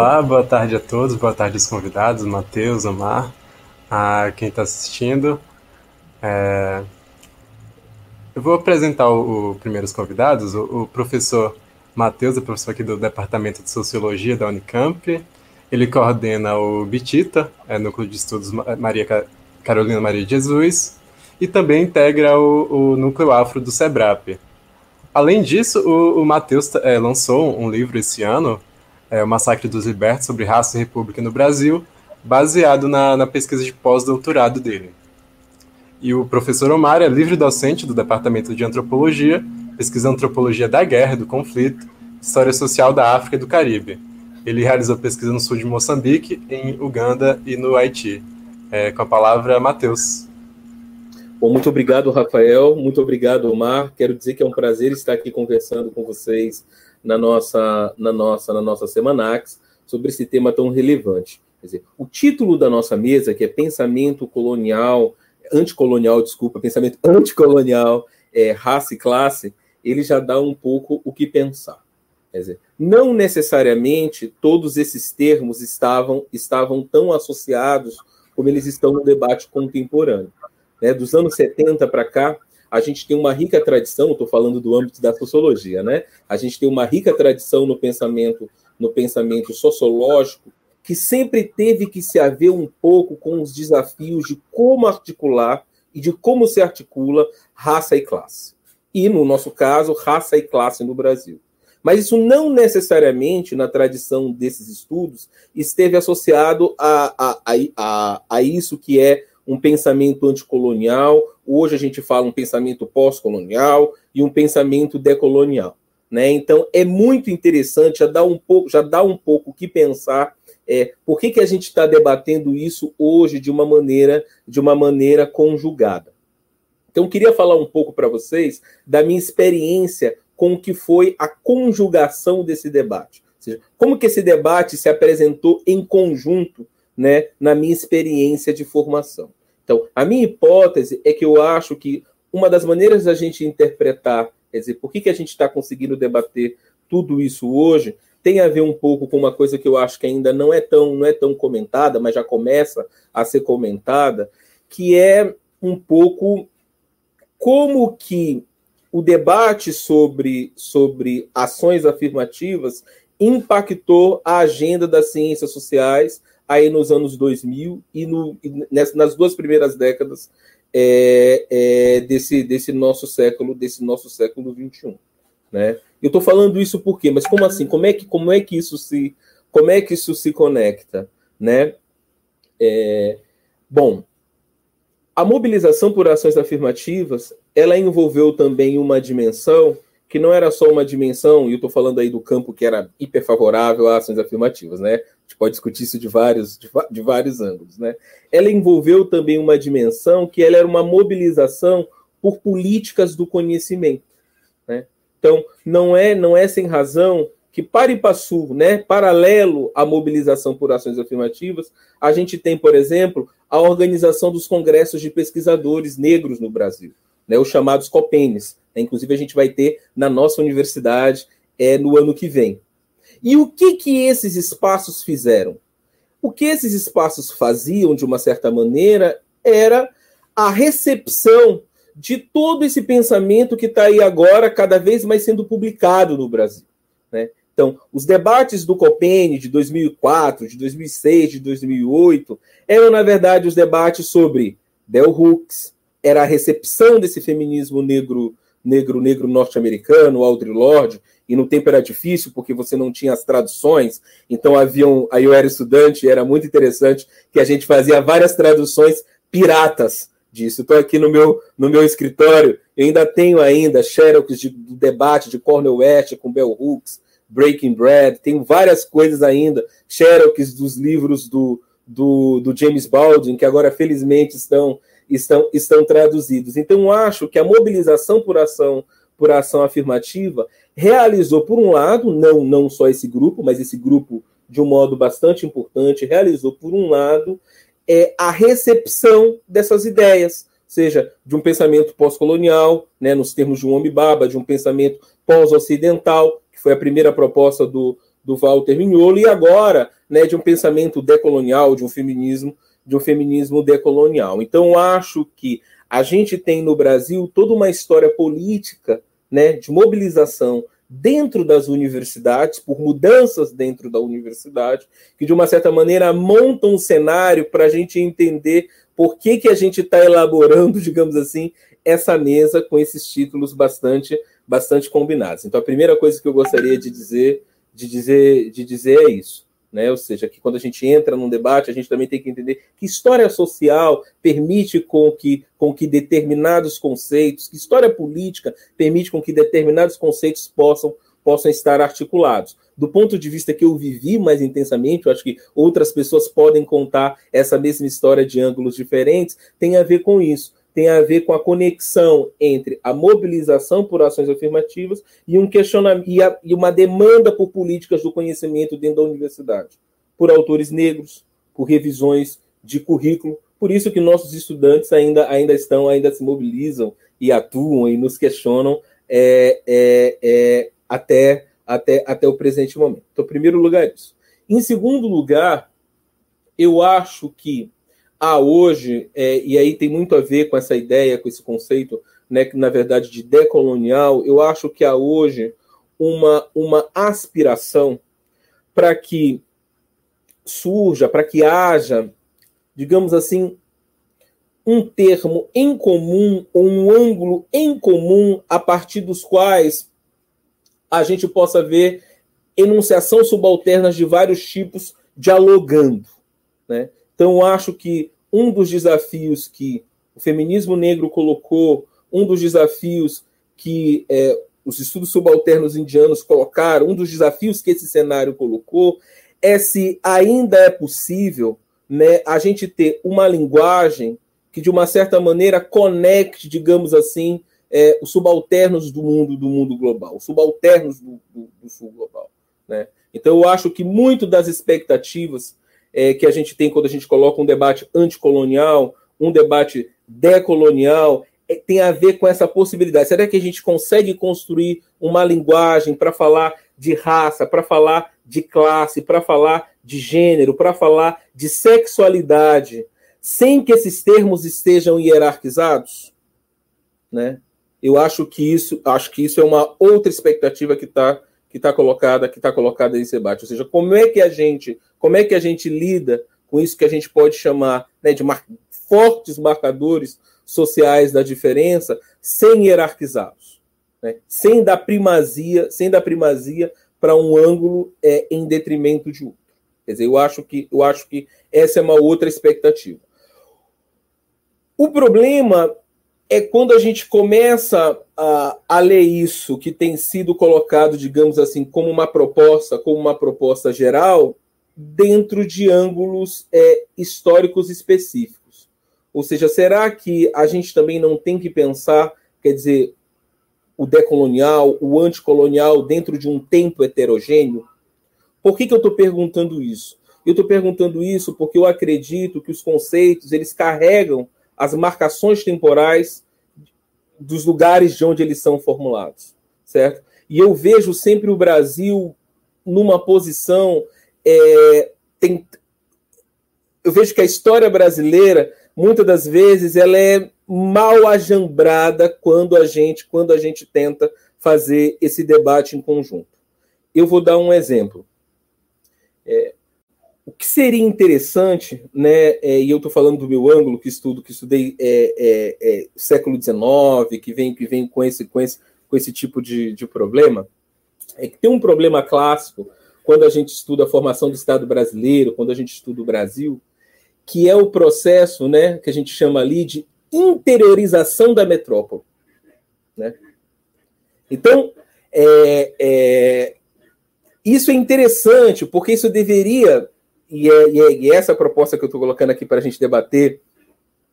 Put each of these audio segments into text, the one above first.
Olá, boa tarde a todos, boa tarde aos convidados, Matheus, Omar, a quem está assistindo. É... Eu vou apresentar o, o primeiros convidados, o, o professor Matheus é professor aqui do Departamento de Sociologia da Unicamp, ele coordena o BITITA, é, Núcleo de Estudos Maria Carolina Maria de Jesus, e também integra o, o Núcleo Afro do SEBRAP. Além disso, o, o Matheus é, lançou um livro esse ano, é, O Massacre dos Libertos, sobre raça e república no Brasil, baseado na, na pesquisa de pós-doutorado dele. E o professor Omar é livre docente do Departamento de Antropologia, pesquisa Antropologia da Guerra, do Conflito, História Social da África e do Caribe. Ele realizou pesquisa no sul de Moçambique, em Uganda e no Haiti. É, com a palavra, Matheus. Bom, muito obrigado, Rafael. Muito obrigado, Omar. Quero dizer que é um prazer estar aqui conversando com vocês na nossa, na nossa, na nossa Semanax sobre esse tema tão relevante. Quer dizer, o título da nossa mesa, que é Pensamento Colonial, Anticolonial, desculpa, Pensamento Anticolonial, é, Raça e Classe, ele já dá um pouco o que pensar. Quer dizer, não necessariamente todos esses termos estavam, estavam tão associados como eles estão no debate contemporâneo. Né? Dos anos 70 para cá, a gente tem uma rica tradição, estou falando do âmbito da sociologia, né? A gente tem uma rica tradição no pensamento, no pensamento sociológico, que sempre teve que se haver um pouco com os desafios de como articular e de como se articula raça e classe. E, no nosso caso, raça e classe no Brasil. Mas isso não necessariamente, na tradição desses estudos, esteve associado a, a, a, a, isso que é um pensamento anticolonial, hoje a gente fala um pensamento pós-colonial e um pensamento decolonial. Né? Então é muito interessante, já dá um pouco, já dá um pouco que pensar. É, por que, que a gente está debatendo isso hoje de uma maneira, de uma maneira conjugada? Então, queria falar um pouco para vocês da minha experiência com o que foi a conjugação desse debate. Ou seja, como que esse debate se apresentou em conjunto né, na minha experiência de formação. Então, a minha hipótese é que eu acho que uma das maneiras da gente interpretar, quer dizer, por que, que a gente está conseguindo debater tudo isso hoje, tem a ver um pouco com uma coisa que eu acho que ainda não é tão, não é tão comentada, mas já começa a ser comentada, que é um pouco como que o debate sobre, sobre ações afirmativas impactou a agenda das ciências sociais aí nos anos 2000 e, no, e nas duas primeiras décadas é, é, desse, desse nosso século, desse nosso século 21, né? Eu estou falando isso por quê? Mas como assim? Como é que como é que isso se como é que isso se conecta, né? É, bom, a mobilização por ações afirmativas, ela envolveu também uma dimensão que não era só uma dimensão, e eu estou falando aí do campo que era hiperfavorável a ações afirmativas, né? Gente pode discutir isso de vários, de, de, vários ângulos, né? Ela envolveu também uma dimensão que ela era uma mobilização por políticas do conhecimento, né? Então, não é, não é sem razão que para Ipaçu, né, paralelo à mobilização por ações afirmativas, a gente tem, por exemplo, a organização dos congressos de pesquisadores negros no Brasil, né, os chamados COPENES, né? Inclusive, a gente vai ter na nossa universidade é, no ano que vem. E o que, que esses espaços fizeram? O que esses espaços faziam, de uma certa maneira, era a recepção de todo esse pensamento que está aí agora, cada vez mais sendo publicado no Brasil. Né? Então, os debates do COPEN de 2004, de 2006, de 2008, eram, na verdade, os debates sobre Bell Hooks, era a recepção desse feminismo negro negro negro norte-americano, Audre Lorde, e no tempo era difícil porque você não tinha as traduções, então haviam, aí eu era estudante, e era muito interessante que a gente fazia várias traduções piratas disso. Estou aqui no meu, no meu escritório, eu ainda tenho ainda Xerox de, do debate de Cornel West com Bell Hooks, Breaking Bread, tenho várias coisas ainda, Xerox dos livros do, do, do James Baldwin, que agora felizmente estão estão, estão traduzidos. Então, acho que a mobilização por ação, por ação afirmativa realizou, por um lado, não, não só esse grupo, mas esse grupo de um modo bastante importante, realizou, por um lado, é, a recepção dessas ideias, seja de um pensamento pós-colonial, né, nos termos de um homem baba, de um pensamento pós-ocidental, que foi a primeira proposta do, do Walter Mignolo e agora, né, de um pensamento decolonial, de um feminismo, de um feminismo decolonial. Então, acho que a gente tem no Brasil toda uma história política, né, de mobilização dentro das universidades, por mudanças dentro da universidade, que de uma certa maneira montam um cenário para a gente entender por que, que a gente está elaborando, digamos assim, essa mesa com esses títulos bastante, bastante combinados. Então, a primeira coisa que eu gostaria de dizer, de dizer, de dizer é isso. Né? Ou seja, que quando a gente entra num debate, a gente também tem que entender que história social permite com que, com que determinados conceitos, que história política permite com que determinados conceitos possam, possam estar articulados. Do ponto de vista que eu vivi mais intensamente, eu acho que outras pessoas podem contar essa mesma história de ângulos diferentes, tem a ver com isso tem a ver com a conexão entre a mobilização por ações afirmativas e um questionamento e, a, e uma demanda por políticas do conhecimento dentro da universidade, por autores negros, por revisões de currículo. Por isso que nossos estudantes ainda, ainda estão, ainda se mobilizam e atuam e nos questionam é, é, é, até, até, até o presente momento. Então, em primeiro lugar, isso. Em segundo lugar, eu acho que há hoje, é, e aí tem muito a ver com essa ideia, com esse conceito, né, que na verdade de decolonial, eu acho que há hoje uma, uma aspiração para que surja, para que haja, digamos assim, um termo em comum, ou um ângulo em comum, a partir dos quais a gente possa ver enunciação subalternas de vários tipos dialogando. Né? Então, acho que um dos desafios que o feminismo negro colocou, um dos desafios que é, os estudos subalternos indianos colocaram, um dos desafios que esse cenário colocou, é se ainda é possível né, a gente ter uma linguagem que, de uma certa maneira, conecte, digamos assim, é, os subalternos do mundo do mundo global, os subalternos do, do, do sul global. Né? Então, eu acho que muito das expectativas é, que a gente tem quando a gente coloca um debate anticolonial, um debate decolonial, é, tem a ver com essa possibilidade. Será que a gente consegue construir uma linguagem para falar de raça, para falar de classe, para falar de gênero, para falar de sexualidade, sem que esses termos estejam hierarquizados? Né? Eu acho que isso, acho que isso é uma outra expectativa que está que está colocada, que está colocada nesse debate. Ou seja, como é que a gente, como é que a gente lida com isso que a gente pode chamar né, de mar fortes marcadores sociais da diferença, sem hierarquizá-los, né? sem dar primazia, sem dar primazia para um ângulo é, em detrimento de outro. Quer dizer, eu acho que eu acho que essa é uma outra expectativa. O problema é quando a gente começa a, a, ler isso, que tem sido colocado, digamos assim, como uma proposta, como uma proposta geral, dentro de ângulos é, históricos específicos. Ou seja, será que a gente também não tem que pensar, quer dizer, o decolonial, o anticolonial dentro de um tempo heterogêneo? Por que, que eu estou perguntando isso? Eu estou perguntando isso porque eu acredito que os conceitos eles carregam as marcações temporais dos lugares de onde eles são formulados, certo? E eu vejo sempre o Brasil numa posição. É, tem, eu vejo que a história brasileira, muitas das vezes, ela é mal ajambrada quando a gente, quando a gente tenta fazer esse debate em conjunto. Eu vou dar um exemplo. É, o que seria interessante, né, é, e eu estou falando do meu ângulo, que estudo, que estudei é, é, é século XIX, que vem, que vem com, esse, com, esse, com esse tipo de, de problema, é que tem um problema clássico quando a gente estuda a formação do Estado brasileiro, quando a gente estuda o Brasil, que é o processo né, que a gente chama ali de interiorização da metrópole. Né? Então, é, é, isso é interessante, porque isso deveria e, é, e, é, e essa proposta que eu estou colocando aqui para a gente debater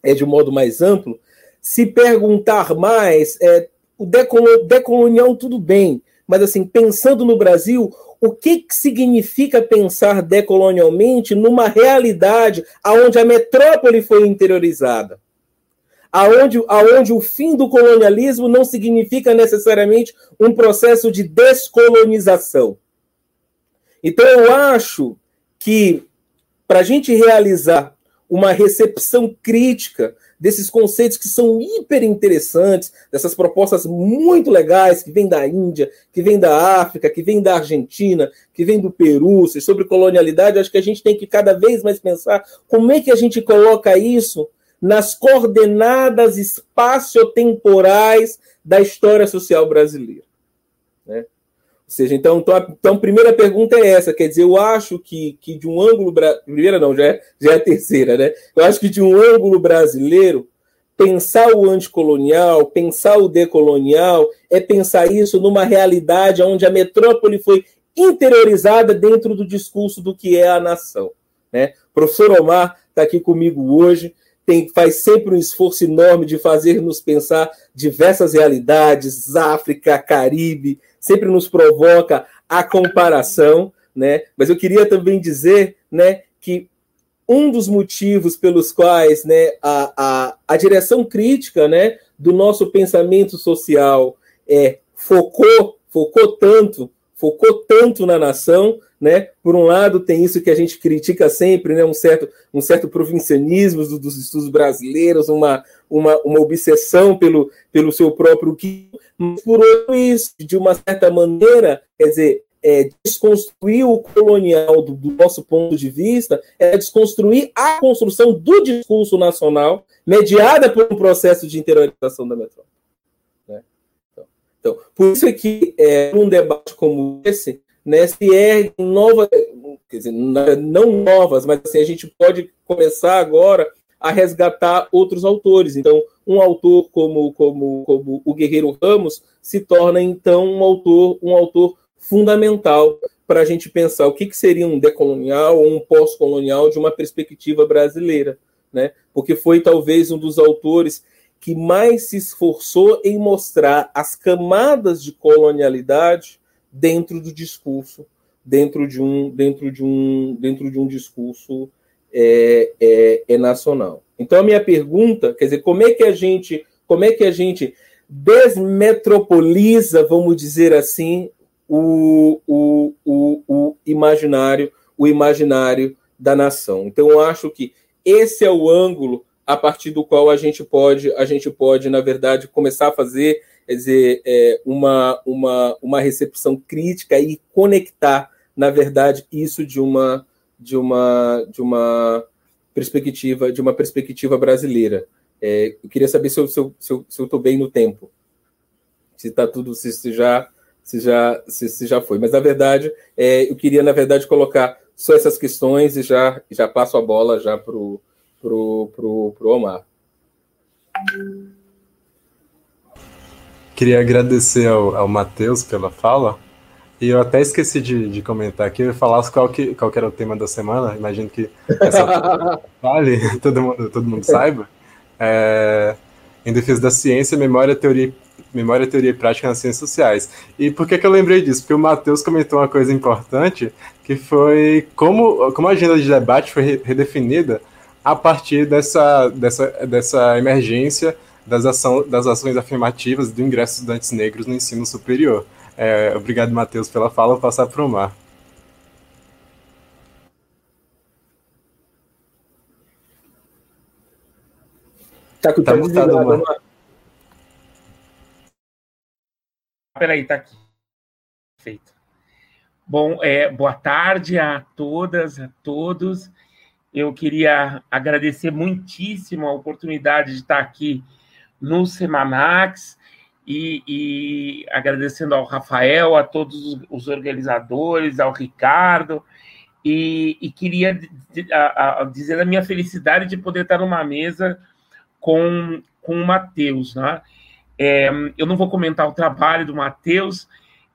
é de um modo mais amplo, se perguntar mais, é, o decolonial tudo bem, mas assim, pensando no Brasil, o que, que significa pensar decolonialmente numa realidade aonde a metrópole foi interiorizada? Aonde, aonde o fim do colonialismo não significa necessariamente um processo de descolonização. Então, eu acho que para a gente realizar uma recepção crítica desses conceitos que são hiper interessantes, dessas propostas muito legais que vêm da Índia, que vêm da África, que vêm da Argentina, que vêm do Peru, sobre colonialidade, acho que a gente tem que cada vez mais pensar como é que a gente coloca isso nas coordenadas espaciotemporais da história social brasileira. Né? Ou seja, então, então, a, então, primeira pergunta é essa, quer dizer, eu acho que, que de um ângulo. Primeira não, já é, já é a terceira, né? Eu acho que de um ângulo brasileiro, pensar o anticolonial, pensar o decolonial, é pensar isso numa realidade onde a metrópole foi interiorizada dentro do discurso do que é a nação. Né? O professor Omar está aqui comigo hoje, tem, faz sempre um esforço enorme de fazer nos pensar diversas realidades, África, Caribe, sempre nos provoca a comparação, né? Mas eu queria também dizer, né, que um dos motivos pelos quais, né, a, a, a direção crítica, né, do nosso pensamento social é focou, focou tanto focou tanto na nação, né? Por um lado, tem isso que a gente critica sempre, né? Um certo, um certo provincianismo do, dos estudos brasileiros, uma, uma, uma obsessão pelo, pelo seu próprio que, por outro isso, de uma certa maneira, quer dizer, é, desconstruir o colonial do, do, nosso ponto de vista é desconstruir a construção do discurso nacional mediada por um processo de interiorização da metrópole. Então, por isso é que é, um debate como esse, né, se erguem novas, quer dizer, não novas, mas assim, a gente pode começar agora a resgatar outros autores. Então, um autor como, como, como o Guerreiro Ramos se torna então um autor, um autor fundamental para a gente pensar o que, que seria um decolonial ou um pós-colonial de uma perspectiva brasileira, né? Porque foi talvez um dos autores que mais se esforçou em mostrar as camadas de colonialidade dentro do discurso, dentro de um, dentro de um, dentro de um discurso é, é, é nacional. Então a minha pergunta, quer dizer, como é que a gente, como é que a gente desmetropoliza, vamos dizer assim, o, o, o, o imaginário, o imaginário da nação. Então eu acho que esse é o ângulo a partir do qual a gente pode, a gente pode, na verdade, começar a fazer quer dizer, é, uma, uma, uma recepção crítica e conectar, na verdade, isso de uma de uma de uma perspectiva de uma perspectiva brasileira. É, eu queria saber se eu estou se eu, se eu, bem no tempo, se está tudo se, se, já se já se, se, já foi. Mas na verdade, é, eu queria na verdade colocar só essas questões e já já passo a bola já para o pro, pro, pro Omar. Queria agradecer ao, ao Matheus pela fala. E eu até esqueci de, de comentar aqui, eu falasse qual que, qual que era o tema da semana. Imagino que essa vale, todo mundo, todo mundo saiba. É, em defesa da ciência, memória, teoria, memória, teoria e prática nas ciências sociais. E por que, que eu lembrei disso? Porque o Matheus comentou uma coisa importante, que foi como, como a agenda de debate foi redefinida a partir dessa, dessa, dessa emergência das, ação, das ações afirmativas do ingresso de estudantes negros no ensino superior. É, obrigado, Matheus, pela fala. Vou passar para o Mar. Tá, tá mutado, Mar. Peraí, tá aqui. Perfeito. Bom, é, boa tarde a todas, a todos. Eu queria agradecer muitíssimo a oportunidade de estar aqui no Semanax e, e agradecendo ao Rafael, a todos os organizadores, ao Ricardo, e, e queria dizer a minha felicidade de poder estar numa mesa com, com o Matheus. Né? É, eu não vou comentar o trabalho do Matheus,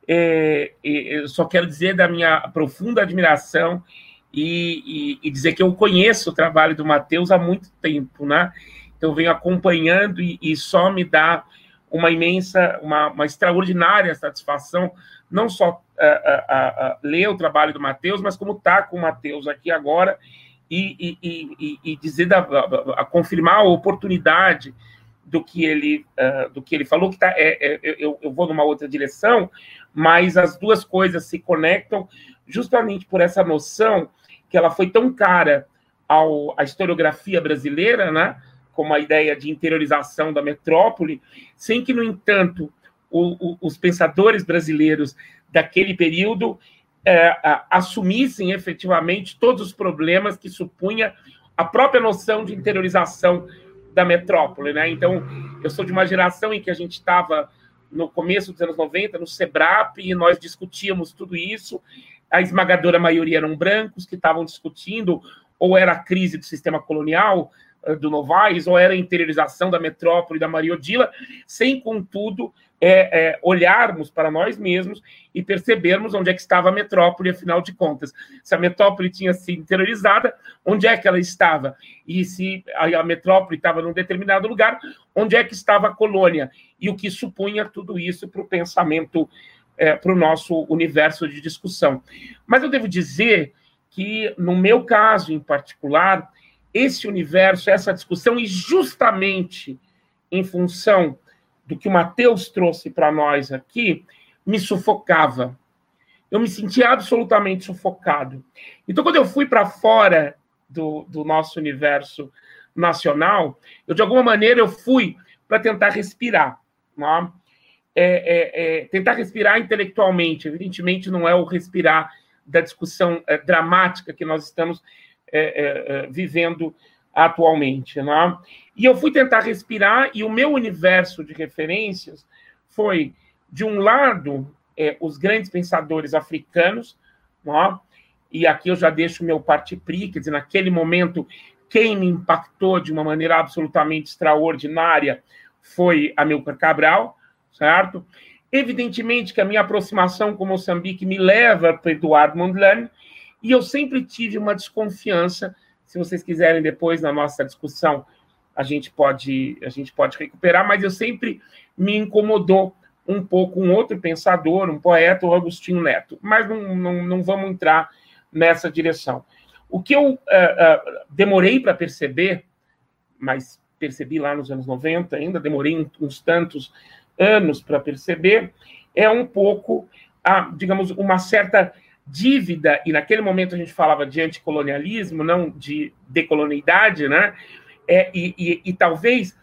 é, eu só quero dizer da minha profunda admiração e, e, e, dizer que eu conheço o trabalho do Matheus há muito tempo, né? Então, venho acompanhando e, e só me dá uma imensa, uma, uma extraordinária satisfação, não só uh, uh, uh, ler o trabalho do Matheus, mas como estar tá com o Matheus aqui agora e, e, e dizer, da, a confirmar a oportunidade do que ele, uh, do que ele falou, que tá, é, é, eu, eu vou numa outra direção, mas as duas coisas se conectam justamente por essa noção que ela foi tão cara ao, à historiografia brasileira, né, como a ideia de interiorização da metrópole, sem que, no entanto, o, o, os pensadores brasileiros daquele período é, assumissem efetivamente todos os problemas que supunha a própria noção de interiorização da metrópole, né? Então, eu sou de uma geração em que a gente estava no começo dos anos 90, no SEBRAP, e nós discutíamos tudo isso. A esmagadora maioria eram brancos que estavam discutindo, ou era a crise do sistema colonial eh, do Novaes, ou era a interiorização da metrópole da Maria Odila, sem, contudo, é, é, olharmos para nós mesmos e percebermos onde é que estava a metrópole, afinal de contas. Se a metrópole tinha sido interiorizada, onde é que ela estava? E se a, metrópole estava num determinado lugar, onde é que estava a colônia? E o que supunha tudo isso para o pensamento, é, para o nosso universo de discussão. Mas eu devo dizer que, no meu caso em particular, esse universo, essa discussão, e justamente em função do que o Mateus trouxe para nós aqui, me sufocava. Eu me sentia absolutamente sufocado. Então, quando eu fui para fora do, do nosso universo nacional, eu, de alguma maneira, eu fui para tentar respirar. Né? É, é, é, tentar respirar intelectualmente. Evidentemente, não é o respirar da discussão é, dramática que nós estamos é, é, vivendo atualmente. Né? E eu fui tentar respirar, e o meu universo de referências foi, de um lado, é, os grandes pensadores africanos, né? e aqui eu já deixo meu partipri, quer dizer, naquele momento, quem me impactou de uma maneira absolutamente extraordinária foi Amilcar Cabral, certo? Evidentemente que a minha aproximação com Moçambique me leva para Eduardo Mondlane, e eu sempre tive uma desconfiança se vocês quiserem depois na nossa discussão, a gente pode a gente pode recuperar, mas eu sempre me incomodou um pouco um outro pensador, um poeta, o Agostinho Neto. Mas não, não, não vamos entrar nessa direção. O que eu uh, uh, demorei para perceber, mas percebi lá nos anos 90, ainda demorei uns tantos anos para perceber, é um pouco, a, digamos, uma certa dívida, e naquele momento a gente falava de anticolonialismo, não de decolonialidade, né? É, e, e, e talvez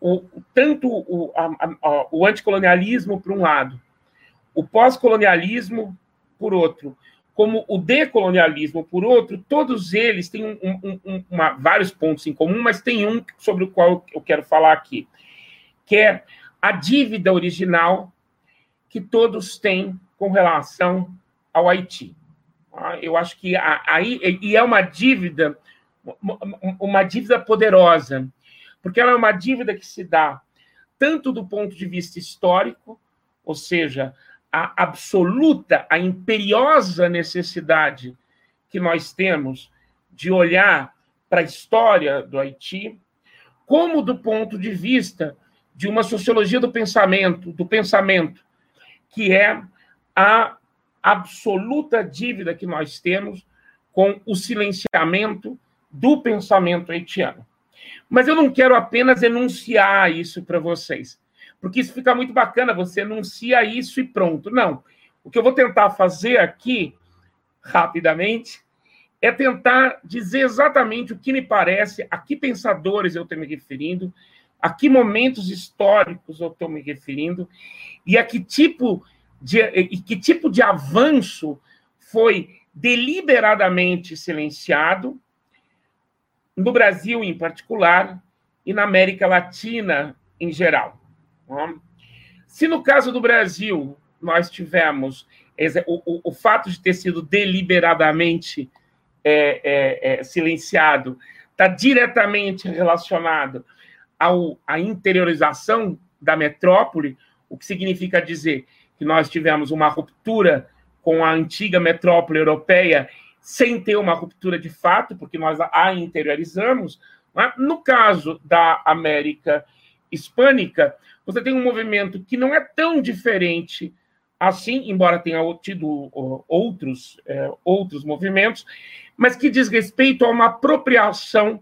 o, tanto o, a, a, o anticolonialismo, por um lado, o pós-colonialismo, por outro, como o decolonialismo, por outro, todos eles têm um, um, um, uma, vários pontos em comum, mas tem um sobre o qual eu quero falar aqui, que é a dívida original que todos têm com relação ao Haiti. Ah, eu acho que aí e é uma dívida, uma dívida poderosa, porque ela é uma dívida que se dá tanto do ponto de vista histórico, ou seja, a absoluta, a imperiosa necessidade que nós temos de olhar para a história do Haiti, como do ponto de vista de uma sociologia do pensamento, do pensamento, que é a absoluta dívida que nós temos com o silenciamento do pensamento haitiano. Mas eu não quero apenas enunciar isso para vocês, porque isso fica muito bacana, você enuncia isso e pronto. Não. O que eu vou tentar fazer aqui, rapidamente, é tentar dizer exatamente o que me parece, a que pensadores eu estou me referindo, a que momentos históricos eu estou me referindo, e a que tipo de, e que tipo de avanço foi deliberadamente silenciado no Brasil em particular e na América Latina em geral. Se no caso do Brasil nós tivemos o, o, o fato de ter sido deliberadamente é, é, é, silenciado está diretamente relacionado ao, à interiorização da metrópole, o que significa dizer que nós tivemos uma ruptura com a antiga metrópole europeia sem ter uma ruptura de fato, porque nós a interiorizamos. É? No caso da América Hispânica, você tem um movimento que não é tão diferente assim, embora tenha tido outros, é, outros movimentos, mas que diz respeito a uma apropriação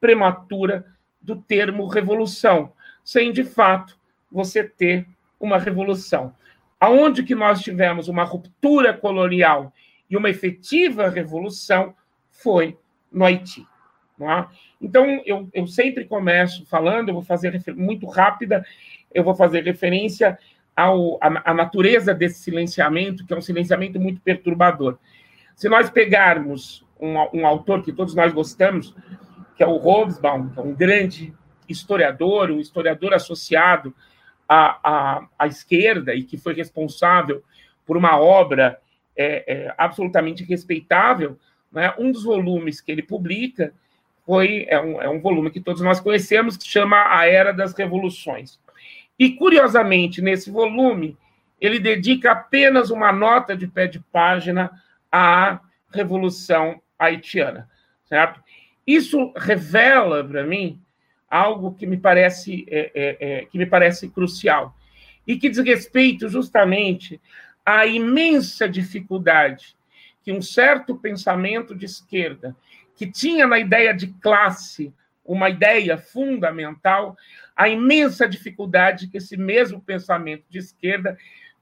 prematura do termo revolução. sem de fato você ter uma revolução. Aonde que nós tivemos uma ruptura colonial e uma efetiva revolução foi no Haiti. É? Então, eu, eu sempre começo falando, eu vou fazer muito rápida, eu vou fazer referência ao, à, natureza desse silenciamento, que é um silenciamento muito perturbador. Se nós pegarmos um, um autor que todos nós gostamos, que é o Hobsbawm, que é um grande historiador, um historiador associado à, à, à esquerda e que foi responsável por uma obra é, é, absolutamente respeitável, né? um dos volumes que ele publica foi é um, é um volume que todos nós conhecemos, que chama A Era das Revoluções. E, curiosamente, nesse volume, ele dedica apenas uma nota de pé de página à Revolução Haitiana, certo? Isso revela para mim algo que me parece é, é, é, que me parece crucial e que diz respeito justamente à imensa dificuldade que um certo pensamento de esquerda que tinha na ideia de classe uma ideia fundamental, a imensa dificuldade que esse mesmo pensamento de esquerda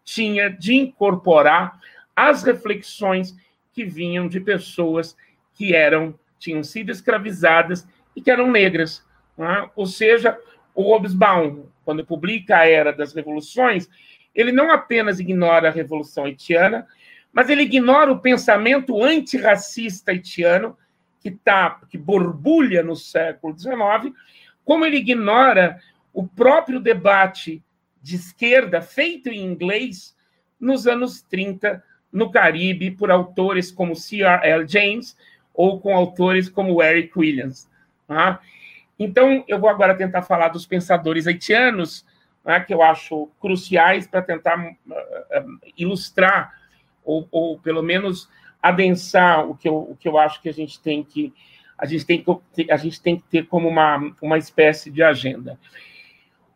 tinha de incorporar as reflexões que vinham de pessoas que eram tinham sido escravizadas e que eram negras. É? Ou seja, o Hobsbawm, quando publica a Era das Revoluções, ele não apenas ignora a Revolução Haitiana, mas ele ignora o pensamento antirracista haitiano que tá, que borbulha no século XIX, como ele ignora o próprio debate de esquerda feito em inglês nos anos 30 no Caribe por autores como C.R.L. James ou com autores como Eric Williams. Tá? Então, eu vou agora tentar falar dos pensadores haitianos, né, que eu acho cruciais para tentar uh, ilustrar, ou, ou pelo menos adensar o que eu, o que eu acho que a gente tem que a gente tem que, a gente tem que ter como uma, uma espécie de agenda.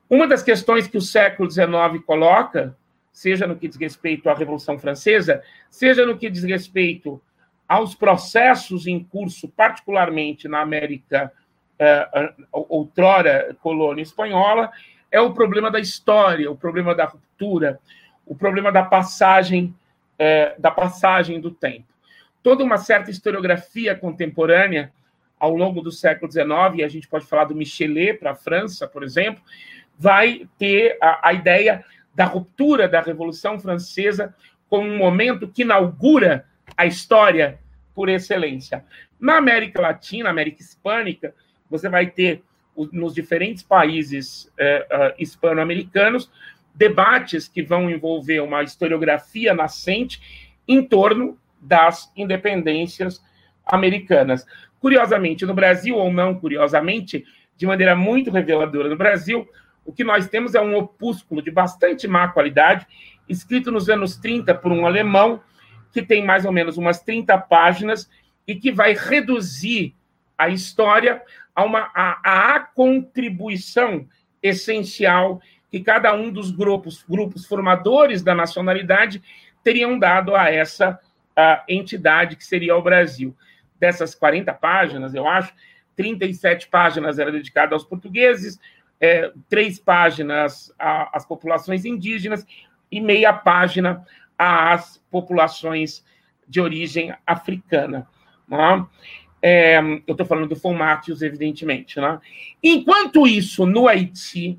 Uma das questões que o século XIX coloca, seja no que diz respeito à Revolução Francesa, seja no que diz respeito aos processos em curso, particularmente na América uh, outrora colônia espanhola, é o problema da história, o problema da ruptura, o problema da passagem uh, da passagem do tempo. Toda uma certa historiografia contemporânea ao longo do século XIX, e a gente pode falar do Michelet para a França, por exemplo, vai ter a, a ideia da ruptura da Revolução Francesa como um momento que inaugura a história por excelência. Na América Latina, América Hispânica, você vai ter nos diferentes países eh, uh, hispano-americanos debates que vão envolver uma historiografia nascente em torno das independências americanas. Curiosamente, no Brasil, ou não curiosamente, de maneira muito reveladora no Brasil, o que nós temos é um opúsculo de bastante má qualidade, escrito nos anos 30 por um alemão, que tem mais ou menos umas 30 páginas e que vai reduzir a história a, uma, a, a contribuição essencial que cada um dos grupos, grupos formadores da nacionalidade teriam dado a essa a entidade que seria o Brasil. Dessas 40 páginas, eu acho, 37 páginas eram dedicadas aos portugueses, é, três páginas às populações indígenas e meia página às populações de origem africana. Né? É, eu estou falando do Fomatius, evidentemente. Né? Enquanto isso, no Haiti,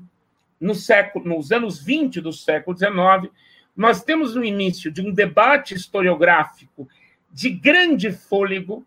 no século, nos anos 20 do século XIX, nós temos o início de um debate historiográfico de grande fôlego,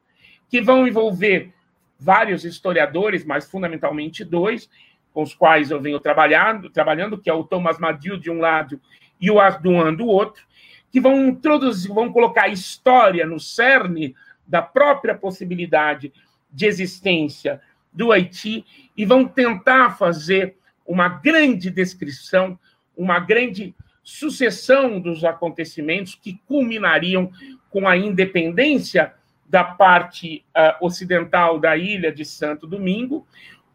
que vão envolver vários historiadores, mas fundamentalmente dois, com os quais eu venho trabalhando, trabalhando que é o Thomas Madiu de um lado e o Arduan do outro, que vão introduzir, vão colocar a história no cerne da própria possibilidade de existência do Haiti e vão tentar fazer uma grande descrição, uma grande sucessão dos acontecimentos que culminariam com a independência da parte uh, ocidental da ilha de Santo Domingo,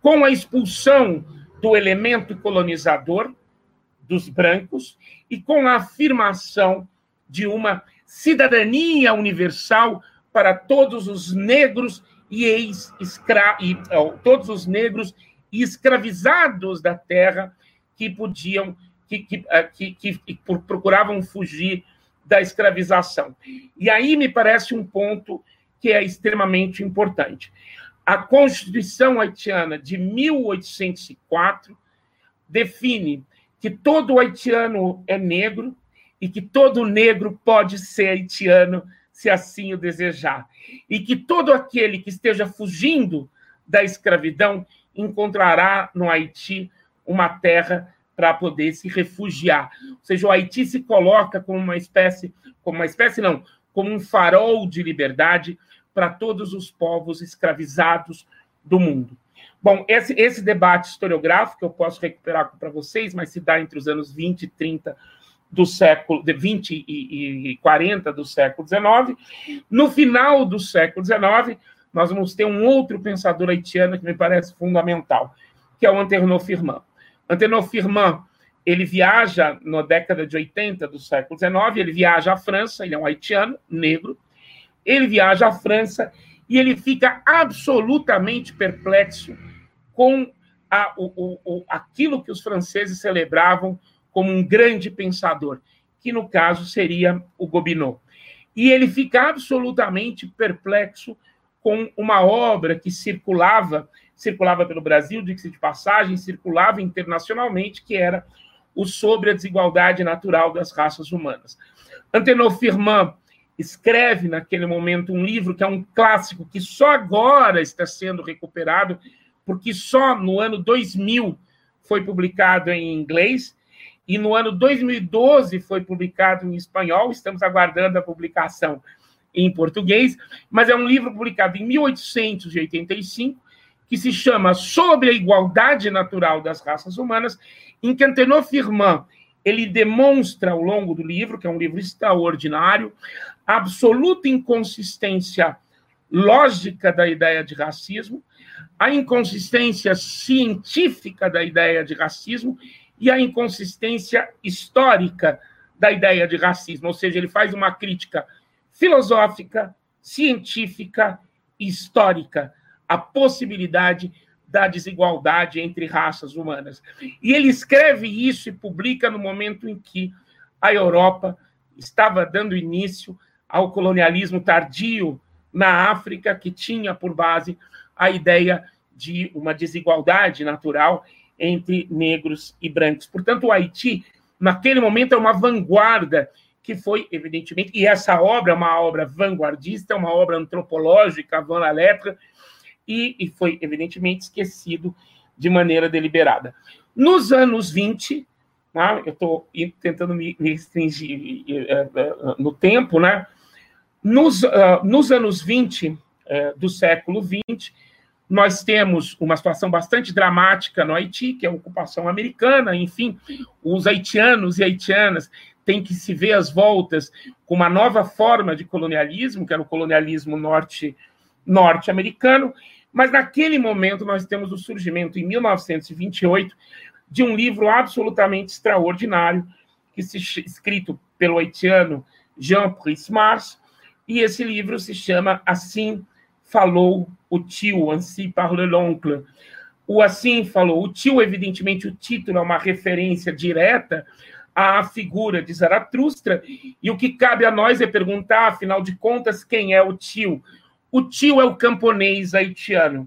com a expulsão do elemento colonizador dos brancos e com a afirmação de uma cidadania universal para todos os negros e ex-escravos, uh, todos os negros e escravizados da terra que podiam, que, que, eh, que, que procuravam fugir da escravização. E aí me parece um ponto que é extremamente importante. A Constituição haitiana de 1804 define que todo haitiano é negro e que todo negro pode ser haitiano se assim o desejar. E que todo aquele que esteja fugindo da escravidão encontrará no Haiti uma terra para poder se refugiar. Ou seja, o Haiti se coloca como uma espécie, como uma espécie não, como um farol de liberdade para todos os povos escravizados do mundo. Bom, esse, esse debate historiográfico eu posso recuperar para vocês, mas se dá entre os anos 20 e 30 do século de 20 e, e 40 do século XIX. No final do século XIX, nós vamos ter um outro pensador haitiano que me parece fundamental, que é o Antenor Firmin. Antenor Firmin, ele viaja na década de 80 do século XIX, ele viaja à França, ele é um haitiano, negro, ele viaja à França e ele fica absolutamente perplexo com a, o, o, aquilo que os franceses celebravam como um grande pensador, que no caso seria o Gobineau. E ele fica absolutamente perplexo com uma obra que circulava, circulava pelo Brasil, de de passagem, circulava internacionalmente, que era o Sobre a Desigualdade Natural das Raças Humanas. Antenor Firmin escreve naquele momento um livro que é um clássico que só agora está sendo recuperado, porque só no ano 2000 foi publicado em inglês e no ano 2012 foi publicado em espanhol, estamos aguardando a publicação em português, mas é um livro publicado em 1885 que se chama Sobre a Igualdade Natural das Raças Humanas, em que Antenor Firmin ele demonstra ao longo do livro, que é um livro extraordinário, a absoluta inconsistência lógica da ideia de racismo, a inconsistência científica da ideia de racismo e a inconsistência histórica da ideia de racismo, ou seja, ele faz uma crítica filosófica, científica e histórica à possibilidade da desigualdade entre raças humanas. E ele escreve isso e publica no momento em que a Europa estava dando início ao colonialismo tardio na África, que tinha por base a ideia de uma desigualdade natural entre negros e brancos. Portanto, o Haiti, naquele momento, é uma vanguarda que foi, evidentemente, e essa obra é uma obra vanguardista, é uma obra antropológica, avant la lettre, e, e foi, evidentemente, esquecido de maneira deliberada. Nos anos 20, né, eu estou tentando me, restringir uh, uh, no tempo, né? Nos, uh, nos anos 20 do século 20, nós temos uma situação bastante dramática no Haiti, que é a ocupação americana, enfim, os haitianos e haitianas têm que se ver às voltas com uma nova forma de colonialismo, que era o colonialismo norte norte-americano, mas naquele momento nós temos o surgimento em 1928 de um livro absolutamente extraordinário que se escrito pelo haitiano Jean Brice Mars, e esse livro se chama Assim falou o tio, ainsi parle l'oncle. O assim falou o tio, evidentemente, o título é uma referência direta à figura de Zaratustra, e o que cabe a nós é perguntar, afinal de contas, quem é o tio? O tio é o camponês haitiano.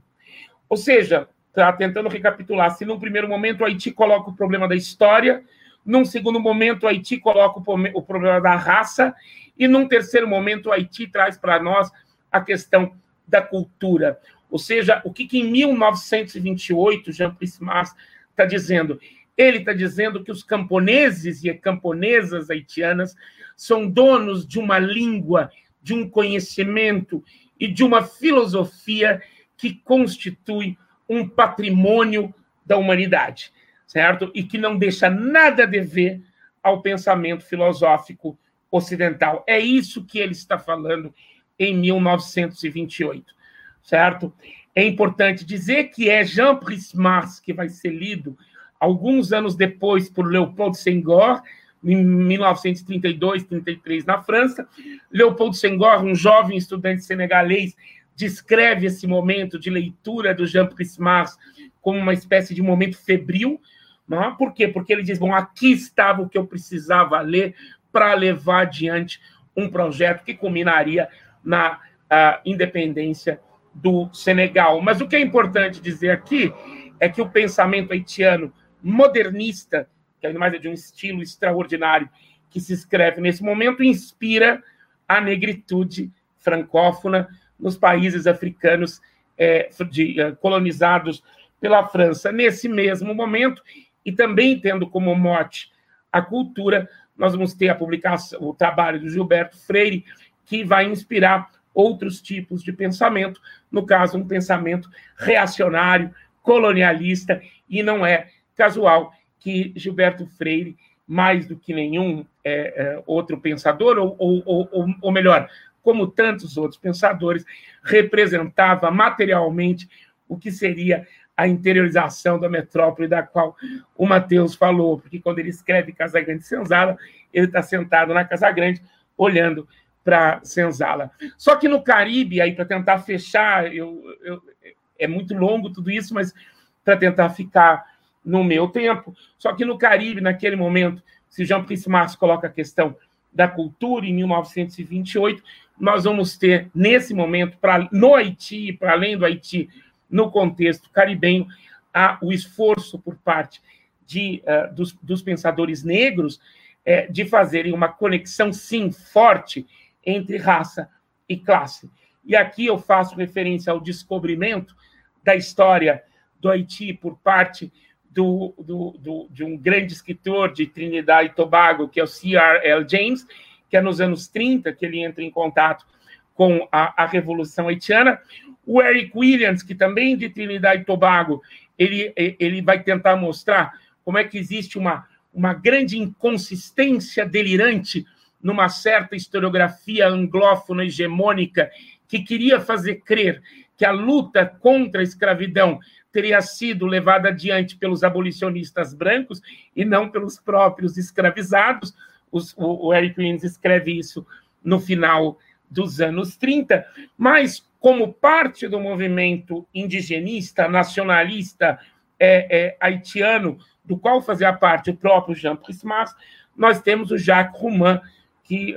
Ou seja, tá tentando recapitular, se num primeiro momento o Haiti coloca o problema da história, num segundo momento o Haiti coloca o problema da raça, e num terceiro momento o Haiti traz para nós a questão da cultura. Ou seja, o que, que em 1928 Jean Prismas está dizendo? Ele está dizendo que os camponeses e camponesas haitianas são donos de uma língua, de um conhecimento e de uma filosofia que constitui um patrimônio da humanidade, certo? E que não deixa nada a dever ao pensamento filosófico ocidental. É isso que ele está falando em 1928, certo? É importante dizer que é Jean Prismas que vai ser lido alguns anos depois por Leopold Senghor, em 1932, 33 na França. Leopold Senghor, um jovem estudante senegalês descreve esse momento de leitura do Jean Prismars como uma espécie de momento febril. Não? É? Por quê? Porque ele diz: bom, aqui estava o que eu precisava ler para levar adiante um projeto que culminaria na independência do Senegal. Mas o que é importante dizer aqui é que o pensamento haitiano modernista, que ademais é de um estilo extraordinário, que se escreve nesse momento, inspira a negritude francófona nos países africanos é, de, é, colonizados pela França. Nesse mesmo momento, e também tendo como mote a cultura, nós vamos ter a publicação, o trabalho do Gilberto Freire, que vai inspirar outros tipos de pensamento, no caso, um pensamento reacionário, colonialista, e não é casual que Gilberto Freire, mais do que nenhum é, é, outro pensador, ou, ou, ou, ou melhor, como tantos outros pensadores, representava materialmente o que seria a interiorização da metrópole da qual o Mateus falou, porque quando ele escreve Casa Grande Senzala, ele está sentado na Casa Grande, olhando para Senzala. Só que no Caribe, aí para tentar fechar, eu, eu, é muito longo tudo isso, mas para tentar ficar no meu tempo. Só que no Caribe, naquele momento, se Jean Príncipe Marx coloca a questão da cultura em 1928, nós vamos ter, nesse momento, pra, no Haiti, para além do Haiti, no contexto caribenho, o esforço por parte de, uh, dos, dos, pensadores negros é, de fazerem uma conexão, sim, forte entre raça e classe. E aqui eu faço referência ao descobrimento da história do Haiti por parte do, do, do, de um grande escritor de Trinidad e Tobago, que é o C.R.L. James, que é nos anos 30 que ele entra em contato com a, a Revolução Haitiana. O Eric Williams, que também de Trinidad e Tobago, ele, ele vai tentar mostrar como é que existe uma, uma grande inconsistência delirante numa certa historiografia anglófona hegemônica que queria fazer crer que a luta contra a escravidão teria sido levada adiante pelos abolicionistas brancos e não pelos próprios escravizados. Os, o, o Eric Williams escreve isso no final dos anos 30, mas como parte do movimento indigenista, nacionalista é, é, haitiano, do qual fazia parte o próprio Jean Prismas, nós temos o Jacques Roumain, que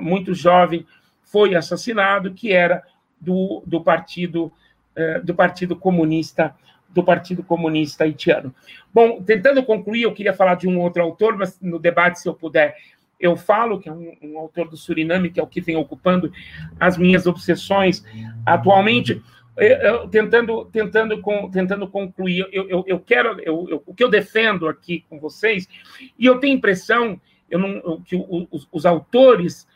muito jovem foi assassinado, que era do, do partido é, do Partido Comunista do Partido Comunista Haitiano. Bom, tentando concluir, eu queria falar de um outro autor, mas no debate, se eu puder, eu falo, que é um, um autor do Suriname, que é o que vem ocupando as minhas obsessões atualmente. Eu, eu, tentando, tentando, com, tentando concluir, eu, eu, eu quero, o que eu defendo aqui com vocês, e eu tenho impressão eu não, que os, os autores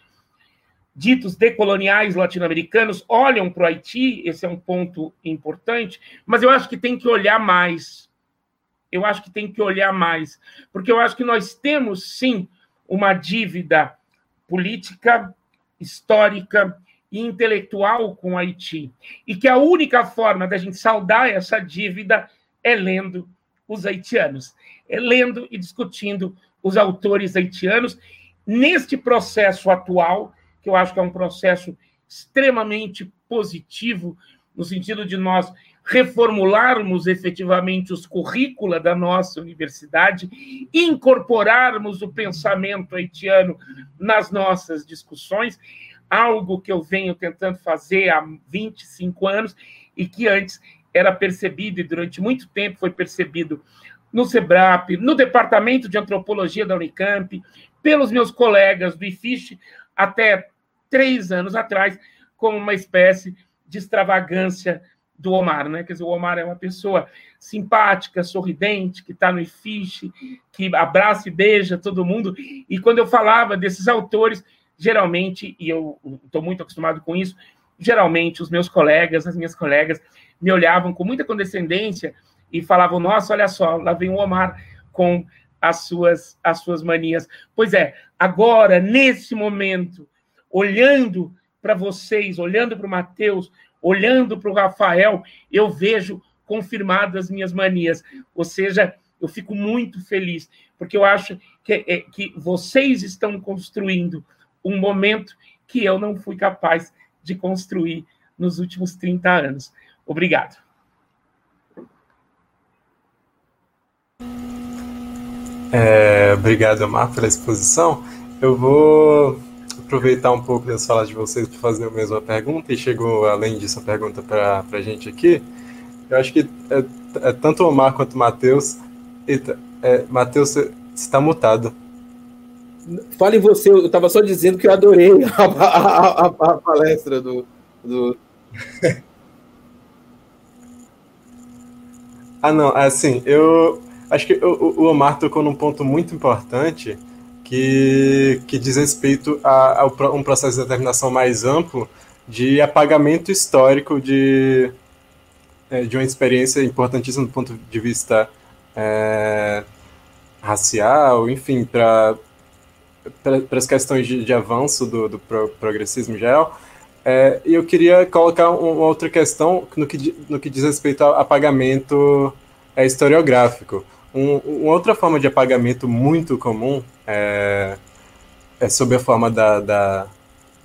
ditos decoloniais latino-americanos olham para o Haiti, esse é um ponto importante, mas eu acho que tem que olhar mais. Eu acho que tem que olhar mais, porque eu acho que nós temos sim uma dívida política, histórica e intelectual com o Haiti, e que a única forma da gente saldar essa dívida é lendo os haitianos, é lendo e discutindo os autores haitianos neste processo atual que eu acho que é um processo extremamente positivo, no sentido de nós reformularmos efetivamente os currícula da nossa universidade, incorporarmos o pensamento haitiano nas nossas discussões, algo que eu venho tentando fazer há 25 anos e que antes era percebido e durante muito tempo foi percebido no SEBRAP, no Departamento de Antropologia da Unicamp, pelos meus colegas do IFISH, até três anos atrás, como uma espécie de extravagância do Omar, né? Quer dizer, o Omar é uma pessoa simpática, sorridente, que está no IFISH, que abraça e beija todo mundo. E quando eu falava desses autores, geralmente, e eu estou muito acostumado com isso, geralmente os meus colegas, as minhas colegas, me olhavam com muita condescendência e falavam: Nossa, olha só, lá vem o Omar com as suas, as suas manias. Pois é, agora, nesse momento, olhando para vocês, olhando para o Mateus, olhando para o Rafael, eu vejo confirmadas as minhas manias. Ou seja, eu fico muito feliz, porque eu acho que, é, que vocês estão construindo um momento que eu não fui capaz de construir nos últimos 30 anos. Obrigado. É, obrigado, Omar, pela exposição. Eu vou aproveitar um pouco das falas de vocês para fazer a mesma pergunta, e chegou, além disso, a pergunta para a gente aqui. Eu acho que é, é, tanto o Omar quanto o Matheus. Eita, é, Matheus, você está mutado. Fale você, eu estava só dizendo que eu adorei a, a, a, a palestra do. do... ah, não, assim, eu acho que o, o Omar tocou num ponto muito importante que, que diz respeito a, a um processo de determinação mais amplo de apagamento histórico de, é, de uma experiência importantíssima do ponto de vista é, racial, enfim, para para as questões de, de avanço do, do progressismo geral. É, e eu queria colocar uma outra questão no que, no que diz respeito ao apagamento é, historiográfico. Um, uma outra forma de apagamento muito comum é, é sob a forma da, da,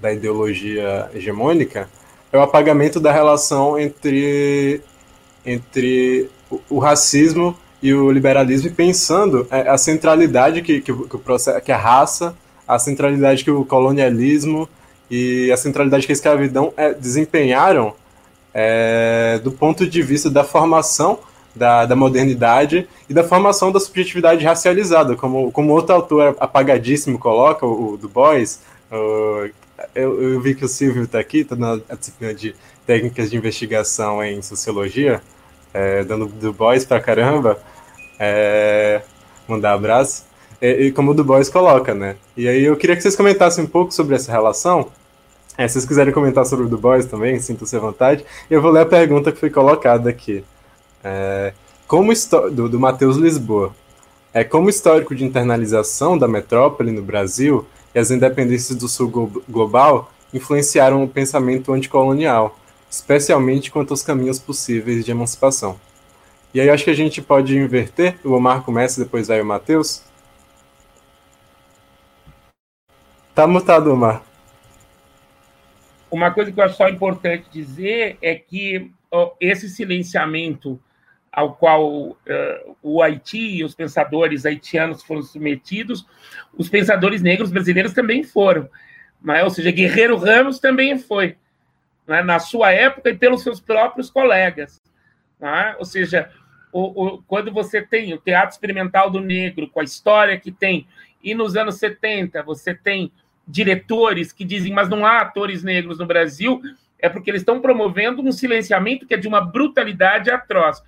da ideologia hegemônica, é o apagamento da relação entre, entre o, o racismo e o liberalismo, pensando é, a centralidade que, que, que, o processo, que a raça, a centralidade que o colonialismo e a centralidade que a escravidão é, desempenharam é, do ponto de vista da formação da, da modernidade e da formação da subjetividade racializada, como, como outro autor apagadíssimo coloca, o, o Du Bois. O, eu, eu, vi que o Silvio está aqui, está na disciplina de técnicas de investigação em sociologia, é, dando Du Bois pra caramba é, mandar abraço. E, e, como o Du Bois coloca, né? E aí eu queria que vocês comentassem um pouco sobre essa relação. É, se vocês quiserem comentar sobre o Du Bois também, sintam-se à vontade. Eu vou ler a pergunta que foi colocada aqui. É, como do, do Matheus Lisboa. É, como histórico de internalização da metrópole no Brasil e as independências do sul global influenciaram o pensamento anticolonial, especialmente quanto aos caminhos possíveis de emancipação. E aí acho que a gente pode inverter. O Omar começa, depois vai o Matheus. Tá mutado, Omar. Uma coisa que eu acho só importante dizer é que esse silenciamento ao qual uh, o Haiti e os pensadores haitianos foram submetidos, os pensadores negros brasileiros também foram. Né? Ou seja, Guerreiro Ramos também foi, né? na sua época e pelos seus próprios colegas. Né? Ou seja, o, o, quando você tem o Teatro Experimental do Negro, com a história que tem, e nos anos 70 você tem diretores que dizem, mas não há atores negros no Brasil, é porque eles estão promovendo um silenciamento que é de uma brutalidade atroz.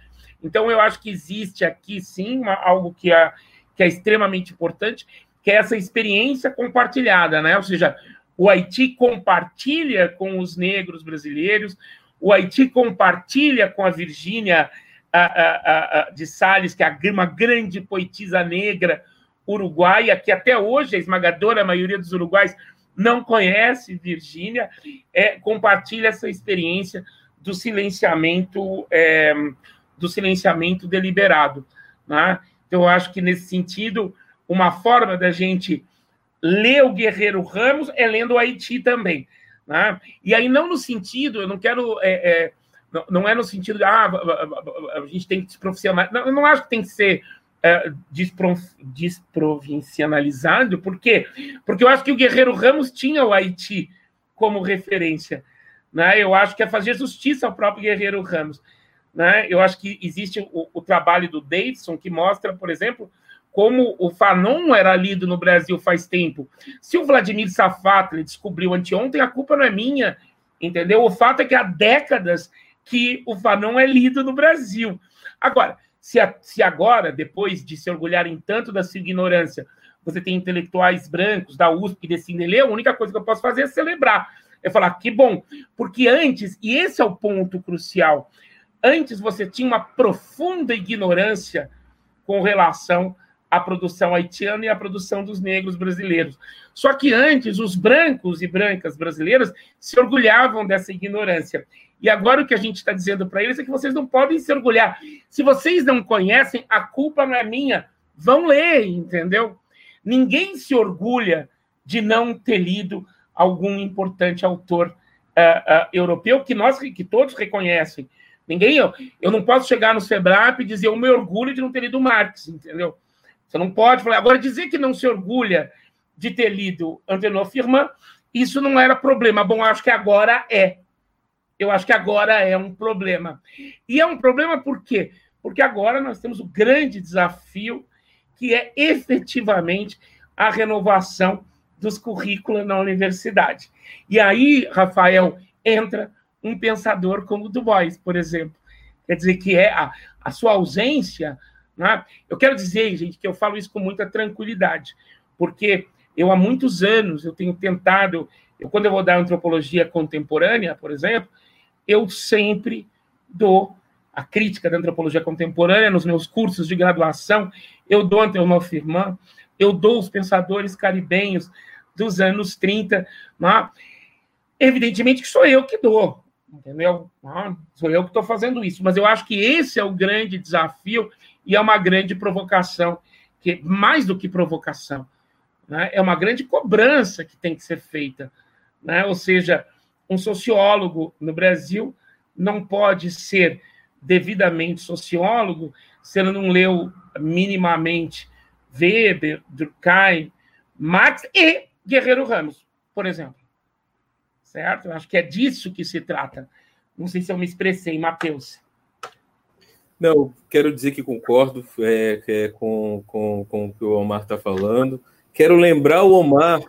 Então, eu acho que existe aqui, sim, uma, algo que é, que é extremamente importante, que é essa experiência compartilhada, né? Ou seja, o Haiti compartilha com os negros brasileiros, o Haiti compartilha com a Virgínia de Salles, que é uma grande poetisa negra uruguaia, que até hoje a esmagadora maioria dos uruguais não conhece Virgínia, é, compartilha essa experiência do silenciamento é, do silenciamento deliberado. Né? Então, eu acho que, nesse sentido, uma forma da gente ler o Guerreiro Ramos é lendo o Haiti também. Né? E aí, não no sentido, eu não quero é, é, não, é no sentido de ah, a gente tem que desprofissionalizar. Não, eu não acho que tem que ser é, desprovincializado, por quê? Porque eu acho que o Guerreiro Ramos tinha o Haiti como referência. Né? Eu acho que é fazer justiça ao próprio Guerreiro Ramos. Né? Eu acho que existe o, o trabalho do Davidson, que mostra, por exemplo, como o Fanon era lido no Brasil faz tempo. Se o Vladimir Safatli descobriu anteontem, a culpa não é minha, entendeu? O fato é que há décadas que o Fanon é lido no Brasil. Agora, se, a, se agora, depois de se orgulharem tanto da sua ignorância, você tem intelectuais brancos da USP decidem ler, a única coisa que eu posso fazer é celebrar. É falar que bom, porque antes, e esse é o ponto crucial, antes você tinha uma profunda ignorância com relação à produção haitiana e à produção dos negros brasileiros. Só que antes, os brancos e brancas brasileiras se orgulhavam dessa ignorância. E agora o que a gente está dizendo para eles é que vocês não podem se orgulhar. Se vocês não conhecem, a culpa não é minha. Vão ler, entendeu? Ninguém se orgulha de não ter lido algum importante autor uh, europeu que nós que todos reconhecem. Ninguém, eu, eu não posso chegar no Sebrap e dizer o meu orgulho de não ter lido Marx, entendeu? Você não pode falar. Agora, dizer que não se orgulha de ter lido Antenor Firman, isso não era problema. Bom, acho que agora é. Eu acho que agora é um problema. E é um problema por quê? Porque agora nós temos o grande desafio que é efetivamente a renovação dos currículos na universidade. E aí, Rafael, entra um pensador como Du Bois, por exemplo. Quer dizer, que é a, a sua ausência. Né? Eu quero dizer, gente, que eu falo isso com muita tranquilidade, porque eu há muitos anos eu tenho tentado, eu, quando eu vou dar antropologia contemporânea, por exemplo, eu sempre dou a crítica da antropologia contemporânea nos meus cursos de graduação, eu dou Antelmo Firman, eu dou os pensadores caribenhos dos anos 30, né? evidentemente que sou eu que dou, entendeu? Sou eu que estou fazendo isso, mas eu acho que esse é o grande desafio e é uma grande provocação, que mais do que provocação, né? é uma grande cobrança que tem que ser feita, né? ou seja, um sociólogo no Brasil não pode ser devidamente sociólogo se ele não leu minimamente Weber, Durkheim, Marx e Guerreiro Ramos, por exemplo. Certo? Eu acho que é disso que se trata. Não sei se eu me expressei, Matheus. Não, quero dizer que concordo é, é, com, com, com o que o Omar está falando. Quero lembrar o Omar,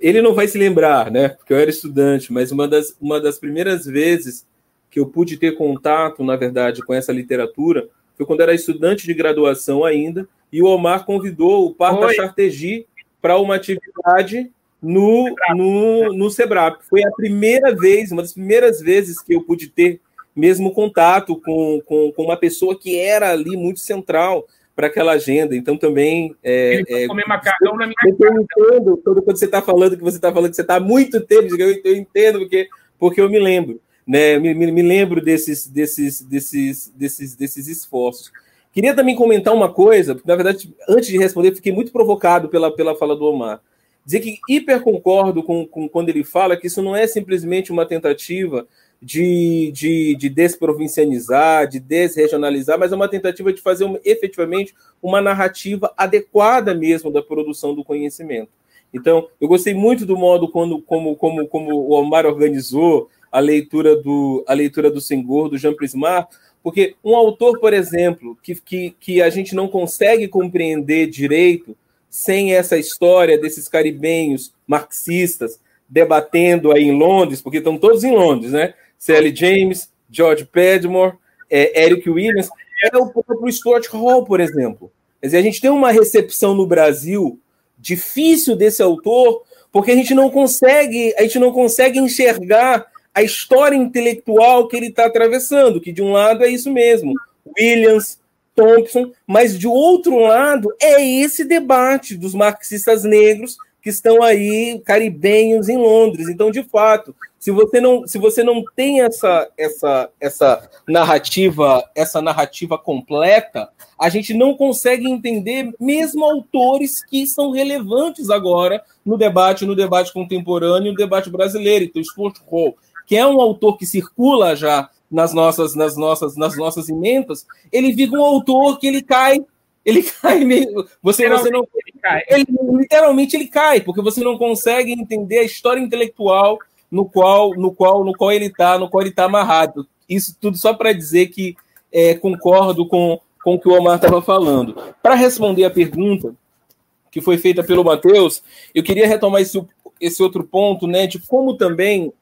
ele não vai se lembrar, né? Porque eu era estudante, mas uma das, uma das primeiras vezes que eu pude ter contato, na verdade, com essa literatura foi quando era estudante de graduação ainda, e o Omar convidou o Parta Chartegi para uma atividade no, no, no Sebrap. Foi a primeira vez, uma das primeiras vezes que eu pude ter mesmo contato com, com, com uma pessoa que era ali muito central para aquela agenda. Então também. É, é, comer macarrão na minha eu entendo quando você está falando que você está falando que você está há muito tempo, eu, eu entendo porque, porque eu me lembro. Né, me, me, lembro desses, desses, desses, desses, desses esforços. Queria também comentar uma coisa, porque, na verdade, antes de responder, fiquei muito provocado pela, pela fala do Omar. Dizer que hiper concordo com, com quando ele fala que isso não é simplesmente uma tentativa de, de, de desprovincianizar, de desregionalizar, mas é uma tentativa de fazer uma, efetivamente uma narrativa adequada mesmo da produção do conhecimento. Então, eu gostei muito do modo quando, como, como, como o Omar organizou a leitura do, a leitura do Senghor, do Jean Prismar, porque um autor, por exemplo, que, que, que a gente não consegue compreender direito sem essa história desses caribenhos marxistas debatendo aí em Londres, porque estão todos em Londres, né? C.L. James, George Padmore, é, Eric Williams, é o próprio Stuart Hall, por exemplo. Quer dizer, a gente tem uma recepção no Brasil difícil desse autor, porque a gente não consegue, a gente não consegue enxergar a história intelectual que ele está atravessando, que de um lado é isso mesmo, Williams, Thompson, mas de outro lado é esse debate dos marxistas negros que estão aí caribenhos em Londres. Então, de fato, se você não, se você não tem essa, essa, essa narrativa, essa narrativa completa, a gente não consegue entender mesmo autores que são relevantes agora no debate, no debate contemporâneo, no debate brasileiro. Então, Stuart Hall, que é um autor que circula já nas nossas, nas nossas, nas nossas emendas, ele fica um autor que ele cai, ele cai meio, você, você não, ele. Ele, literalmente ele cai, porque você não consegue entender a história intelectual no qual, no qual, no qual ele está, no qual ele está amarrado. Isso tudo só para dizer que é, concordo com, com o que o Omar estava falando. Para responder a pergunta que foi feita pelo Matheus, eu queria retomar esse, esse outro ponto, né, de como também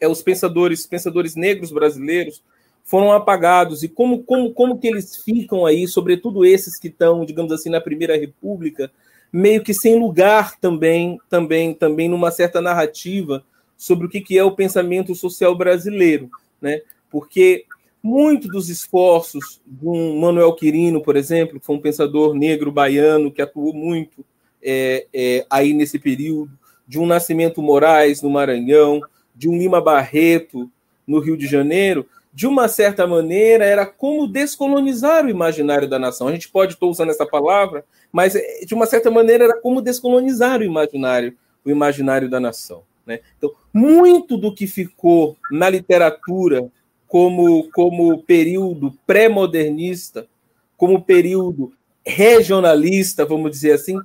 é, os pensadores, pensadores negros brasileiros foram apagados e como, como, como que eles ficam aí, sobretudo esses que estão, digamos assim, na Primeira República, meio que sem lugar também, também, também numa certa narrativa sobre o que, que é o pensamento social brasileiro, né? Porque muito dos esforços de um Manuel Quirino, por exemplo, que foi um pensador negro baiano que atuou muito é, é, aí nesse período, de um Nascimento Moraes no Maranhão, de um Lima Barreto no Rio de Janeiro, de uma certa maneira, era como descolonizar o imaginário da nação. A gente pode estar usando essa palavra, mas eh, de uma certa maneira era como descolonizar o imaginário, o imaginário da nação. Né? Então, muito do que ficou na literatura como, como período pré-modernista, como período regionalista, vamos dizer assim,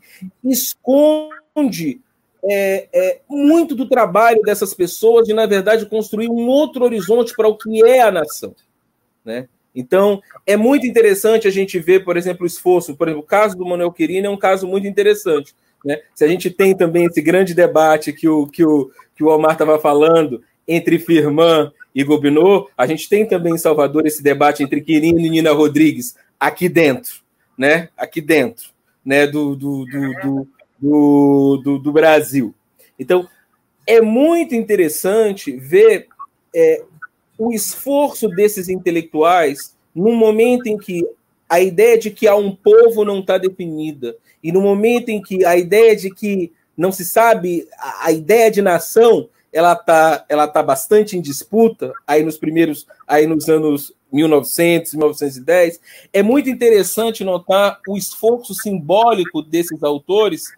esconde é, é, muito do trabalho dessas pessoas de, na verdade, construir um outro horizonte para o que é a nação. Né? Então, é muito interessante a gente ver, por exemplo, o esforço. Por exemplo, o caso do Manuel Quirino é um caso muito interessante. Né? Se a gente tem também esse grande debate que o, que o, que o Omar estava falando entre Firman e Gobineau, a gente tem também em Salvador esse debate entre Quirino e Nina Rodrigues, aqui dentro, né? Aqui dentro, né? Do, do, do, do, do, do Brasil. Então, é muito interessante ver é, o esforço desses intelectuais num momento em que a ideia de que há um povo não está definida, e no momento em que a ideia de que não se sabe, a, a ideia de nação, ela está ela tá bastante em disputa, aí nos primeiros, aí nos anos 1900, 1910, é muito interessante notar o esforço simbólico desses autores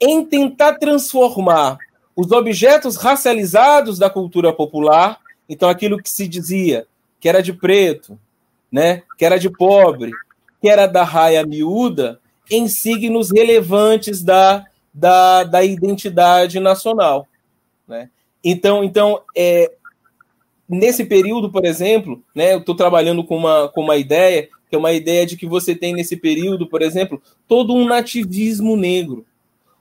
em tentar transformar os objetos racializados da cultura popular, então aquilo que se dizia que era de preto, né, que era de pobre, que era da raia miúda, em signos relevantes da, da, da identidade nacional. Né? Então, então é, nesse período, por exemplo, né, eu estou trabalhando com uma, com uma ideia, que é uma ideia de que você tem nesse período, por exemplo, todo um nativismo negro,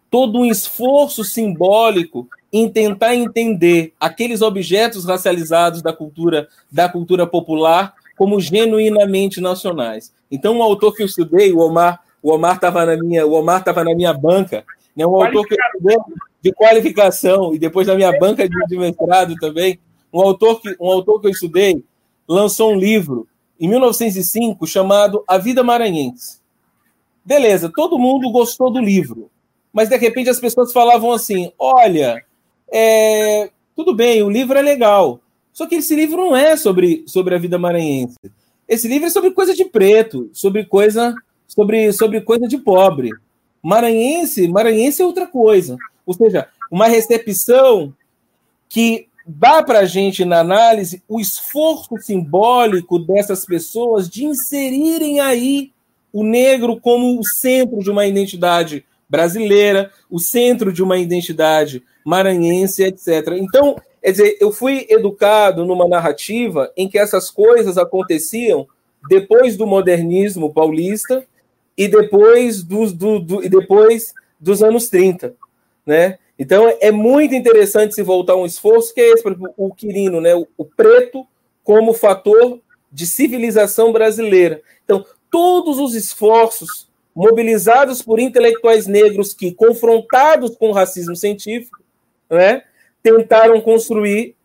todo um esforço simbólico em tentar entender aqueles objetos racializados da cultura da cultura popular como genuinamente nacionais. Então, um autor que eu estudei, o Omar, o Omar estava na minha, o Omar estava na minha banca, né? Um autor que eu estudei de qualificação e depois na minha banca de, de mestrado também, um autor que um autor que eu estudei lançou um livro em 1905 chamado A Vida Maranhense. Beleza, todo mundo gostou do livro, mas de repente as pessoas falavam assim: olha, é, tudo bem, o livro é legal, só que esse livro não é sobre, sobre a vida maranhense. Esse livro é sobre coisa de preto, sobre coisa sobre, sobre coisa de pobre. Maranhense, maranhense é outra coisa. Ou seja, uma recepção que dá para a gente na análise o esforço simbólico dessas pessoas de inserirem aí o negro como o centro de uma identidade brasileira, o centro de uma identidade maranhense, etc. Então, Quer dizer, eu fui educado numa narrativa em que essas coisas aconteciam depois do modernismo paulista e depois, do, do, do, e depois dos anos 30, né? Então é muito interessante se voltar um esforço que é esse, o Quirino, né? O, o preto como fator de civilização brasileira. Então, todos os esforços mobilizados por intelectuais negros que, confrontados com o racismo científico, né, tentaram construir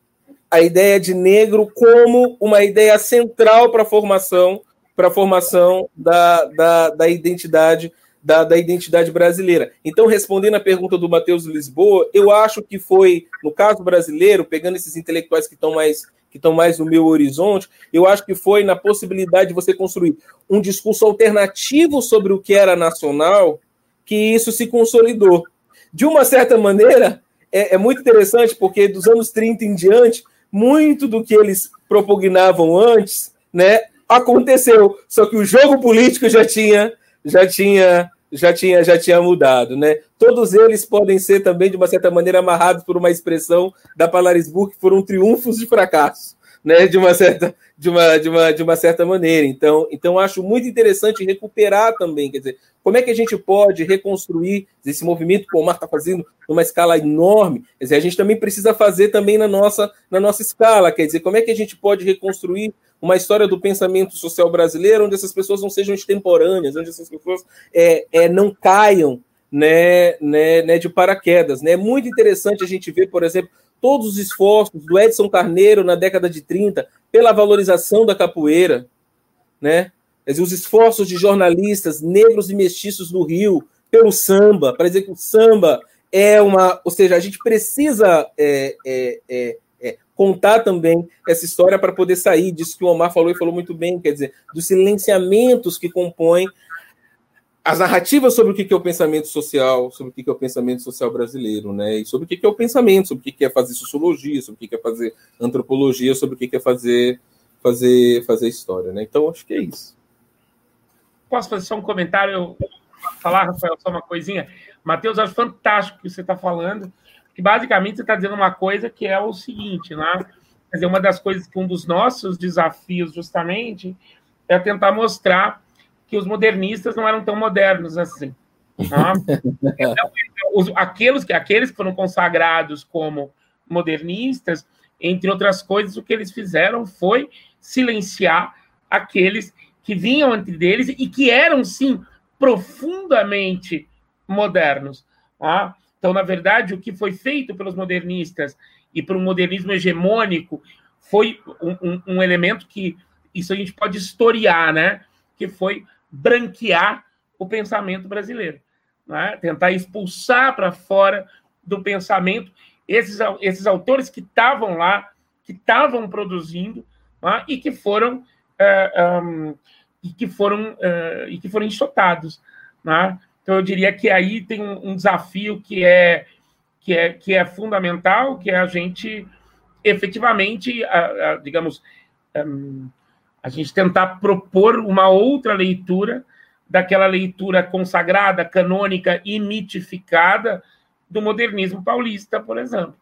a ideia de negro como uma ideia central para a formação para formação da, da, da identidade da, da, identidade brasileira. Então, respondendo à pergunta do Matheus Lisboa, eu acho que foi, no caso brasileiro, pegando esses intelectuais que estão mais que estão mais no meu horizonte, eu acho que foi na possibilidade de você construir um discurso alternativo sobre o que era nacional, que isso se consolidou. De uma certa maneira, é, é muito interessante porque dos anos 30 em diante, muito do que eles propugnavam antes, né, aconteceu. Só que o jogo político já tinha, já tinha, já tinha, já tinha mudado, né? Todos eles podem ser também de uma certa maneira amarrados por uma expressão da Palarisburg que foram triunfos de fracasso, né? De uma certa, de uma, de uma, de uma certa maneira. Então, então acho muito interessante recuperar também, quer dizer, como é que a gente pode reconstruir esse movimento que o Omar está fazendo numa escala enorme? Quer dizer, a gente também precisa fazer também na nossa, na nossa escala. Quer dizer, como é que a gente pode reconstruir uma história do pensamento social brasileiro onde essas pessoas não sejam extemporâneas, onde essas pessoas é, é, não caiam né, né, né, de paraquedas. Né? É muito interessante a gente ver, por exemplo, todos os esforços do Edson Carneiro na década de 30 pela valorização da capoeira, né? os esforços de jornalistas negros e mestiços no Rio pelo samba, para dizer que o samba é uma. Ou seja, a gente precisa é, é, é, é contar também essa história para poder sair disso que o Omar falou e falou muito bem, quer dizer, dos silenciamentos que compõem as narrativas sobre o que é o pensamento social, sobre o que é o pensamento social brasileiro, né? E sobre o que é o pensamento, sobre o que é fazer sociologia, sobre o que é fazer antropologia, sobre o que é fazer fazer fazer história, né? Então acho que é isso. Posso fazer só um comentário? Falar, Rafael, só uma coisinha. Matheus, acho fantástico o que você está falando, que basicamente você está dizendo uma coisa que é o seguinte, né? Quer dizer, uma das coisas que um dos nossos desafios, justamente, é tentar mostrar que os modernistas não eram tão modernos assim. Tá? Então, os, aqueles, aqueles que foram consagrados como modernistas, entre outras coisas, o que eles fizeram foi silenciar aqueles que vinham antes deles e que eram, sim, profundamente modernos. Tá? Então, na verdade, o que foi feito pelos modernistas e por um modernismo hegemônico foi um, um, um elemento que isso a gente pode historiar, né? Que foi branquear o pensamento brasileiro, né? tentar expulsar para fora do pensamento esses, esses autores que estavam lá, que estavam produzindo né? e que foram é, um, e que foram uh, e que foram enxotados, né? Então eu diria que aí tem um, um desafio que é que é que é fundamental, que é a gente efetivamente, a, a, digamos, um, a gente tentar propor uma outra leitura daquela leitura consagrada, canônica e mitificada do modernismo paulista, por exemplo.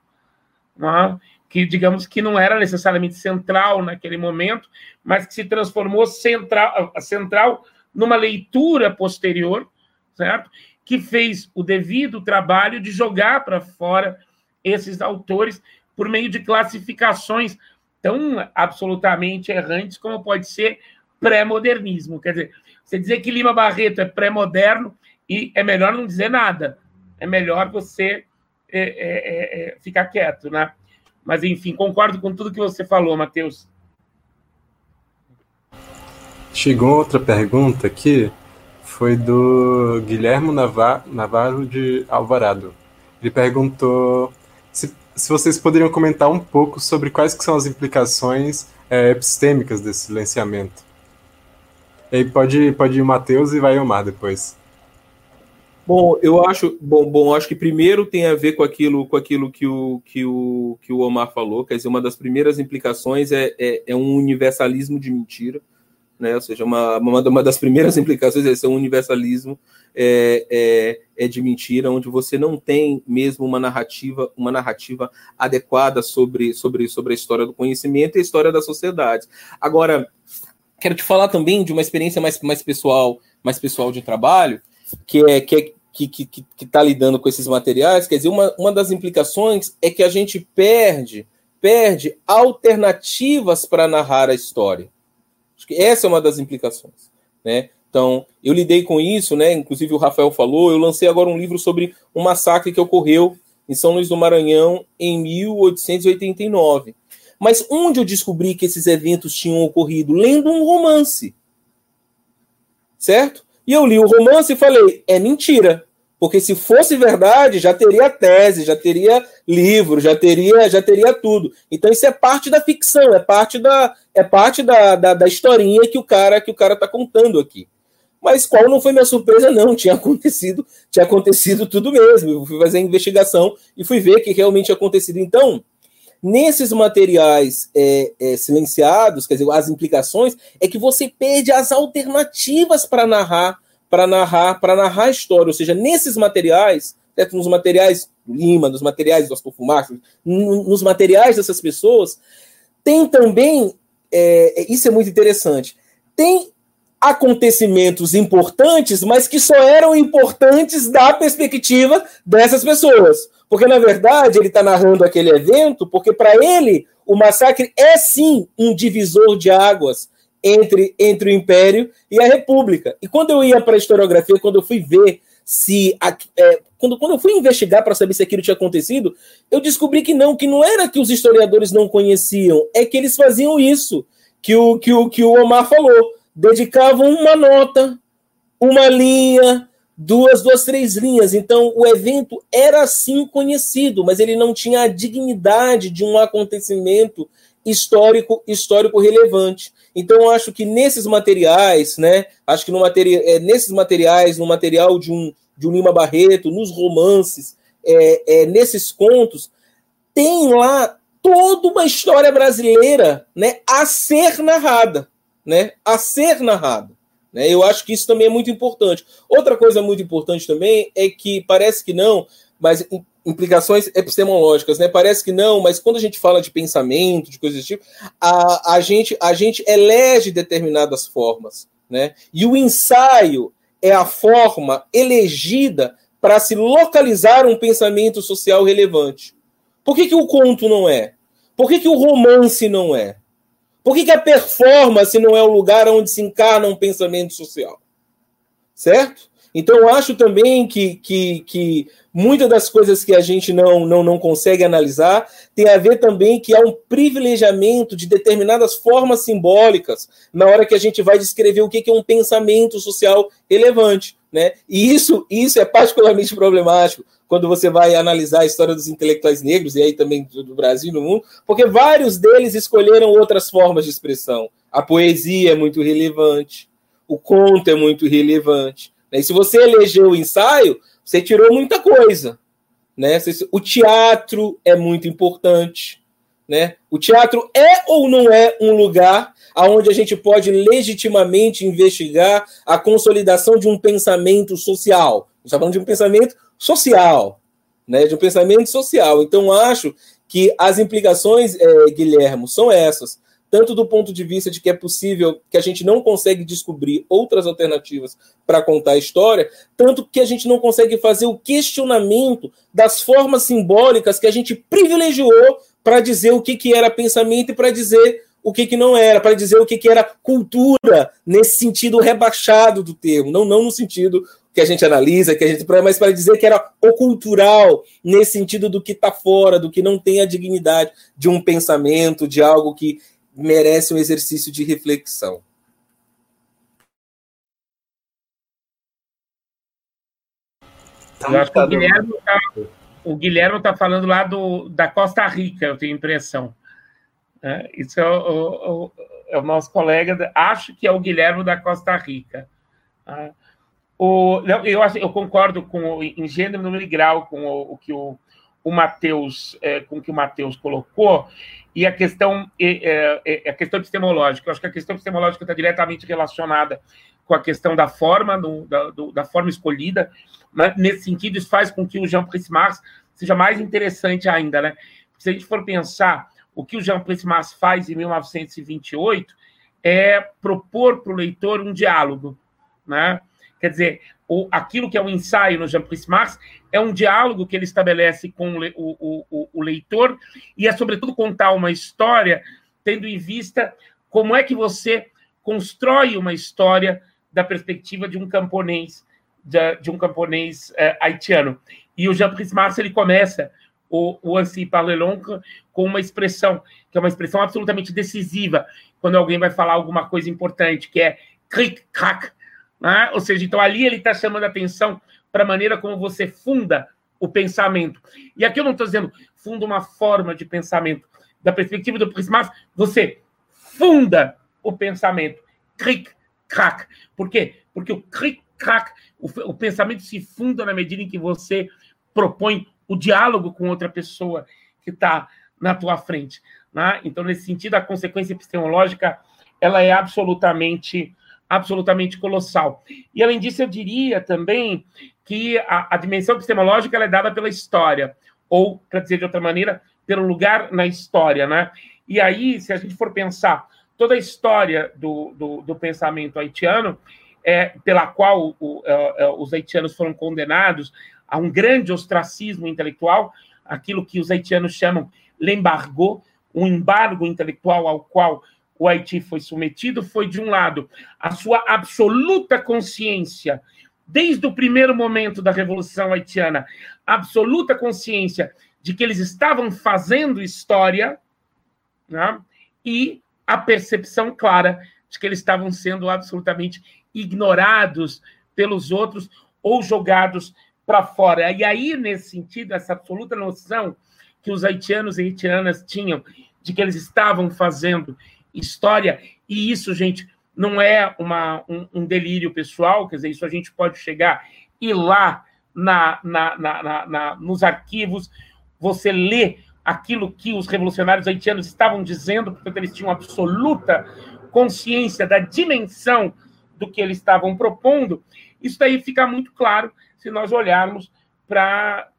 É? Que, digamos, que não era necessariamente central naquele momento, mas que se transformou central, central numa leitura posterior, certo? Que fez o devido trabalho de jogar para fora esses autores por meio de classificações tão absolutamente errantes como pode ser pré-modernismo. Quer dizer, você dizer que Lima Barreto é pré-moderno e é melhor não dizer nada. É melhor você é, é, é, é, ficar quieto, né? Mas, enfim, concordo com tudo que você falou, Matheus. Chegou outra pergunta aqui, foi do Guilhermo Navarro de Alvarado. Ele perguntou se vocês poderiam comentar um pouco sobre quais que são as implicações é, epistêmicas desse silenciamento. E aí pode, pode ir o Matheus e vai o Mar depois. Bom, eu acho, bom, bom, acho que primeiro tem a ver com aquilo, com aquilo que o, que o, que o Omar falou, quer dizer, uma das primeiras implicações é, é, é um universalismo de mentira né? Ou seja, uma, uma, uma das primeiras implicações é ser um universalismo é, é, é, de mentira, onde você não tem mesmo uma narrativa, uma narrativa adequada sobre, sobre, sobre a história do conhecimento e a história da sociedade. Agora, quero te falar também de uma experiência mais, mais pessoal, mais pessoal de trabalho, que é que é, que está que, que tá lidando com esses materiais, quer dizer, uma, uma das implicações é que a gente perde, perde alternativas para narrar a história. Acho que essa é uma das implicações, né? Então, eu lidei com isso, né? Inclusive o Rafael falou, eu lancei agora um livro sobre um massacre que ocorreu em São Luís do Maranhão em 1889. Mas onde eu descobri que esses eventos tinham ocorrido? Lendo um romance. Certo? E eu li o romance e falei: é mentira. Porque se fosse verdade, já teria tese, já teria livro, já teria, já teria tudo. Então isso é parte da ficção, é parte da, é parte da, da, da historinha que o cara que o cara está contando aqui. Mas qual não foi minha surpresa? Não, tinha acontecido, tinha acontecido tudo mesmo. Eu fui fazer a investigação e fui ver que realmente tinha acontecido. Então, nesses materiais é, é, silenciados, quer dizer, as implicações, é que você perde as alternativas para narrar para narrar, para narrar a história, ou seja, nesses materiais, nos materiais do Lima, nos materiais do Astor Fumaça, nos materiais dessas pessoas, tem também, é, é, isso é muito interessante, tem acontecimentos importantes, mas que só eram importantes da perspectiva dessas pessoas. Porque, na verdade, ele está narrando aquele evento porque, para ele, o massacre é sim um divisor de águas entre, entre o Império e a República. E quando eu ia para a historiografia, quando eu fui ver se. É, quando, quando eu fui investigar para saber se aquilo tinha acontecido, eu descobri que não, que não era que os historiadores não conheciam, é que eles faziam isso, que o, que o, que o Omar falou. Dedicavam uma nota, uma linha, duas, duas, três linhas. Então, o evento era sim conhecido, mas ele não tinha a dignidade de um acontecimento histórico, histórico relevante. Então, acho que nesses materiais, né? Acho que no material, é, nesses materiais, no material de um, de um Lima Barreto, nos romances, é, é, nesses contos, tem lá toda uma história brasileira né, a ser narrada. Né, a ser narrada. Né? Eu acho que isso também é muito importante. Outra coisa muito importante também é que parece que não, mas implicações epistemológicas, né? Parece que não, mas quando a gente fala de pensamento, de coisas desse tipo, a, a, gente, a gente elege determinadas formas, né? E o ensaio é a forma elegida para se localizar um pensamento social relevante. Por que, que o conto não é? Por que, que o romance não é? Por que, que a performance não é o lugar onde se encarna um pensamento social? Certo? Então, eu acho também que, que, que muitas das coisas que a gente não, não, não consegue analisar tem a ver também que há um privilegiamento de determinadas formas simbólicas na hora que a gente vai descrever o que é um pensamento social relevante. Né? E isso, isso é particularmente problemático quando você vai analisar a história dos intelectuais negros, e aí também do Brasil e do mundo, porque vários deles escolheram outras formas de expressão. A poesia é muito relevante, o conto é muito relevante. Né? E se você elegeu o ensaio, você tirou muita coisa. Né? O teatro é muito importante. Né? O teatro é ou não é um lugar onde a gente pode legitimamente investigar a consolidação de um pensamento social? Está falando de um pensamento social, né? de um pensamento social. Então, acho que as implicações, é, são essas tanto do ponto de vista de que é possível que a gente não consegue descobrir outras alternativas para contar a história, tanto que a gente não consegue fazer o questionamento das formas simbólicas que a gente privilegiou para dizer o que, que era pensamento e para dizer o que, que não era, para dizer o que, que era cultura, nesse sentido rebaixado do termo, não, não no sentido que a gente analisa, que a gente mas para dizer que era o cultural, nesse sentido do que está fora, do que não tem a dignidade de um pensamento, de algo que merece um exercício de reflexão. Eu acho que o Guilherme está tá falando lá do, da Costa Rica, eu tenho a impressão. É, isso é o, o, é o, nosso colega, acho que é o Guilherme da Costa Rica. É, o, eu, eu concordo com em gênero, número e grau com o, o que o, o Matheus, é, com que o Matheus colocou, e a questão, é, é, a questão epistemológica. Eu acho que a questão epistemológica está diretamente relacionada com a questão da forma, do, da, do, da, forma escolhida. Né? Nesse sentido, isso faz com que o Jean Prince Marx seja mais interessante ainda. Né? Se a gente for pensar o que o Jean Prince Marx faz em 1928, é propor para o leitor um diálogo. Né? Quer dizer, o, aquilo que é um ensaio no Jean Prince Marx é um diálogo que ele estabelece com o, o, o, o leitor e é, sobretudo, contar uma história tendo em vista como é que você constrói uma história da perspectiva de um camponês, de, de um camponês é, haitiano. E o Jean Prince Marx ele começa o, o Ansi Parlelon com uma expressão, que é uma expressão absolutamente decisiva, quando alguém vai falar alguma coisa importante, que é cric, crac, né? Ou seja, então ali ele está chamando a atenção para a maneira como você funda o pensamento. E aqui eu não estou dizendo funda uma forma de pensamento. Da perspectiva do Prismas, você funda o pensamento. Cric, crack. Por quê? Porque o cric, crack, o, o pensamento se funda na medida em que você propõe o diálogo com outra pessoa que está na tua frente. Né? Então, nesse sentido, a consequência epistemológica ela é absolutamente absolutamente colossal. E, além disso, eu diria também que a, a dimensão epistemológica é dada pela história, ou, para dizer de outra maneira, pelo lugar na história. Né? E aí, se a gente for pensar toda a história do, do, do pensamento haitiano, é, pela qual o, é, é os haitianos foram condenados a um grande ostracismo intelectual, aquilo que os haitianos chamam l'embargo, um embargo intelectual ao qual o Haiti foi submetido foi, de um lado, a sua absoluta consciência, desde o primeiro momento da Revolução Haitiana, absoluta consciência de que eles estavam fazendo história, né? e a percepção clara de que eles estavam sendo absolutamente ignorados pelos outros ou jogados para fora. E aí, nesse sentido, essa absoluta noção que os haitianos e haitianas tinham de que eles estavam fazendo história, e isso, gente, não é uma, um, um delírio pessoal, quer dizer, isso a gente pode chegar e lá na, na, na, na, nos arquivos, você lê aquilo que os revolucionários haitianos estavam dizendo, portanto, eles tinham absoluta consciência da dimensão do que eles estavam propondo. Isso daí fica muito claro se nós olharmos para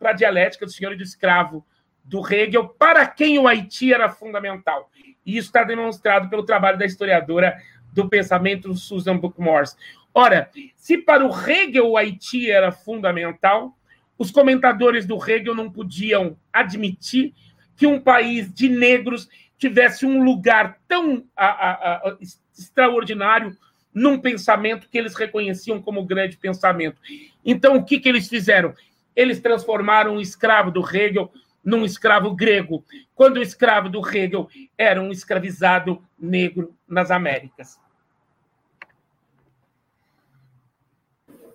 a dialética do senhor e do escravo do Hegel, para quem o Haiti era fundamental. E isso está demonstrado pelo trabalho da historiadora do pensamento Susan Bookmorse. Ora, se para o Hegel o Haiti era fundamental, os comentadores do Hegel não podiam admitir que um país de negros tivesse um lugar tão a, a, a, extraordinário num pensamento que eles reconheciam como grande pensamento. Então, o que, que eles fizeram? Eles transformaram o escravo do Hegel num escravo grego, quando o escravo do Hegel era um escravizado negro nas Américas.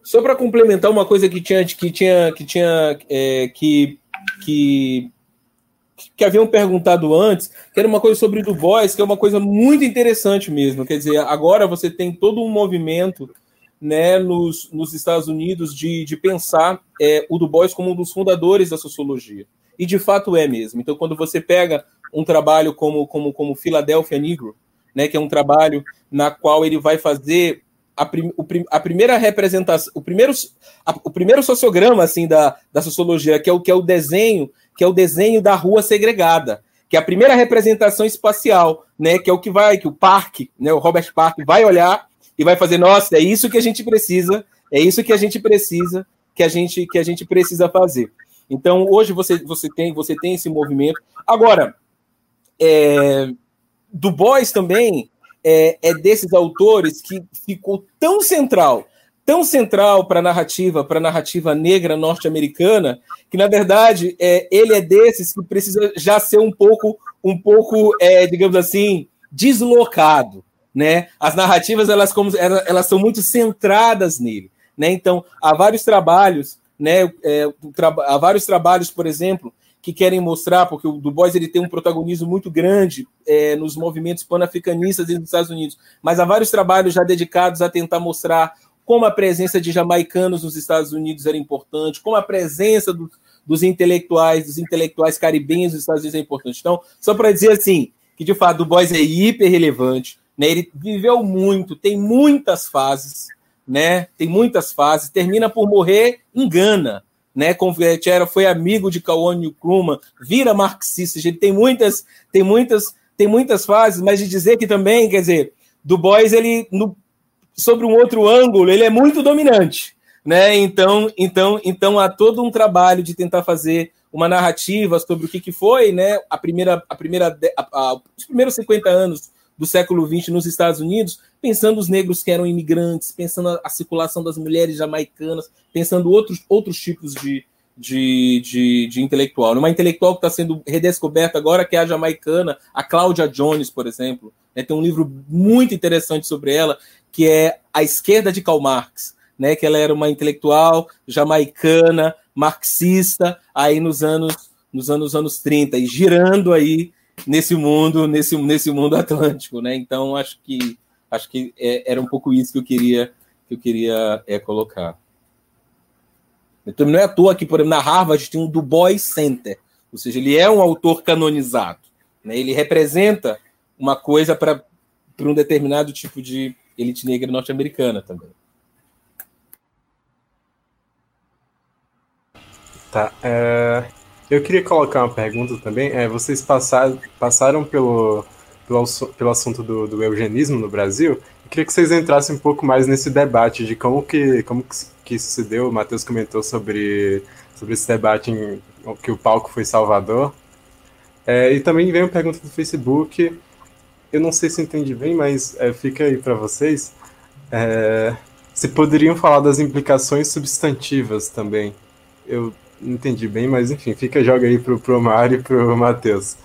Só para complementar uma coisa que tinha que tinha que tinha é, que, que que haviam perguntado antes, que era uma coisa sobre Du Bois, que é uma coisa muito interessante mesmo. Quer dizer, agora você tem todo um movimento né, nos, nos Estados Unidos de, de pensar é, o Du Bois como um dos fundadores da sociologia. E de fato é mesmo. Então, quando você pega um trabalho como, como, como Philadelphia Negro, né, que é um trabalho na qual ele vai fazer a, prim, a primeira representação, o primeiro, a, o primeiro sociograma assim da, da sociologia, que é o que é o desenho, que é o desenho da rua segregada, que é a primeira representação espacial, né, que é o que vai, que o Parque, né, o Robert Park vai olhar e vai fazer, nossa, é isso que a gente precisa, é isso que a gente precisa, que a gente que a gente precisa fazer. Então, hoje você, você tem você tem esse movimento. Agora, é, Du Bois também é, é desses autores que ficou tão central, tão central para a narrativa, para a narrativa negra norte-americana, que na verdade é, ele é desses que precisa já ser um pouco, um pouco, é, digamos assim, deslocado, né? As narrativas elas como elas, elas são muito centradas nele, né? Então há vários trabalhos, né? É, há vários trabalhos, por exemplo, que querem mostrar, porque o Du Bois ele tem um protagonismo muito grande é, nos movimentos panafricanistas nos Estados Unidos, mas há vários trabalhos já dedicados a tentar mostrar como a presença de jamaicanos nos Estados Unidos era importante, como a presença do, dos intelectuais, dos intelectuais caribenhos nos Estados Unidos é importante. Então, só para dizer assim, que de fato Du Bois é hiper relevante, né? Ele viveu muito, tem muitas fases, né? Tem muitas fases, termina por morrer em Gana, né? Era, foi amigo de Kawan Nkrumah, vira marxista. Ele tem muitas, tem muitas, tem muitas fases, mas de dizer que também, quer dizer, Du Bois, ele no, sobre um outro ângulo, ele é muito dominante, né? Então, então, então há todo um trabalho de tentar fazer uma narrativa sobre o que, que foi, né? A primeira, a primeira, a, a, os primeiros 50 anos do século XX nos Estados Unidos, pensando os negros que eram imigrantes, pensando a, a circulação das mulheres jamaicanas, pensando outros, outros tipos de, de, de, de intelectual. Uma intelectual que está sendo redescoberta agora, que é a jamaicana, a Cláudia Jones, por exemplo. Né, tem um livro muito interessante sobre ela, que é A Esquerda de Karl Marx, né, que ela era uma intelectual jamaicana, marxista, aí nos anos nos anos, anos 30, e girando aí nesse mundo, nesse, nesse mundo atlântico, né? Então acho que acho que é, era um pouco isso que eu queria que eu queria é, colocar. Então não é à toa que, por exemplo, na Harvard tem um Du Bois Center, ou seja, ele é um autor canonizado, né? Ele representa uma coisa para um determinado tipo de elite negra norte-americana também. Tá. É, eu queria colocar uma pergunta também. É, vocês passaram, passaram pelo, pelo, pelo assunto do, do, eugenismo no Brasil. Eu queria que vocês entrassem um pouco mais nesse debate de como que, como que isso se deu. O Matheus comentou sobre, sobre esse debate em que o palco foi Salvador. É, e também veio uma pergunta do Facebook. Eu não sei se entendi bem, mas é, fica aí para vocês. É, se poderiam falar das implicações substantivas também. Eu não entendi bem, mas enfim, fica, joga aí pro, pro Mário e pro Matheus.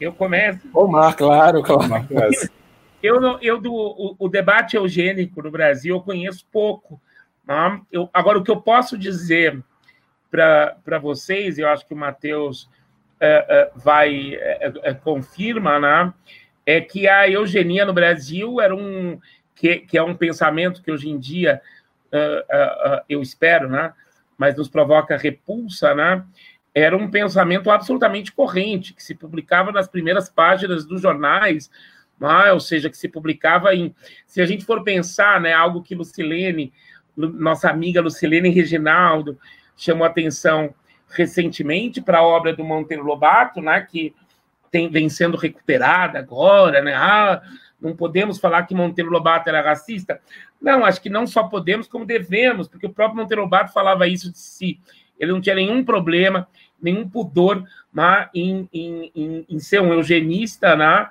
Eu começo. Omar, claro, claro. eu, eu do o, o, debate eugênico no Brasil eu conheço pouco. Tá? Eu, agora, o que eu posso dizer para vocês, eu acho que o Matheus é, vai confirma, né? É que a eugenia no Brasil era um que, que é um pensamento que hoje em dia eu espero, né? Mas nos provoca repulsa, né? Era um pensamento absolutamente corrente que se publicava nas primeiras páginas dos jornais ah, ou seja, que se publicava em. Se a gente for pensar, né, algo que Lucilene, nossa amiga Lucilene Reginaldo, chamou atenção recentemente para a obra do Monteiro Lobato, né, que tem, vem sendo recuperada agora, né? Ah, não podemos falar que Monteiro Lobato era racista. Não, acho que não só podemos, como devemos, porque o próprio Monteiro Lobato falava isso de si. Ele não tinha nenhum problema, nenhum pudor né, em, em, em, ser um eugenista, né?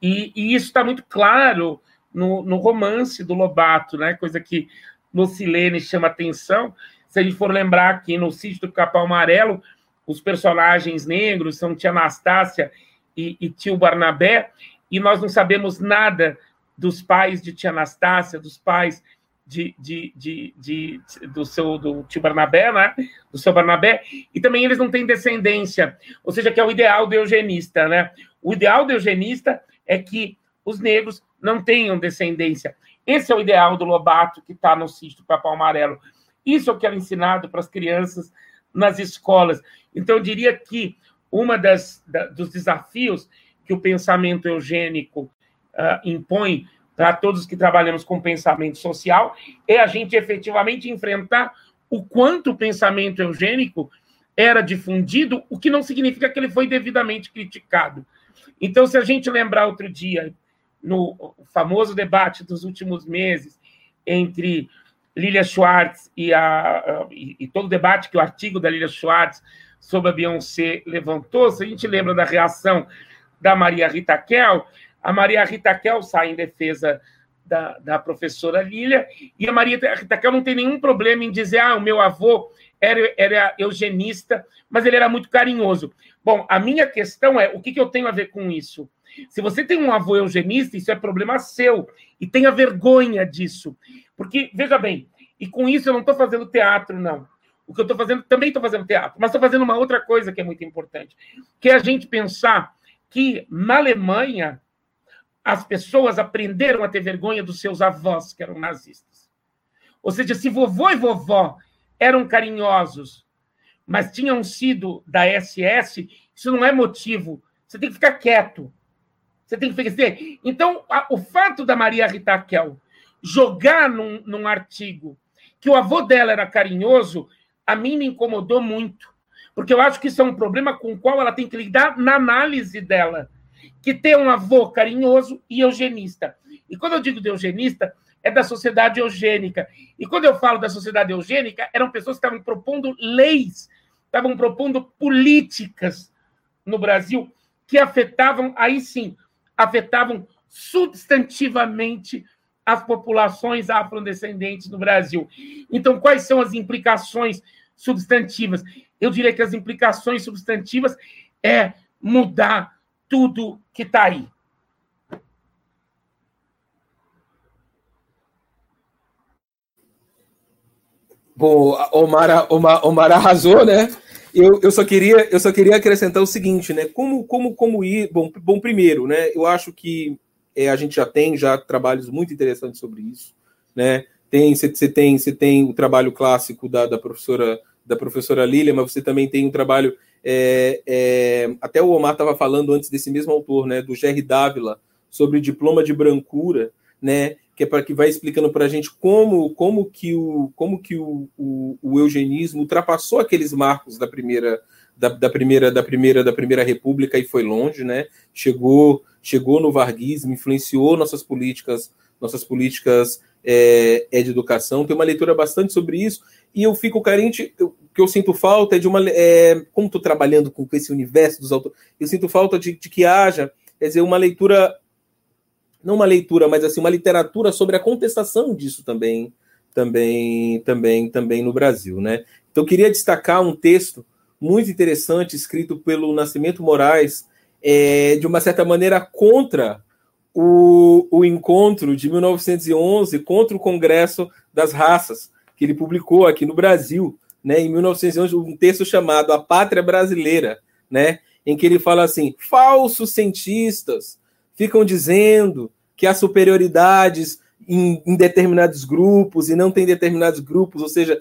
E, e isso está muito claro no, no, romance do Lobato, né? coisa que Lucilene chama atenção. Se a gente for lembrar aqui no sítio do Capão Amarelo, os personagens negros são tia Anastácia e, e tio Barnabé, e nós não sabemos nada dos pais de tia Anastácia, dos pais de, de, de, de, do seu do tio Barnabé, né? Do seu Barnabé, e também eles não têm descendência, ou seja, que é o ideal do eugenista, né? O ideal do eugenista é que os negros não tenham descendência. Esse é o ideal do Lobato que está no sítio Papão Amarelo. Isso é o que era ensinado para as crianças nas escolas. Então, eu diria que uma das da, dos desafios que o pensamento eugênico uh, impõe para todos que trabalhamos com pensamento social é a gente efetivamente enfrentar o quanto o pensamento eugênico era difundido, o que não significa que ele foi devidamente criticado. Então, se a gente lembrar outro dia, no famoso debate dos últimos meses entre Lilia Schwartz e, a, e, e todo o debate que o artigo da Lilia Schwartz sobre a Beyoncé levantou, se a gente lembra da reação da Maria Rita Kell, a Maria Rita Kell sai em defesa da, da professora Lilia, e a Maria Rita Kell não tem nenhum problema em dizer, ah, o meu avô era, era eugenista, mas ele era muito carinhoso. Bom, a minha questão é: o que, que eu tenho a ver com isso? Se você tem um avô eugenista, isso é problema seu. E tenha vergonha disso. Porque, veja bem, e com isso eu não estou fazendo teatro, não. O que eu estou fazendo, também estou fazendo teatro, mas estou fazendo uma outra coisa que é muito importante, que é a gente pensar que na Alemanha as pessoas aprenderam a ter vergonha dos seus avós, que eram nazistas. Ou seja, se vovô e vovó eram carinhosos, mas tinham sido da SS, isso não é motivo. Você tem que ficar quieto. Você tem que ficar. Então, o fato da Maria Rita Kel jogar num, num artigo que o avô dela era carinhoso, a mim me incomodou muito. Porque eu acho que isso é um problema com o qual ela tem que lidar na análise dela. Que ter um avô carinhoso e eugenista. E quando eu digo de eugenista, é da sociedade eugênica. E quando eu falo da sociedade eugênica, eram pessoas que estavam propondo leis, estavam propondo políticas no Brasil que afetavam, aí sim, afetavam substantivamente as populações afrodescendentes no Brasil. Então, quais são as implicações substantivas? Eu diria que as implicações substantivas é mudar tudo que está aí. Bom, Omar, Omar, Omar arrasou, né? Eu, eu, só queria, eu só queria acrescentar o seguinte, né? Como, como, como ir. Bom, bom, primeiro, né? Eu acho que é, a gente já tem já trabalhos muito interessantes sobre isso, né? Tem, você tem, você tem o trabalho clássico da, da professora da professora Lília, mas você também tem um trabalho. É, é, até o Omar estava falando antes desse mesmo autor, né? Do Jerry Dávila, sobre diploma de brancura, né? que é para que vai explicando para a gente como, como que, o, como que o, o, o, eugenismo ultrapassou aqueles marcos da primeira da, da, primeira da primeira da primeira república e foi longe, né? Chegou chegou no varguismo, influenciou nossas políticas nossas políticas é, é de educação. Tem uma leitura bastante sobre isso e eu fico carente. O que eu sinto falta é de uma é, como estou trabalhando com esse universo dos autores, eu sinto falta de, de que haja quer dizer uma leitura não uma leitura, mas assim uma literatura sobre a contestação disso também, também, também, também no Brasil, né? Então eu queria destacar um texto muito interessante escrito pelo Nascimento Moraes, é, de uma certa maneira contra o, o encontro de 1911, contra o Congresso das Raças, que ele publicou aqui no Brasil, né, em 1911, um texto chamado A Pátria Brasileira, né, em que ele fala assim: falsos cientistas ficam dizendo que há superioridades em, em determinados grupos e não tem determinados grupos, ou seja,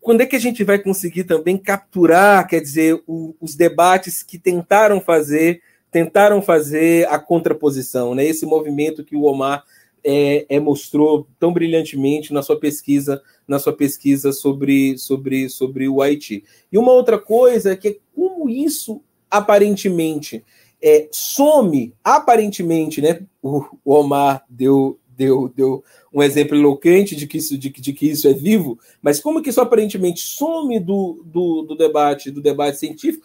quando é que a gente vai conseguir também capturar, quer dizer, o, os debates que tentaram fazer, tentaram fazer a contraposição, né? Esse movimento que o Omar é, é, mostrou tão brilhantemente na sua pesquisa, na sua pesquisa sobre, sobre, sobre o Haiti. E uma outra coisa é que como isso aparentemente é, some, aparentemente, né? O, o Omar deu, deu, deu um exemplo eloquente de que isso, de, de, que isso é vivo, mas como que isso aparentemente some do, do, do debate, do debate científico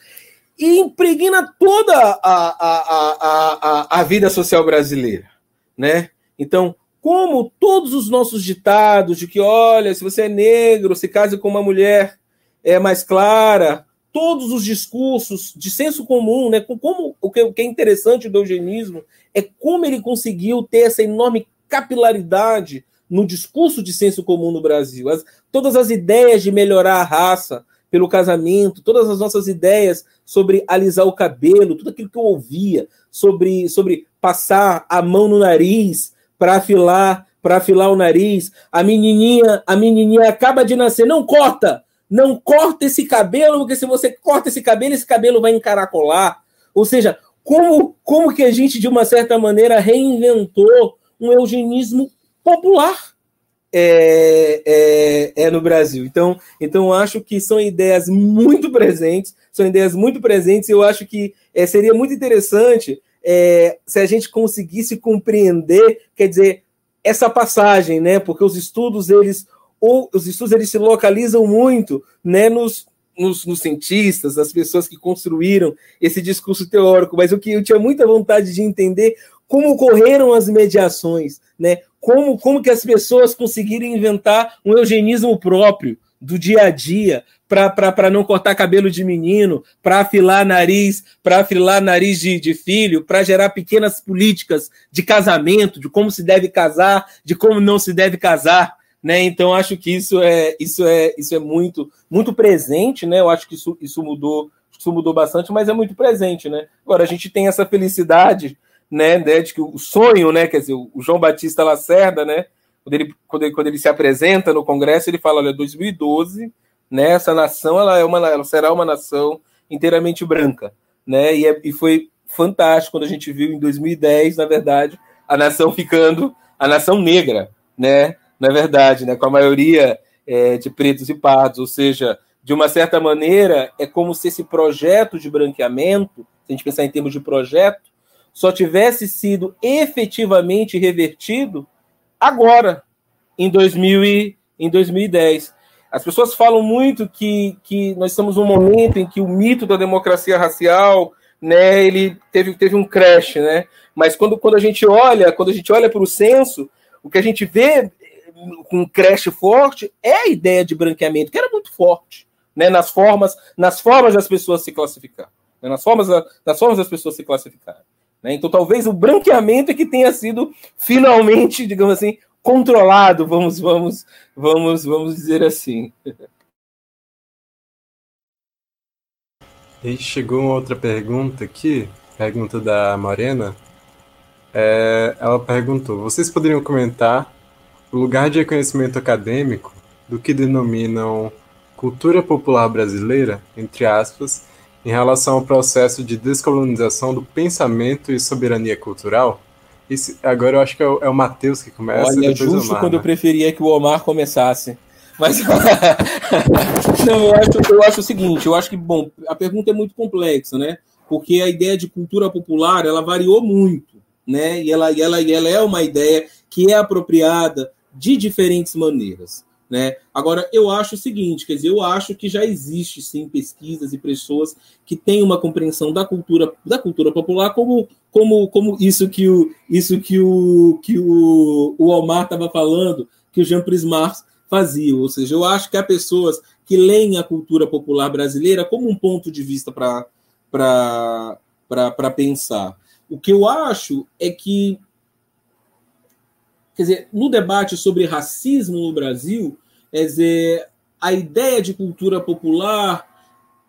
e impregna toda a, a, a, a, a vida social brasileira, né? Então, como todos os nossos ditados de que, olha, se você é negro, se case com uma mulher é mais clara, todos os discursos de senso comum, né? Como o que, é interessante do eugenismo é como ele conseguiu ter essa enorme capilaridade no discurso de senso comum no Brasil. As, todas as ideias de melhorar a raça pelo casamento, todas as nossas ideias sobre alisar o cabelo, tudo aquilo que eu ouvia sobre, sobre passar a mão no nariz para afilar, para afilar o nariz. A menininha, a menininha acaba de nascer, não corta, não corta esse cabelo, porque se você corta esse cabelo, esse cabelo vai encaracolar. Ou seja, como, como que a gente, de uma certa maneira, reinventou um eugenismo popular é, é, é, no Brasil. Então, então, acho que são ideias muito presentes, são ideias muito presentes, eu acho que é, seria muito interessante é, se a gente conseguisse compreender, quer dizer, essa passagem, né? Porque os estudos, eles, ou os estudos eles se localizam muito né, nos, nos, nos, cientistas, as pessoas que construíram esse discurso teórico, mas o que eu tinha muita vontade de entender como ocorreram as mediações, né? Como, como que as pessoas conseguiram inventar um eugenismo próprio do dia a dia para não cortar cabelo de menino, para afilar nariz, para afilar nariz de, de filho, para gerar pequenas políticas de casamento, de como se deve casar, de como não se deve casar, né? Então acho que isso é isso é isso é muito muito presente, né? Eu acho que isso, isso mudou isso mudou bastante, mas é muito presente, né? Agora a gente tem essa felicidade né, de que o sonho, né, quer dizer, o João Batista Lacerda, né, quando ele, quando ele, quando ele se apresenta no Congresso, ele fala, olha, 2012, né, essa nação, ela, é uma, ela será uma nação inteiramente branca, né, e, é, e foi fantástico quando a gente viu em 2010, na verdade, a nação ficando a nação negra, né, na verdade, né, com a maioria é, de pretos e pardos, ou seja, de uma certa maneira, é como se esse projeto de branqueamento, se a gente pensar em termos de projeto, só tivesse sido efetivamente revertido agora, em, 2000 e, em 2010. As pessoas falam muito que, que nós estamos num momento em que o mito da democracia racial, né, ele teve, teve um crash, né? Mas quando, quando a gente olha, quando a gente olha para o censo, o que a gente vê com um crash forte é a ideia de branqueamento, que era muito forte, né, nas formas, nas formas das pessoas se classificar, né, nas formas, nas formas das pessoas se classificarem. Né? Então, talvez o branqueamento é que tenha sido finalmente, digamos assim, controlado, vamos, vamos, vamos, vamos dizer assim. E chegou uma outra pergunta aqui, pergunta da Morena. É, ela perguntou: vocês poderiam comentar o lugar de reconhecimento acadêmico do que denominam cultura popular brasileira, entre aspas, em relação ao processo de descolonização do pensamento e soberania cultural? Esse, agora eu acho que é o, é o Matheus que começa. Olha, justo Omar, quando né? eu preferia que o Omar começasse. Mas não, eu acho, eu acho o seguinte, eu acho que bom, a pergunta é muito complexa, né? Porque a ideia de cultura popular ela variou muito, né? E ela, e ela, e ela é uma ideia que é apropriada de diferentes maneiras. Né? Agora, eu acho o seguinte, quer dizer, eu acho que já existe sim pesquisas e pessoas que têm uma compreensão da cultura da cultura popular como como, como isso que o isso que o que o, o Omar estava falando, que o Jean Prismar fazia, ou seja, eu acho que há pessoas que leem a cultura popular brasileira como um ponto de vista para para pensar. O que eu acho é que quer dizer, no debate sobre racismo no Brasil, quer dizer, a ideia de cultura popular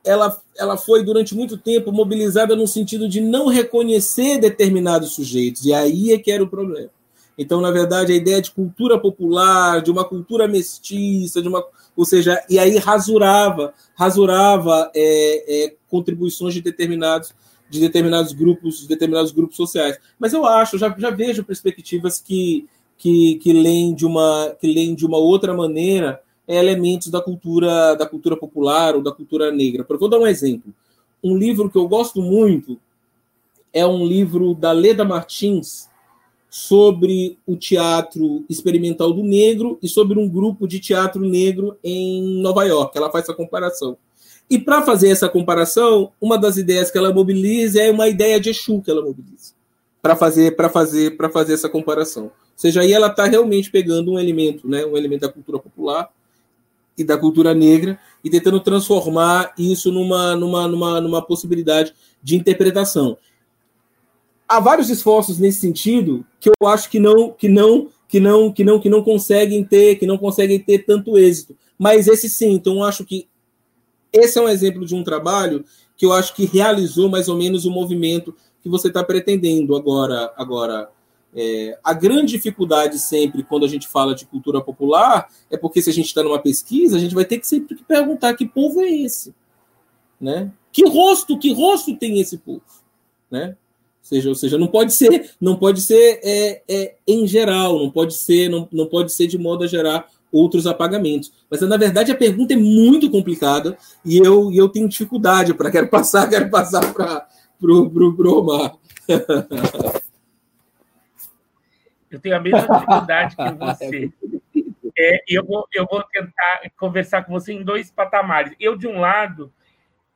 ela, ela foi durante muito tempo mobilizada no sentido de não reconhecer determinados sujeitos, e aí é que era o problema. Então, na verdade, a ideia de cultura popular, de uma cultura mestiça, de uma, ou seja, e aí rasurava, rasurava é, é, contribuições de determinados de determinados grupos, de determinados grupos sociais. Mas eu acho, já, já vejo perspectivas que, que, que leem de uma que leem de uma outra maneira elementos da cultura da cultura popular ou da cultura negra. Vou dar um exemplo. Um livro que eu gosto muito é um livro da Leda Martins sobre o teatro experimental do negro e sobre um grupo de teatro negro em Nova York. Ela faz essa comparação. E para fazer essa comparação, uma das ideias que ela mobiliza é uma ideia de Exu que ela mobiliza para fazer para fazer para fazer essa comparação. Seja, aí ela está realmente pegando um elemento, né, um elemento da cultura popular e da cultura negra e tentando transformar isso numa, numa, numa, numa possibilidade de interpretação. Há vários esforços nesse sentido que eu acho que não que não que não que não que não conseguem ter que não conseguem ter tanto êxito. Mas esse sim, então eu acho que esse é um exemplo de um trabalho que eu acho que realizou mais ou menos o movimento que você está pretendendo agora agora é, a grande dificuldade sempre quando a gente fala de cultura popular é porque se a gente está numa pesquisa, a gente vai ter que sempre perguntar que povo é esse, né? Que rosto, que rosto tem esse povo, né? Ou seja, ou seja, não pode ser, não pode ser é, é, em geral, não pode ser, não, não pode ser de modo a gerar outros apagamentos. Mas na verdade a pergunta é muito complicada e eu, eu tenho dificuldade para quero passar, quero passar para o Omar. Eu tenho a mesma dificuldade que você. É, e eu vou, eu vou tentar conversar com você em dois patamares. Eu, de um lado,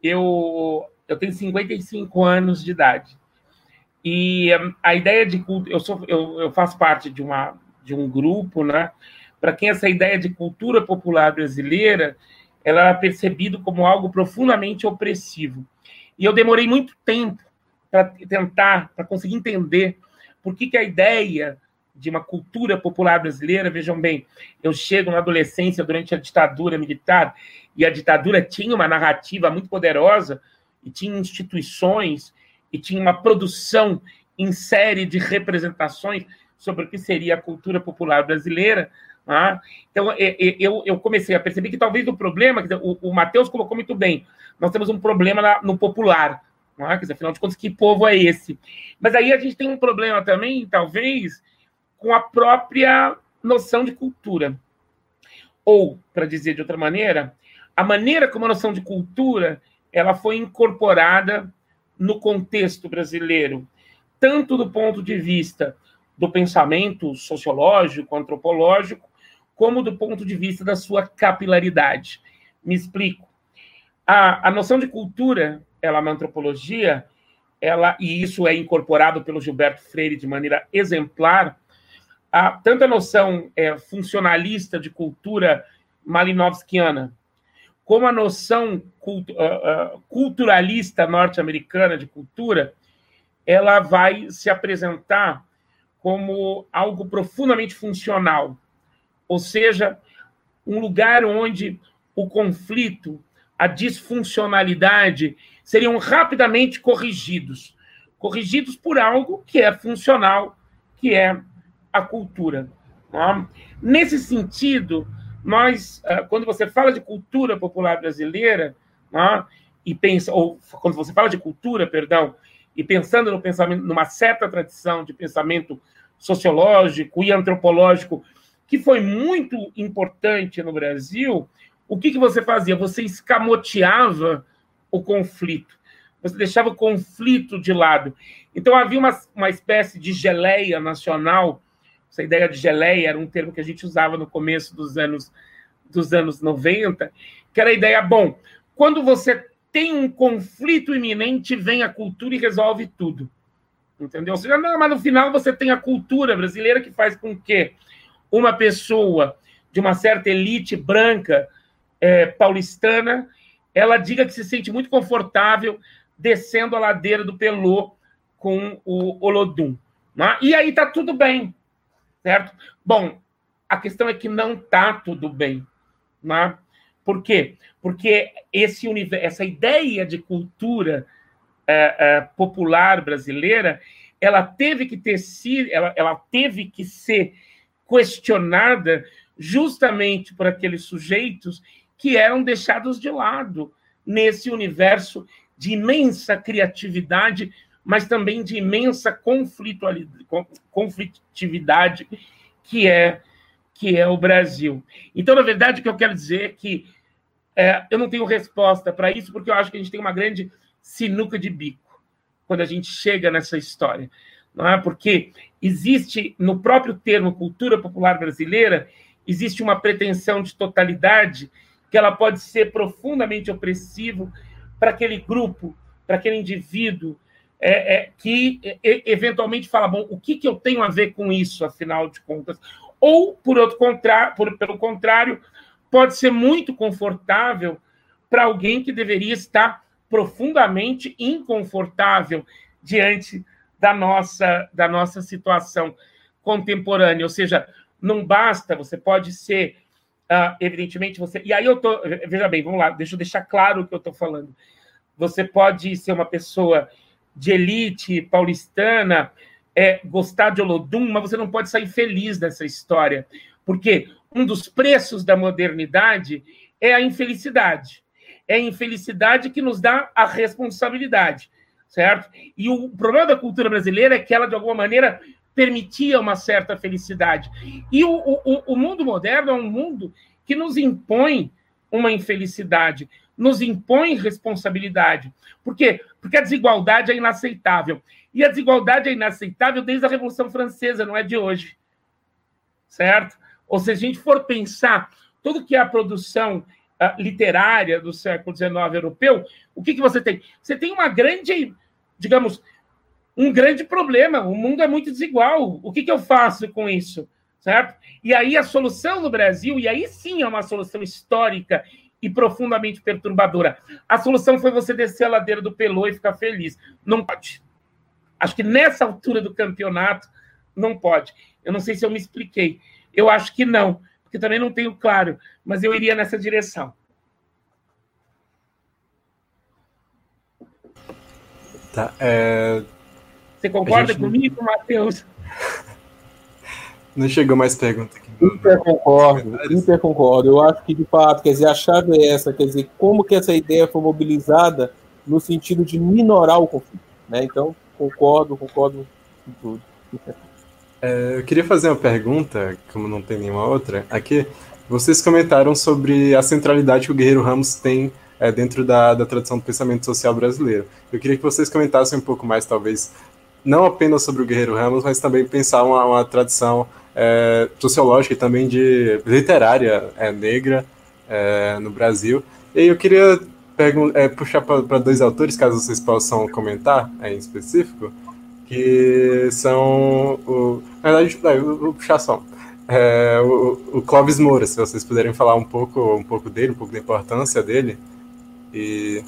eu, eu tenho 55 anos de idade. E um, a ideia de culto, eu, sou, eu, eu faço parte de, uma, de um grupo, né? Para quem essa ideia de cultura popular brasileira ela era percebida como algo profundamente opressivo. E eu demorei muito tempo para tentar, para conseguir entender por que, que a ideia de uma cultura popular brasileira. Vejam bem, eu chego na adolescência durante a ditadura militar e a ditadura tinha uma narrativa muito poderosa e tinha instituições e tinha uma produção em série de representações sobre o que seria a cultura popular brasileira. Ah, então, eu, eu comecei a perceber que talvez o problema, o, o Matheus colocou muito bem, nós temos um problema no popular. Ah, quer dizer, afinal de contas, que povo é esse? Mas aí a gente tem um problema também, talvez, com a própria noção de cultura. Ou, para dizer de outra maneira, a maneira como a noção de cultura ela foi incorporada no contexto brasileiro, tanto do ponto de vista do pensamento sociológico, antropológico, como do ponto de vista da sua capilaridade. Me explico. A, a noção de cultura, ela na antropologia, ela e isso é incorporado pelo Gilberto Freire de maneira exemplar, a, tanto a noção é, funcionalista de cultura malinovskiana, como a noção cultu, uh, uh, culturalista norte-americana de cultura, ela vai se apresentar como algo profundamente funcional, ou seja, um lugar onde o conflito, a disfuncionalidade seriam rapidamente corrigidos, corrigidos por algo que é funcional, que é a cultura. Tá? Nesse sentido, nós, ah, quando você fala de cultura popular brasileira, tá? e pensa, ou quando você fala de cultura, perdão, e pensando no pensamento, numa certa tradição de pensamento sociológico e antropológico que foi muito importante no Brasil, o que, que você fazia? Você escamoteava o conflito, você deixava o conflito de lado. Então havia uma, uma espécie de geleia nacional essa ideia de geleia era um termo que a gente usava no começo dos anos, dos anos 90, que era a ideia, bom, quando você tem um conflito iminente, vem a cultura e resolve tudo. Entendeu? Ou seja, não, mas no final você tem a cultura brasileira que faz com que uma pessoa de uma certa elite branca é, paulistana ela diga que se sente muito confortável descendo a ladeira do Pelô com o Olodum. Né? E aí tá tudo bem certo? Bom, a questão é que não está tudo bem, né? Por quê? Porque esse essa ideia de cultura é, é, popular brasileira, ela teve que ter sido, ela, ela teve que ser questionada justamente por aqueles sujeitos que eram deixados de lado nesse universo de imensa criatividade, mas também de imensa conflitividade que é que é o Brasil. Então, na verdade, o que eu quero dizer é que é, eu não tenho resposta para isso, porque eu acho que a gente tem uma grande sinuca de bico quando a gente chega nessa história não é? Porque existe no próprio termo cultura popular brasileira existe uma pretensão de totalidade que ela pode ser profundamente opressivo para aquele grupo, para aquele indivíduo é, é, que eventualmente fala, bom, o que, que eu tenho a ver com isso, afinal de contas? Ou, por outro contrário, por, pelo contrário, pode ser muito confortável para alguém que deveria estar profundamente inconfortável diante da nossa, da nossa situação contemporânea. Ou seja, não basta, você pode ser, uh, evidentemente, você. E aí eu tô. Veja bem, vamos lá, deixa eu deixar claro o que eu estou falando. Você pode ser uma pessoa de elite paulistana, é, gostar de Olodum, mas você não pode sair feliz dessa história. Porque um dos preços da modernidade é a infelicidade. É a infelicidade que nos dá a responsabilidade certo? E o problema da cultura brasileira é que ela, de alguma maneira, permitia uma certa felicidade. E o, o, o mundo moderno é um mundo que nos impõe uma infelicidade, nos impõe responsabilidade. Por quê? Porque a desigualdade é inaceitável. E a desigualdade é inaceitável desde a Revolução Francesa, não é de hoje. Certo? Ou se a gente for pensar tudo que é a produção uh, literária do século XIX europeu, o que, que você tem? Você tem uma grande digamos, um grande problema. O mundo é muito desigual. O que, que eu faço com isso? Certo? E aí a solução no Brasil, e aí sim é uma solução histórica e profundamente perturbadora. A solução foi você descer a ladeira do Pelô e ficar feliz. Não pode. Acho que nessa altura do campeonato não pode. Eu não sei se eu me expliquei. Eu acho que não, porque também não tenho claro, mas eu iria nessa direção. Tá, é... Você concorda gente... comigo, Matheus? Não chegou mais pergunta aqui. Super concordo, super concordo. Eu acho que, de fato, quer dizer, a chave é essa, quer dizer, como que essa ideia foi mobilizada no sentido de minorar o conflito, né? Então, concordo, concordo com tudo. É, eu queria fazer uma pergunta, como não tem nenhuma outra, aqui. Vocês comentaram sobre a centralidade que o Guerreiro Ramos tem é, dentro da, da tradição do pensamento social brasileiro. Eu queria que vocês comentassem um pouco mais, talvez, não apenas sobre o Guerreiro Ramos, mas também pensar uma, uma tradição é, sociológica e também de literária é, negra é, no Brasil. E eu queria é, puxar para dois autores, caso vocês possam comentar é, em específico, que são o. Na verdade, eu vou puxar só. É, o, o Clóvis Moura, se vocês puderem falar um pouco, um pouco dele, um pouco da importância dele, e.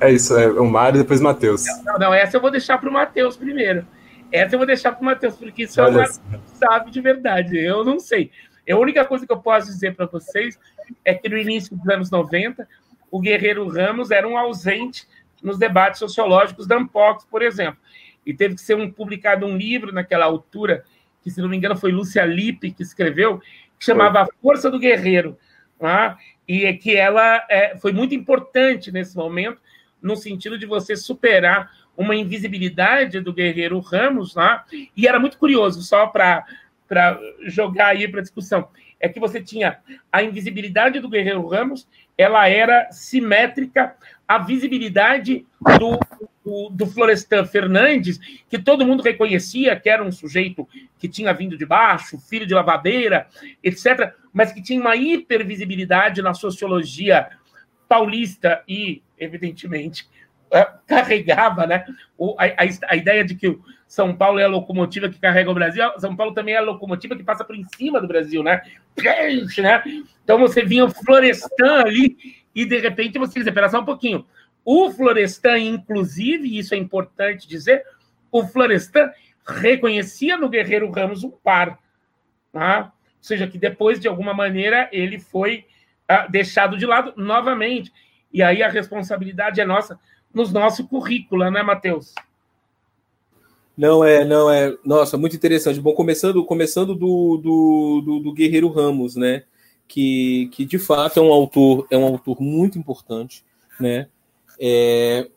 É isso, é o Mário e depois o Matheus. Não, não, essa eu vou deixar para o Matheus primeiro. Essa eu vou deixar para o Matheus, porque isso é o sabe de verdade. Eu não sei. A única coisa que eu posso dizer para vocês é que no início dos anos 90, o Guerreiro Ramos era um ausente nos debates sociológicos da Ampox, por exemplo. E teve que ser um, publicado um livro naquela altura, que, se não me engano, foi Lúcia Lippe que escreveu, que chamava A Força do Guerreiro. Tá? e é que ela é, foi muito importante nesse momento, no sentido de você superar uma invisibilidade do guerreiro Ramos lá, e era muito curioso, só para jogar aí para discussão, é que você tinha a invisibilidade do guerreiro Ramos, ela era simétrica à visibilidade do, do, do Florestan Fernandes, que todo mundo reconhecia que era um sujeito que tinha vindo de baixo, filho de lavadeira, etc., mas que tinha uma hipervisibilidade na sociologia paulista e, evidentemente, carregava né, a, a, a, ideia de que o São Paulo é a locomotiva que carrega o Brasil, São Paulo também é a locomotiva que passa por cima do Brasil, né? né? Então você vinha o Florestan ali e de repente você diz, espera só um pouquinho. O Florestan, inclusive, isso é importante dizer, o Florestan reconhecia no Guerreiro Ramos um par, tá? Ou seja, que depois, de alguma maneira, ele foi uh, deixado de lado novamente. E aí a responsabilidade é nossa nos nosso currículo, né, Matheus? Não é, não é. Nossa, muito interessante. Bom, começando, começando do, do, do, do Guerreiro Ramos, né? Que, que de fato é um autor, é um autor muito importante, né? É,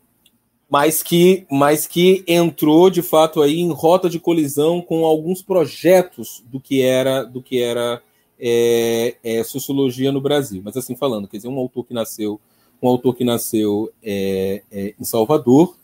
mas que, mas que entrou de fato aí em rota de colisão com alguns projetos do que era do que era é, é, sociologia no Brasil. Mas assim falando, quer dizer, um autor que nasceu, um autor que nasceu é, é em Salvador,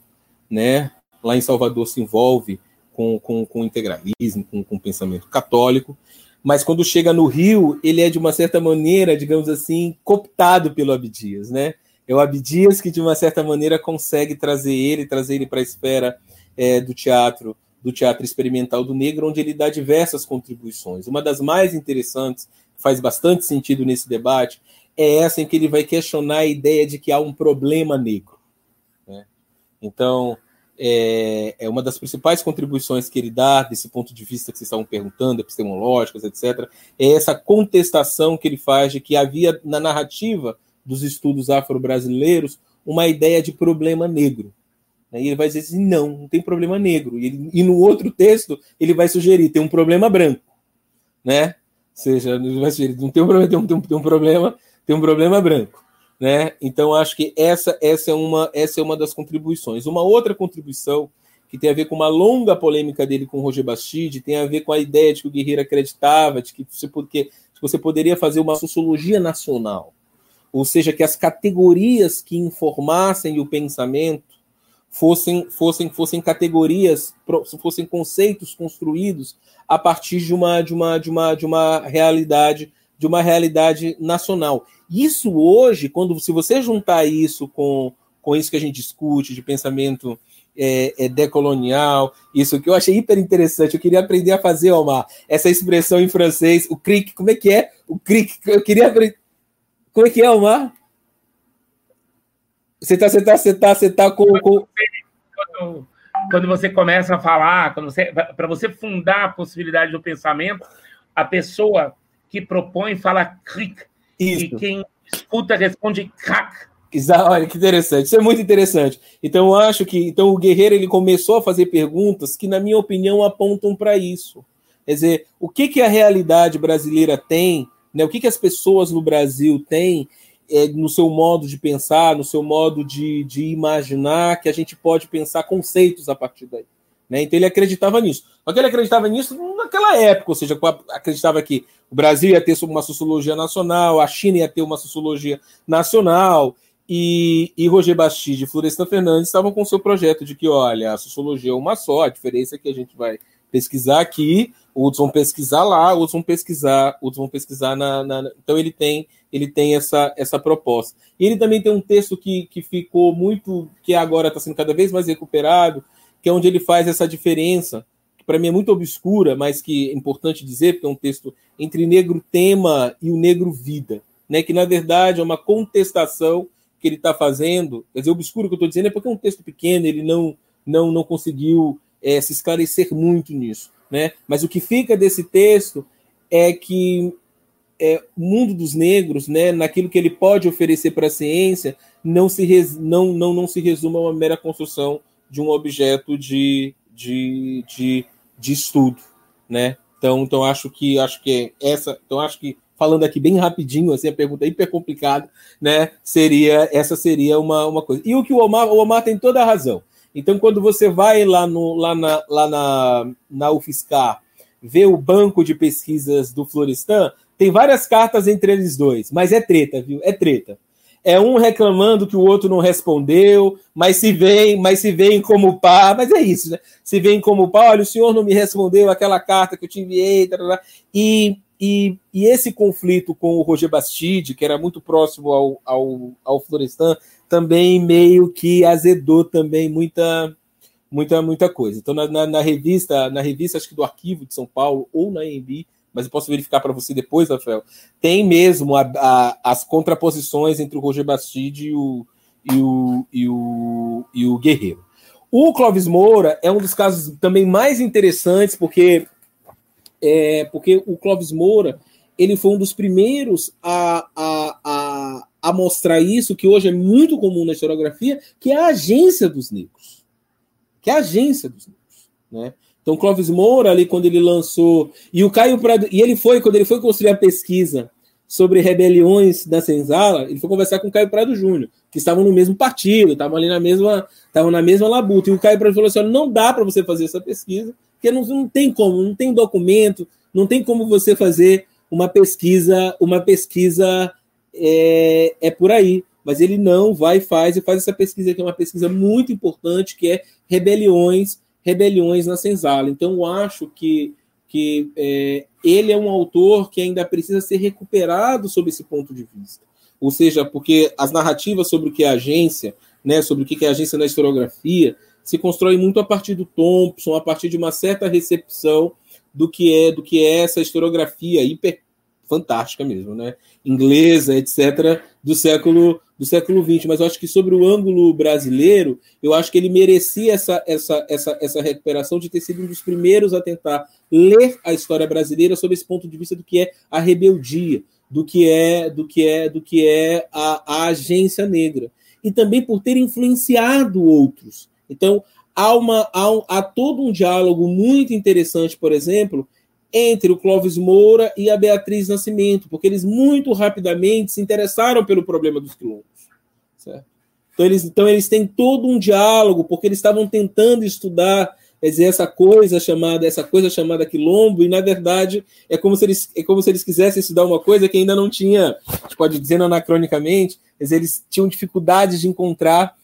né? Lá em Salvador se envolve com, com, com integralismo, com, com pensamento católico, mas quando chega no Rio, ele é de uma certa maneira, digamos assim, cooptado pelo Abdias, né? É o Abdias que, de uma certa maneira, consegue trazer ele, trazer ele para a esfera é, do teatro, do teatro experimental do negro, onde ele dá diversas contribuições. Uma das mais interessantes, faz bastante sentido nesse debate, é essa em que ele vai questionar a ideia de que há um problema negro. Né? Então, é, é, uma das principais contribuições que ele dá, desse ponto de vista que vocês estavam perguntando, epistemológicas, etc., é essa contestação que ele faz de que havia na narrativa dos estudos afro-brasileiros uma ideia de problema negro. E ele vai dizer assim: não, não tem problema negro. E, ele, e no outro texto ele vai sugerir: tem um problema branco. Né? Ou seja, ele vai sugerir, não tem um problema, tem um, tem um problema, tem um problema branco. Né? Então acho que essa, essa, é uma, essa é uma das contribuições. Uma outra contribuição que tem a ver com uma longa polêmica dele com o Roger Bastide, tem a ver com a ideia de que o Guerreiro acreditava, de que você, porque, você poderia fazer uma sociologia nacional ou seja, que as categorias que informassem o pensamento fossem, fossem, fossem categorias, fossem conceitos construídos a partir de uma, de uma, de uma, de uma realidade de uma realidade nacional. Isso hoje, quando se você juntar isso com, com isso que a gente discute de pensamento é, é, decolonial, isso que eu achei hiper interessante. Eu queria aprender a fazer, Omar, essa expressão em francês, o cric, como é que é? O cric, eu queria aprender. Como é que é, Omar? Você tá, você tá, você tá, você tá com. com... Quando, quando você começa a falar, para você fundar a possibilidade do pensamento, a pessoa que propõe fala cric. Isso. E quem escuta responde crack. Olha que interessante, isso é muito interessante. Então eu acho que então o Guerreiro ele começou a fazer perguntas que, na minha opinião, apontam para isso. Quer dizer, o que, que a realidade brasileira tem né? O que, que as pessoas no Brasil têm é, no seu modo de pensar, no seu modo de, de imaginar, que a gente pode pensar conceitos a partir daí. Né? Então ele acreditava nisso. Só que ele acreditava nisso naquela época, ou seja, acreditava que o Brasil ia ter uma sociologia nacional, a China ia ter uma sociologia nacional, e, e Roger Bastide e Florestan Fernandes estavam com o seu projeto de que, olha, a sociologia é uma só, a diferença é que a gente vai pesquisar aqui, outros vão pesquisar lá, outros vão pesquisar, outros vão pesquisar na, na, Então ele tem ele tem essa, essa proposta. E ele também tem um texto que, que ficou muito, que agora está sendo cada vez mais recuperado, que é onde ele faz essa diferença, que para mim é muito obscura, mas que é importante dizer, porque é um texto entre negro tema e o negro vida, né? que na verdade é uma contestação que ele está fazendo. Quer dizer, obscuro que eu estou dizendo é porque é um texto pequeno, ele não, não, não conseguiu é, se esclarecer muito nisso. Né? Mas o que fica desse texto é que é, o mundo dos negros, né, naquilo que ele pode oferecer para a ciência, não se, res, não, não, não se resume a uma mera construção de um objeto de, de, de, de estudo. Né? Então, então acho que acho que essa. Então, acho que falando aqui bem rapidinho, assim, a pergunta é hiper complicada, né? Seria essa seria uma, uma coisa. E o que o Omar, o Omar tem toda a razão. Então, quando você vai lá, no, lá, na, lá na, na UFSCar ver o banco de pesquisas do Florestan, tem várias cartas entre eles dois, mas é treta, viu? É treta. É um reclamando que o outro não respondeu, mas se vem, mas se vem como pá, mas é isso, né? Se vem como pá, olha, o senhor não me respondeu aquela carta que eu te enviei, e, e, e esse conflito com o Roger Bastide, que era muito próximo ao, ao, ao Florestan, também meio que azedou também muita muita muita coisa. Então na, na, na, revista, na revista acho que do Arquivo de São Paulo ou na EMB, mas eu posso verificar para você depois, Rafael, tem mesmo a, a, as contraposições entre o Roger Bastide e o, e o, e o, e o Guerreiro. O Clóvis Moura é um dos casos também mais interessantes, porque, é, porque o Clóvis Moura ele foi um dos primeiros a, a, a mostrar isso, que hoje é muito comum na historiografia, que é a agência dos negros. Que é a agência dos negros. Né? Então, Clóvis Moura, ali, quando ele lançou. E o Caio Prado. E ele foi, quando ele foi construir a pesquisa sobre rebeliões da Senzala, ele foi conversar com o Caio Prado Júnior, que estavam no mesmo partido, estavam ali na mesma, estavam na mesma labuta. E o Caio Prado falou assim: não dá para você fazer essa pesquisa, porque não, não tem como, não tem documento, não tem como você fazer uma pesquisa, uma pesquisa é, é por aí. Mas ele não vai faz e faz essa pesquisa que é uma pesquisa muito importante, que é rebeliões, rebeliões na senzala. Então eu acho que, que é, ele é um autor que ainda precisa ser recuperado sob esse ponto de vista. Ou seja, porque as narrativas sobre o que é agência, né, sobre o que é agência na historiografia, se constrói muito a partir do Thompson, a partir de uma certa recepção do que é do que é essa historiografia hiper fantástica mesmo, né? Inglesa, etc., do século do século XX. Mas eu acho que sobre o ângulo brasileiro, eu acho que ele merecia essa, essa, essa, essa recuperação de ter sido um dos primeiros a tentar ler a história brasileira sob esse ponto de vista do que é a rebeldia, do que é do que é do que é a, a agência negra e também por ter influenciado outros. Então há, uma, há, um, há todo um diálogo muito interessante, por exemplo, entre o Clóvis Moura e a Beatriz Nascimento, porque eles muito rapidamente se interessaram pelo problema dos quilombos. Certo? Então, eles, então eles têm todo um diálogo, porque eles estavam tentando estudar quer dizer, essa coisa chamada essa coisa chamada quilombo e na verdade é como se eles é como se eles quisessem estudar uma coisa que ainda não tinha a gente pode dizer anacronicamente mas eles tinham dificuldades de encontrar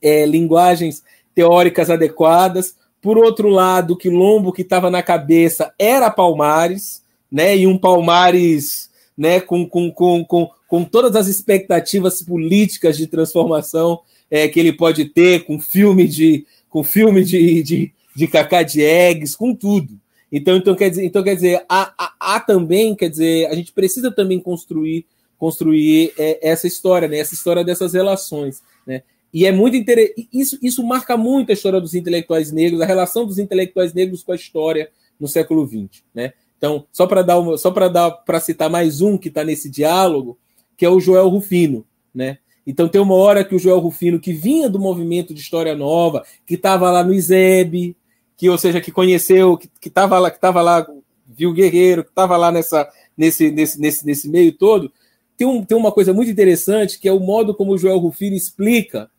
é, linguagens teóricas adequadas. Por outro lado, o quilombo que estava na cabeça era Palmares, né? E um Palmares né, com, com, com, com, com todas as expectativas políticas de transformação é, que ele pode ter, com filme de com filme de, de, de Cacá Eggs, com tudo. Então, então quer dizer, então, quer dizer há, há, há também, quer dizer, a gente precisa também construir construir é, essa história, né? essa história dessas relações. Né? E é muito interessante. Isso, isso marca muito a história dos intelectuais negros, a relação dos intelectuais negros com a história no século XX. Né? Então, só para dar uma, só para dar para citar mais um que está nesse diálogo, que é o Joel Rufino. Né? Então tem uma hora que o Joel Rufino, que vinha do movimento de História Nova, que estava lá no ISEB, que, ou seja, que conheceu, que estava lá, que estava lá, viu Guerreiro, que estava lá nessa, nesse, nesse, nesse, nesse meio todo, tem, um, tem uma coisa muito interessante, que é o modo como o Joel Rufino explica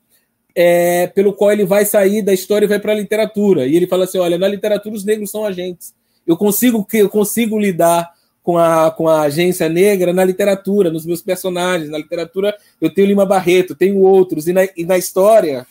é, pelo qual ele vai sair da história e vai para a literatura. E ele fala assim: olha, na literatura os negros são agentes. Eu consigo eu consigo lidar com a, com a agência negra na literatura, nos meus personagens. Na literatura eu tenho Lima Barreto, tenho outros, e na, e na história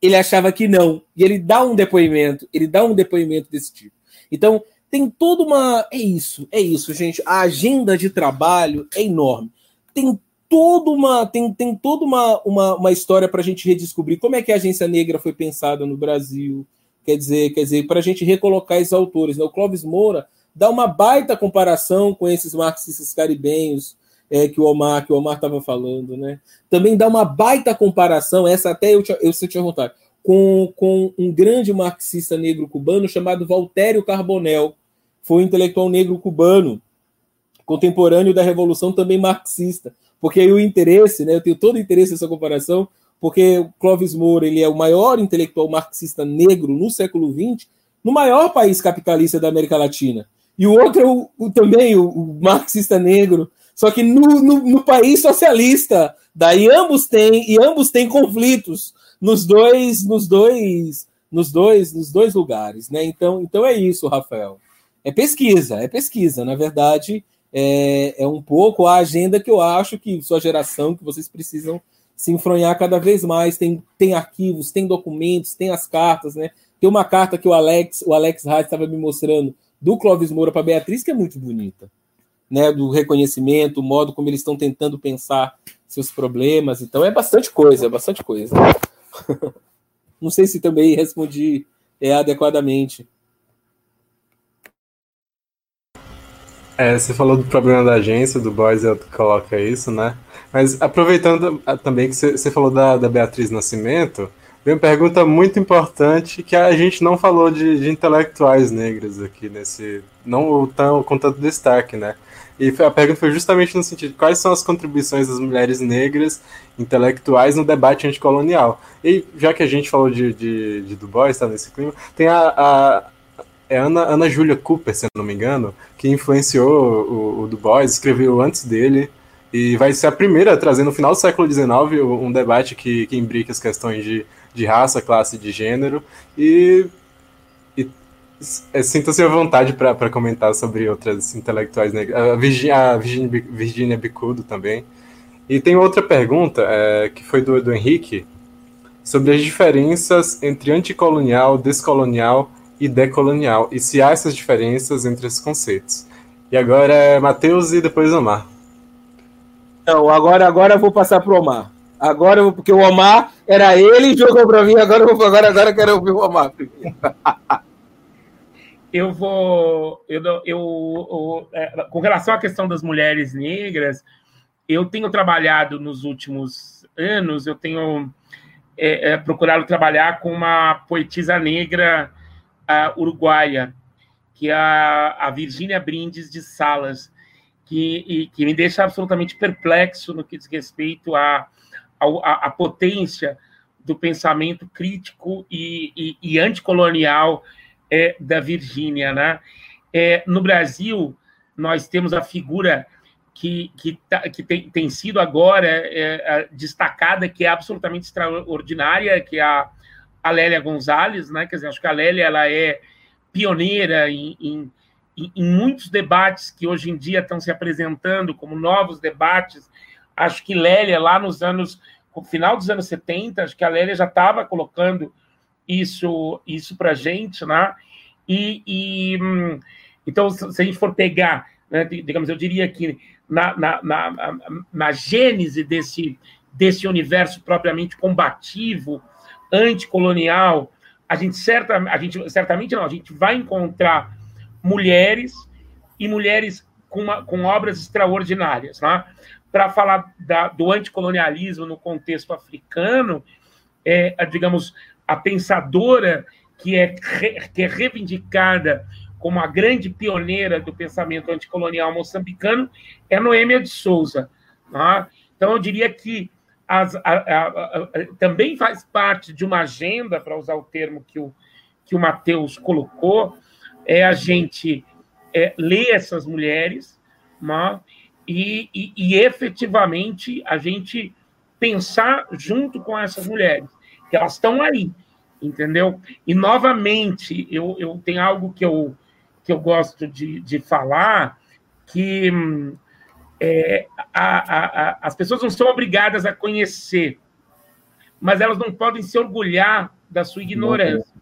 ele achava que não. E ele dá um depoimento, ele dá um depoimento desse tipo. Então, tem toda uma. É isso, é isso, gente. A agenda de trabalho é enorme. Tem toda uma tem, tem toda uma, uma, uma história para a gente redescobrir como é que a agência negra foi pensada no Brasil. Quer dizer, quer dizer, para a gente recolocar esses autores. Né? O Clóvis Moura dá uma baita comparação com esses marxistas caribenhos é, que o Omar que o Omar estava falando, né? Também dá uma baita comparação, essa até eu, eu, eu tinha vontade, com, com um grande marxista negro cubano chamado Valtério Carbonel. Foi um intelectual negro cubano, contemporâneo da Revolução, também marxista porque aí o interesse, né, eu tenho todo o interesse nessa comparação, porque o Clóvis Moura ele é o maior intelectual marxista negro no século XX, no maior país capitalista da América Latina. E o outro é o, o também o, o, marxista negro, só que no, no, no, país socialista. Daí ambos têm e ambos têm conflitos nos dois, nos dois, nos dois, nos dois lugares, né? Então, então é isso, Rafael. É pesquisa, é pesquisa. Na verdade, é, é um pouco a agenda que eu acho que sua geração, que vocês precisam se enfronhar cada vez mais. Tem, tem arquivos, tem documentos, tem as cartas, né? Tem uma carta que o Alex, o Alex Haas estava me mostrando do Clóvis Moura para Beatriz, que é muito bonita. Né, do reconhecimento, o modo como eles estão tentando pensar seus problemas. Então é bastante coisa, é bastante coisa. Não sei se também respondi é, adequadamente. É, você falou do problema da agência, do Boys coloca isso, né? Mas aproveitando ah, também que você, falou da, da Beatriz Nascimento, Bem, uma pergunta muito importante que a gente não falou de, de intelectuais negras aqui nesse. Não tão, com tanto destaque, né? E a pergunta foi justamente no sentido de quais são as contribuições das mulheres negras intelectuais no debate anticolonial. E já que a gente falou de, de, de Du Bois, está nesse clima, tem a, a é Ana, Ana Júlia Cooper, se não me engano, que influenciou o, o Du Bois, escreveu antes dele, e vai ser a primeira a trazer no final do século XIX um debate que, que imbrica as questões de, de raça, classe, de gênero, e é, Sinta-se à vontade para comentar sobre outras intelectuais negras. A Virginia, a Virginia, Virginia Bicudo também. E tem outra pergunta, é, que foi do, do Henrique, sobre as diferenças entre anticolonial, descolonial e decolonial, e se há essas diferenças entre esses conceitos. E agora é Matheus e depois Omar. Não, agora, agora eu vou passar para o Omar. Agora, porque o Omar era ele e jogou para mim, agora, agora, agora eu quero ouvir o Omar eu vou. Eu, eu, eu é, com relação à questão das mulheres negras, eu tenho trabalhado nos últimos anos, eu tenho é, é, procurado trabalhar com uma poetisa negra uruguaia, que é a, a Virgínia Brindes de Salas, que, e, que me deixa absolutamente perplexo no que diz respeito à a, a, a, potência do pensamento crítico e, e, e anticolonial é, da Virgínia. Né? É, no Brasil, nós temos a figura que, que, tá, que tem, tem, sido agora é, destacada, que é absolutamente extraordinária, que é a, a Lélia Gonzalez, né? Quer dizer, acho que a Lélia ela é pioneira em, em, em muitos debates que hoje em dia estão se apresentando como novos debates. Acho que Lélia, lá nos anos, no final dos anos 70, acho que a Lélia já estava colocando isso, isso para gente, né? E, e, hum, então, se a gente for pegar, né, digamos, eu diria que na, na, na, na gênese desse, desse universo propriamente combativo, anticolonial, a gente, certa, a gente certamente não, a gente vai encontrar mulheres e mulheres com, uma, com obras extraordinárias. Né? Para falar da, do anticolonialismo no contexto africano, é, digamos, a pensadora que é, que é reivindicada como a grande pioneira do pensamento anticolonial moçambicano é Noêmia de Souza. Tá? Então, eu diria que as, a, a, a, também faz parte de uma agenda, para usar o termo que o, que o Matheus colocou, é a gente é, ler essas mulheres né? e, e, e efetivamente a gente pensar junto com essas mulheres que elas estão aí, entendeu? E, novamente, eu, eu tenho algo que eu, que eu gosto de, de falar, que é, a, a, as pessoas não são obrigadas a conhecer, mas elas não podem se orgulhar da sua ignorância.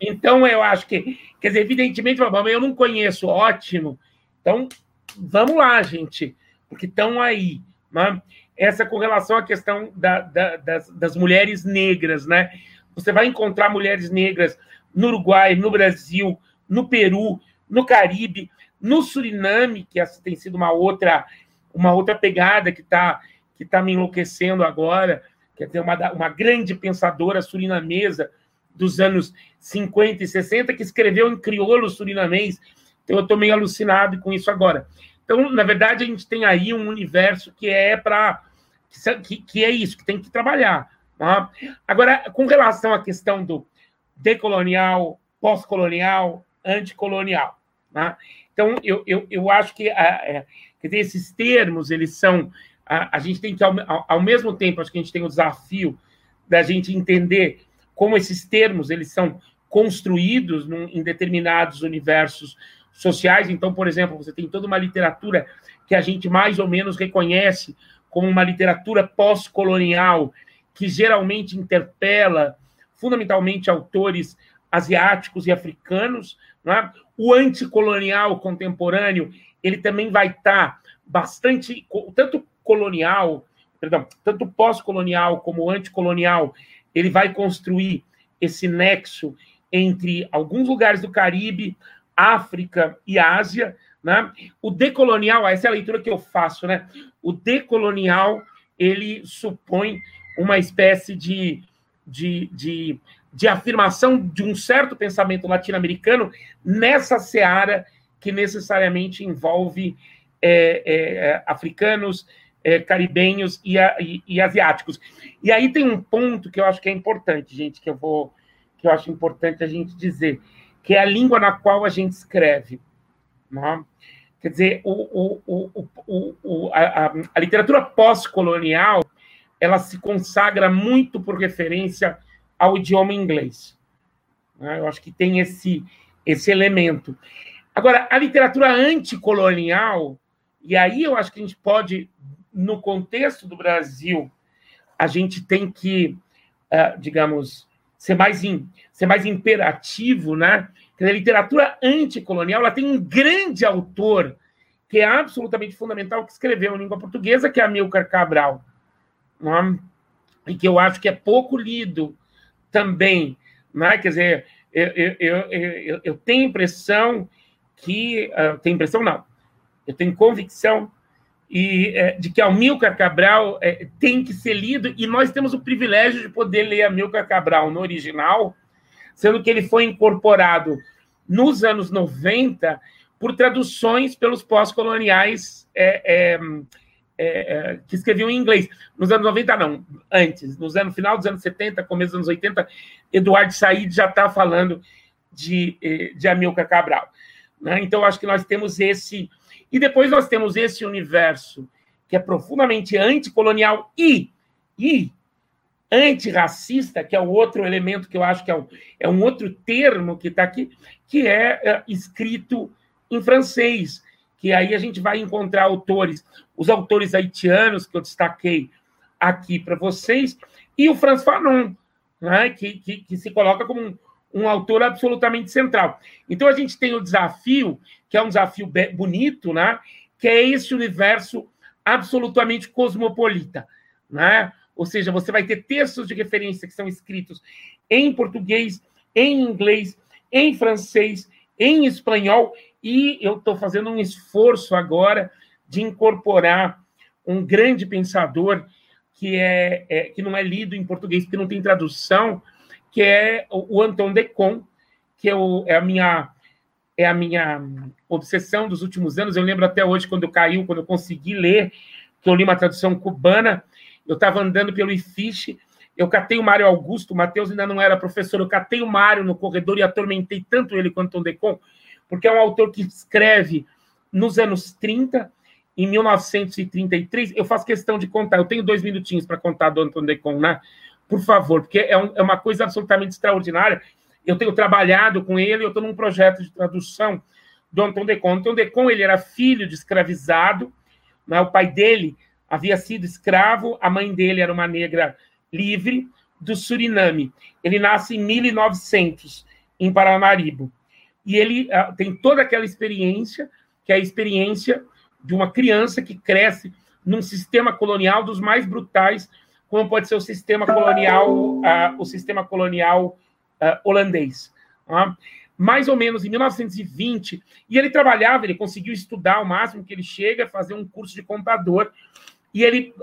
Então, eu acho que, quer dizer, evidentemente, eu não conheço, ótimo. Então, vamos lá, gente, porque estão aí. Né? essa com relação à questão da, da, das, das, mulheres negras, né? Você vai encontrar mulheres negras no Uruguai, no Brasil, no Peru, no Caribe, no Suriname, que essa tem sido uma outra, uma outra pegada que está que tá me enlouquecendo agora, que é uma, uma grande pensadora surinamesa dos anos 50 e 60, que escreveu em crioulo surinamês. Então, eu estou meio alucinado com isso agora. Então, na verdade, a gente tem aí um universo que é para que, que é isso, que tem que trabalhar. Tá? Agora, com relação à questão do decolonial, pós-colonial, anticolonial. Tá? Então, eu, eu, eu acho que é, quer dizer, esses termos, eles são. A, a gente tem que, ao, ao, mesmo tempo, acho que a gente tem o desafio da gente entender como esses termos eles são construídos num, em determinados universos sociais. Então, por exemplo, você tem toda uma literatura que a gente mais ou menos reconhece como uma literatura pós-colonial que geralmente interpela fundamentalmente autores asiáticos e africanos, é? O anticolonial contemporâneo ele também vai estar bastante tanto colonial, perdão, tanto pós-colonial como anticolonial, ele vai construir esse nexo entre alguns lugares do Caribe, África e Ásia, né? O decolonial, essa é a leitura que eu faço, né? O decolonial, ele supõe uma espécie de de, de, de afirmação de um certo pensamento latino-americano nessa seara que necessariamente envolve é, é, africanos, é, caribenhos e, e, e, asiáticos. E aí tem um ponto que eu acho que é importante, gente, que eu vou que eu acho importante a gente dizer, que é a língua na qual a gente escreve. Né? Quer dizer, o, o, o a, a, literatura pós-colonial ela se consagra muito por referência ao idioma inglês. Né? Eu acho que tem esse, esse elemento. Agora, a literatura anticolonial, e aí eu acho que a gente pode, no contexto do Brasil, a gente tem que, uh, digamos, ser mais, in, ser mais imperativo, né? a literatura anticolonial ela tem um grande autor que é absolutamente fundamental que escreveu em língua portuguesa, que é Amilcar Cabral, né? e que eu acho que é pouco lido também. Né? Quer dizer, eu, eu, eu, eu tenho impressão que. Uh, tenho impressão, não. Eu tenho convicção e, é, de que Amilcar Cabral é, tem que ser lido, e nós temos o privilégio de poder ler Amilcar Cabral no original, sendo que ele foi incorporado nos anos 90 por traduções pelos pós-coloniais é, é, é, que escreviam em inglês. Nos anos 90, não, antes, nos anos final dos anos 70, começo dos anos 80, Eduardo Said já está falando de, eh, de Amilcar Cabral. Né? Então, acho que nós temos esse. E depois nós temos esse universo que é profundamente anticolonial e, e antirracista, que é o outro elemento que eu acho que é um, é um outro termo que está aqui, que é, é escrito em francês, que aí a gente vai encontrar autores, os autores haitianos que eu destaquei aqui para vocês, e o Franz Fanon, né, que, que, que se coloca como um, um autor absolutamente central. Então a gente tem o desafio, que é um desafio bonito, né? que é esse universo absolutamente cosmopolita. Né? Ou seja, você vai ter textos de referência que são escritos em português, em inglês, em francês, em espanhol, e eu estou fazendo um esforço agora de incorporar um grande pensador que, é, é, que não é lido em português, porque não tem tradução, que é o Anton Decon, que é, o, é, a minha é a minha obsessão dos últimos anos. Eu lembro até hoje, quando caiu, quando eu consegui ler, que eu li uma tradução cubana, eu estava andando pelo IFISH, eu catei o Mário Augusto, o Matheus ainda não era professor, eu catei o Mário no corredor e atormentei tanto ele quanto o Decon, porque é um autor que escreve nos anos 30, em 1933. Eu faço questão de contar, eu tenho dois minutinhos para contar do Anton Decon, né? por favor, porque é, um, é uma coisa absolutamente extraordinária. Eu tenho trabalhado com ele, eu estou num projeto de tradução do Anton Decon. Anton Decon ele era filho de escravizado, né? o pai dele havia sido escravo, a mãe dele era uma negra livre do Suriname. Ele nasce em 1900, em Paramaribo. E ele uh, tem toda aquela experiência, que é a experiência de uma criança que cresce num sistema colonial dos mais brutais como pode ser o sistema colonial, uh, o sistema colonial uh, holandês. Uh, mais ou menos em 1920, e ele trabalhava, ele conseguiu estudar o máximo que ele chega, fazer um curso de contador, e ele,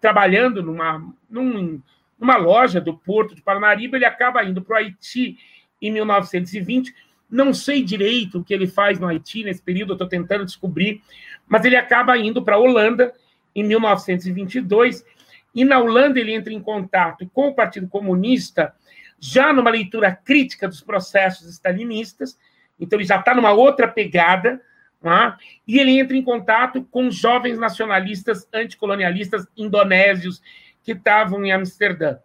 trabalhando numa, num, numa loja do Porto de Paranariba, ele acaba indo para o Haiti em 1920. Não sei direito o que ele faz no Haiti nesse período, estou tentando descobrir, mas ele acaba indo para a Holanda em 1922 e na Holanda ele entra em contato com o Partido Comunista, já numa leitura crítica dos processos stalinistas, então ele já está numa outra pegada, é? e ele entra em contato com jovens nacionalistas anticolonialistas indonésios que estavam em Amsterdã.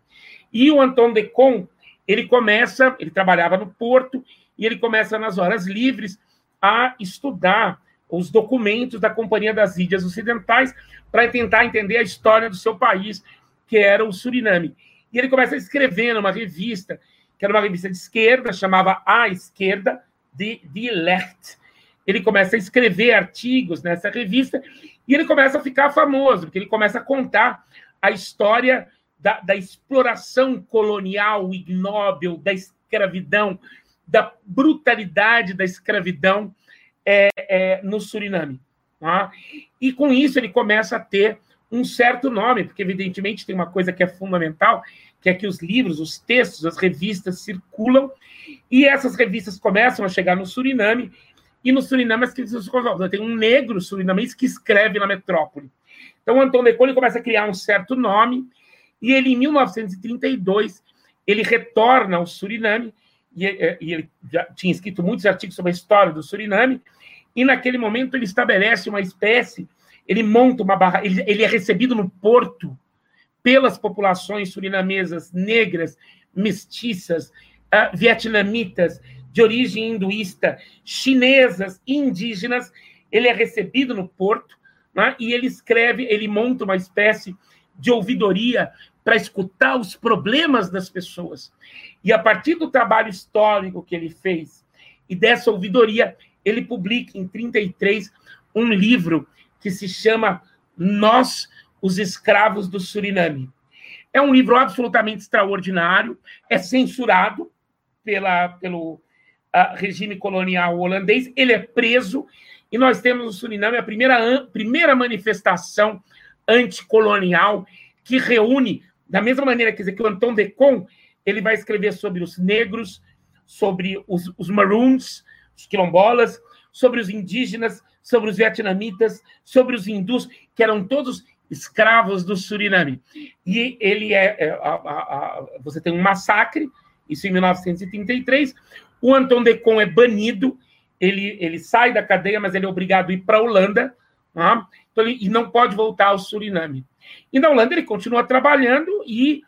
E o Anton de Con, ele começa, ele trabalhava no Porto, e ele começa nas horas livres a estudar os documentos da Companhia das Índias Ocidentais para tentar entender a história do seu país, que era o Suriname. E ele começa a escrever numa revista, que era uma revista de esquerda, chamava A Esquerda, de, de Lert. Ele começa a escrever artigos nessa revista e ele começa a ficar famoso, porque ele começa a contar a história da, da exploração colonial ignóbil, da escravidão, da brutalidade da escravidão é, é, no Suriname. Tá? E com isso ele começa a ter um certo nome, porque evidentemente tem uma coisa que é fundamental, que é que os livros, os textos, as revistas circulam e essas revistas começam a chegar no Suriname e no Suriname as revistas tem um negro surinamês que escreve na metrópole. Então Antônio Decole começa a criar um certo nome e ele em 1932 ele retorna ao Suriname e, e ele já tinha escrito muitos artigos sobre a história do Suriname e naquele momento ele estabelece uma espécie, ele monta uma barra, ele, ele é recebido no porto pelas populações surinamesas negras, mestiças, uh, vietnamitas, de origem hinduísta, chinesas, indígenas. Ele é recebido no porto né, e ele escreve, ele monta uma espécie de ouvidoria para escutar os problemas das pessoas. E a partir do trabalho histórico que ele fez e dessa ouvidoria, ele publica em 33 um livro que se chama Nós os Escravos do Suriname. É um livro absolutamente extraordinário, é censurado pela, pelo uh, regime colonial holandês, ele é preso, e nós temos no Suriname a primeira, primeira manifestação anticolonial que reúne, da mesma maneira quer dizer, que o Anton Decon ele vai escrever sobre os negros, sobre os, os maroons, os quilombolas, sobre os indígenas, sobre os vietnamitas, sobre os hindus, que eram todos escravos do Suriname. E ele é, é a, a, a, você tem um massacre, isso em 1933. O Anton Decon é banido, ele, ele sai da cadeia, mas ele é obrigado a ir para a Holanda, tá? então ele, e não pode voltar ao Suriname. E na Holanda ele continua trabalhando e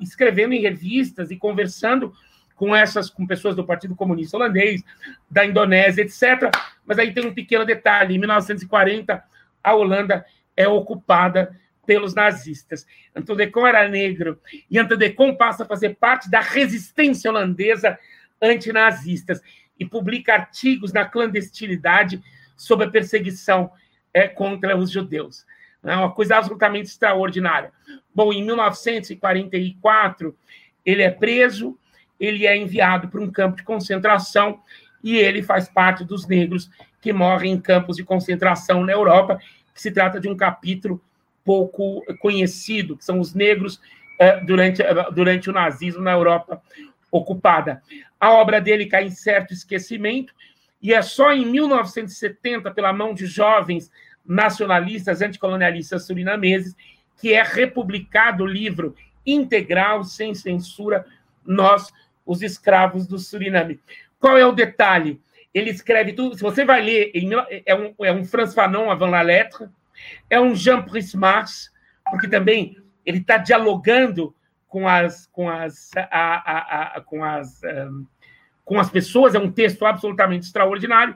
escrevendo em revistas e conversando com essas com pessoas do Partido Comunista Holandês, da Indonésia, etc. Mas aí tem um pequeno detalhe: em 1940 a Holanda é ocupada pelos nazistas. Antodecon era negro e Antodecon passa a fazer parte da resistência holandesa antinazistas e publica artigos na clandestinidade sobre a perseguição é, contra os judeus. É uma coisa absolutamente extraordinária. Bom, em 1944, ele é preso, ele é enviado para um campo de concentração e ele faz parte dos negros que morrem em campos de concentração na Europa que se trata de um capítulo pouco conhecido, que são os negros eh, durante, eh, durante o nazismo na Europa ocupada. A obra dele cai em certo esquecimento, e é só em 1970, pela mão de jovens nacionalistas, anticolonialistas surinameses, que é republicado o livro integral, sem censura, Nós, os Escravos do Suriname. Qual é o detalhe? ele escreve tudo. Se você vai ler, é um, é um Franz Fanon avant la lettre, é um Jean Prismars, porque também ele está dialogando com as, com as, a, a, a, com, as, um, com as pessoas, é um texto absolutamente extraordinário,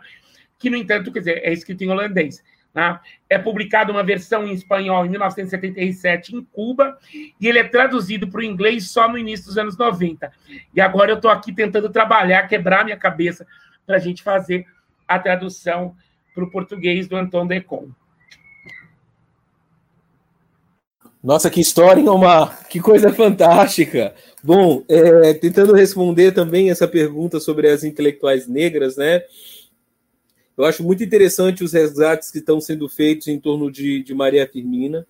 que, no entanto, quer dizer, é escrito em holandês. Né? É publicado uma versão em espanhol em 1977 em Cuba, e ele é traduzido para o inglês só no início dos anos 90. E agora eu estou aqui tentando trabalhar, quebrar minha cabeça para a gente fazer a tradução para o português do Anton Decon. Nossa, que história, hein, Omar? Que coisa fantástica! Bom, é, tentando responder também essa pergunta sobre as intelectuais negras, né? Eu acho muito interessante os resgates que estão sendo feitos em torno de, de Maria Firmina,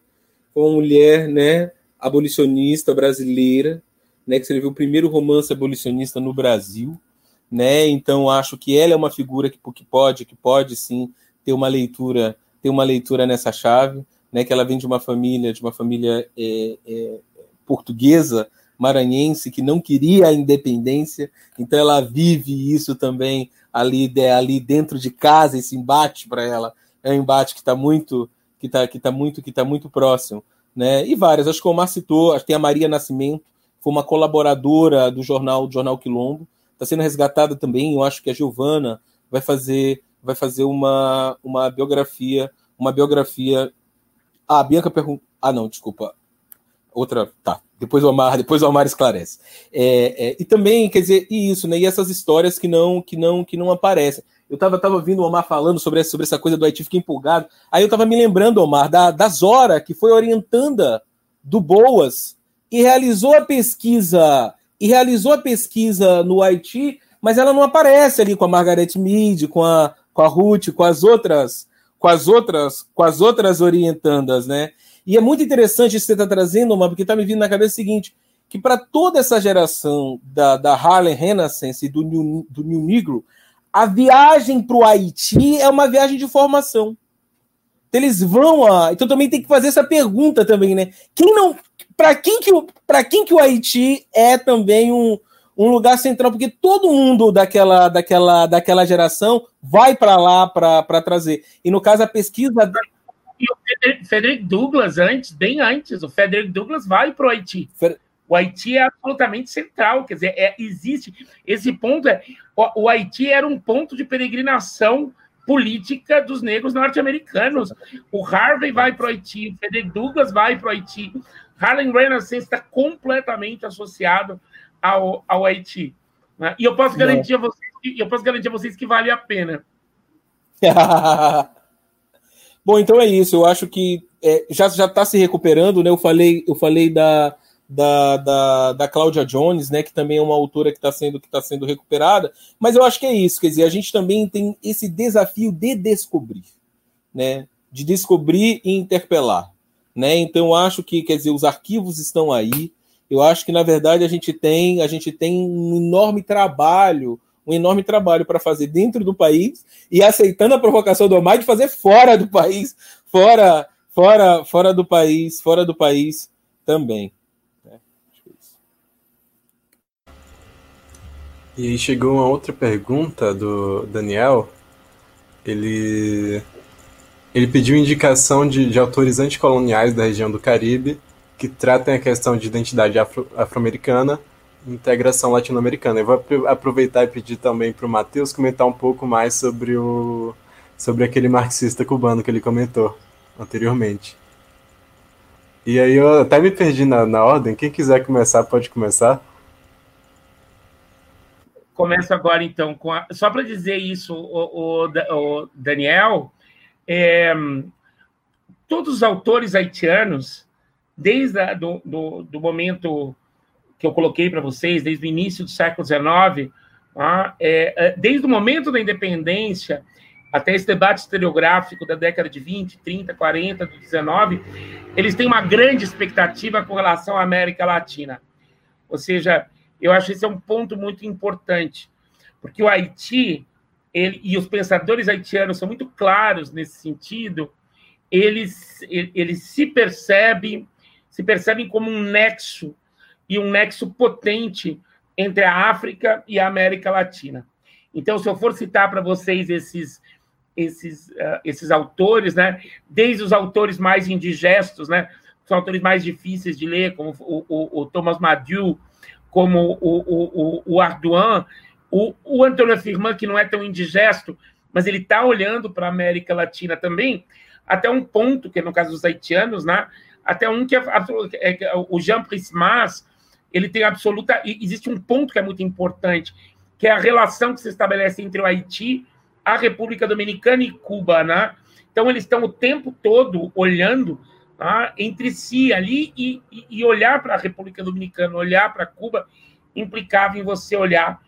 uma mulher, né, abolicionista brasileira, né, que escreveu o primeiro romance abolicionista no Brasil, né? Então acho que ela é uma figura que, que pode, que pode sim ter uma leitura, ter uma leitura nessa chave, né? Que ela vem de uma família, de uma família é, é, portuguesa, maranhense, que não queria a independência, então ela vive isso também ali, ali dentro de casa, esse embate para ela é um embate que está muito, que está que tá muito, que tá muito próximo, né? E várias, acho que o Omar citou, acho que tem a Maria Nascimento, foi uma colaboradora do jornal, do jornal Quilombo, está sendo resgatada também. Eu acho que a Giovana vai fazer vai fazer uma, uma biografia, uma biografia. Ah, a Bianca pergunta. Ah, não, desculpa. Outra, tá. Depois o Omar, depois o Omar esclarece. É, é, e também, quer dizer, e isso, né? E essas histórias que não, que não, que não aparecem. Eu estava tava ouvindo o Omar falando sobre, sobre essa coisa do Haiti, fiquei empolgado. Aí eu estava me lembrando, Omar, da, da Zora, que foi orientanda do Boas e realizou a pesquisa e realizou a pesquisa no Haiti, mas ela não aparece ali com a Margaret Mead, com a, com a Ruth, com as outras, com as outras, com as outras orientandas, né? E é muito interessante isso que você está trazendo, Omar, porque está me vindo na cabeça o seguinte, que para toda essa geração da, da Harlem Renaissance e do New, do New Negro, a viagem para o Haiti é uma viagem de formação. Então, eles vão a. Então também tem que fazer essa pergunta também, né? Quem não. Para quem, que quem que o Haiti é também um, um lugar central? Porque todo mundo daquela, daquela, daquela geração vai para lá para trazer. E no caso, a pesquisa. E o Frederick Douglass, antes, bem antes, o Frederick Douglass vai para o Haiti. Fer... O Haiti é absolutamente central, quer dizer, é, existe. Esse ponto é. O, o Haiti era um ponto de peregrinação política dos negros norte-americanos. O Harvey vai para o Haiti, o Frederick Douglass vai para o Haiti. Harlem Renaissance está completamente associado ao, ao Haiti. Né? E eu posso garantir a vocês, eu posso garantir a vocês que vale a pena. Bom, então é isso. Eu acho que é, já já está se recuperando, né? Eu falei, eu falei da da, da, da Cláudia Jones, né, que também é uma autora que está sendo, que tá sendo recuperada, mas eu acho que é isso, quer dizer, a gente também tem esse desafio de descobrir, né, de descobrir e interpelar, né, então eu acho que, quer dizer, os arquivos estão aí, eu acho que, na verdade, a gente tem, a gente tem um enorme trabalho, um enorme trabalho para fazer dentro do país e aceitando a provocação do Omar de fazer fora do país, fora, fora, fora do país, fora do país também. E aí chegou uma outra pergunta do Daniel. Ele, ele pediu indicação de, de autores anticoloniais da região do Caribe que tratem a questão de identidade afro-americana afro integração latino-americana. Eu vou aproveitar e pedir também para o Matheus comentar um pouco mais sobre, o, sobre aquele marxista cubano que ele comentou anteriormente. E aí eu até me perdi na, na ordem. Quem quiser começar, pode começar. Começo agora, então, com a... só para dizer isso, o, o, o Daniel, é... todos os autores haitianos, desde a, do, do, do momento que eu coloquei para vocês, desde o início do século XIX, tá? é, é, desde o momento da independência até esse debate historiográfico da década de 20, 30, 40, do 19, eles têm uma grande expectativa com relação à América Latina. Ou seja, eu acho que esse é um ponto muito importante, porque o Haiti ele, e os pensadores haitianos são muito claros nesse sentido. Eles, eles se percebem se percebem como um nexo e um nexo potente entre a África e a América Latina. Então, se eu for citar para vocês esses esses, uh, esses autores, né, desde os autores mais indigestos, né, os autores mais difíceis de ler, como o, o, o Thomas Madiu, como o, o, o Arduan, o, o Antônio Firman, que não é tão indigesto, mas ele está olhando para a América Latina também, até um ponto, que no caso dos haitianos, né, até um que é, é, é o Jean Prismas, ele tem absoluta. Existe um ponto que é muito importante, que é a relação que se estabelece entre o Haiti, a República Dominicana e Cuba, né? Então, eles estão o tempo todo olhando tá? entre si ali e, e olhar para a República Dominicana, olhar para Cuba, implicava em você olhar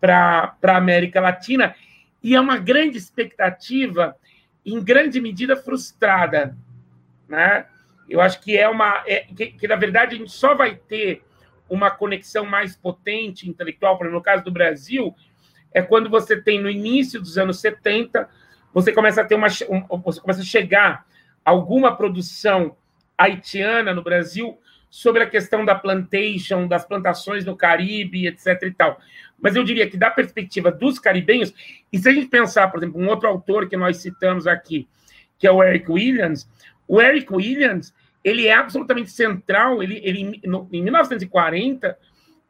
para a América Latina. E é uma grande expectativa, em grande medida frustrada. Né? Eu acho que é uma. É, que, que, na verdade, a gente só vai ter uma conexão mais potente intelectual, no caso do Brasil, é quando você tem no início dos anos 70, você começa a ter uma. Um, você começa a chegar alguma produção haitiana no Brasil sobre a questão da plantation, das plantações no Caribe, etc. e tal. Mas eu diria que, da perspectiva dos caribenhos, e se a gente pensar, por exemplo, um outro autor que nós citamos aqui, que é o Eric Williams, o Eric Williams ele é absolutamente central. Ele, ele no, em 1940,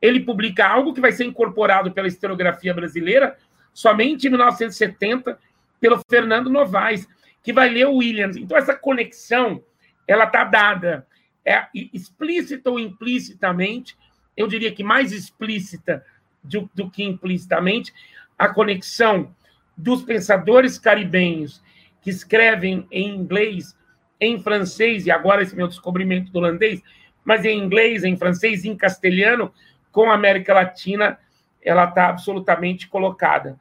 ele publica algo que vai ser incorporado pela historiografia brasileira somente em 1970 pelo Fernando Novaes que vai ler o Williams. Então, essa conexão, ela está dada, é, explícita ou implicitamente, eu diria que mais explícita do, do que implicitamente, a conexão dos pensadores caribenhos que escrevem em inglês, em francês, e agora esse meu descobrimento do holandês, mas em inglês, em francês, em castelhano, com a América Latina, ela está absolutamente colocada.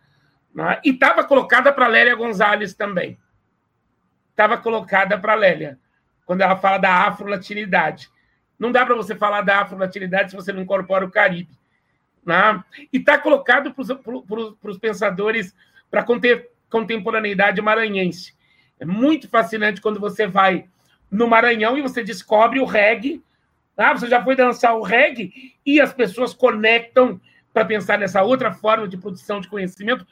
Né? E estava colocada para Lélia Gonzalez também estava colocada para Lélia. quando ela fala da afro-latinidade. Não dá para você falar da afro-latinidade se você não incorpora o Caribe. Né? E está colocado para os pensadores para contemporaneidade maranhense. É muito fascinante quando você vai no Maranhão e você descobre o reggae. Ah, você já foi dançar o reggae e as pessoas conectam para pensar nessa outra forma de produção de conhecimento.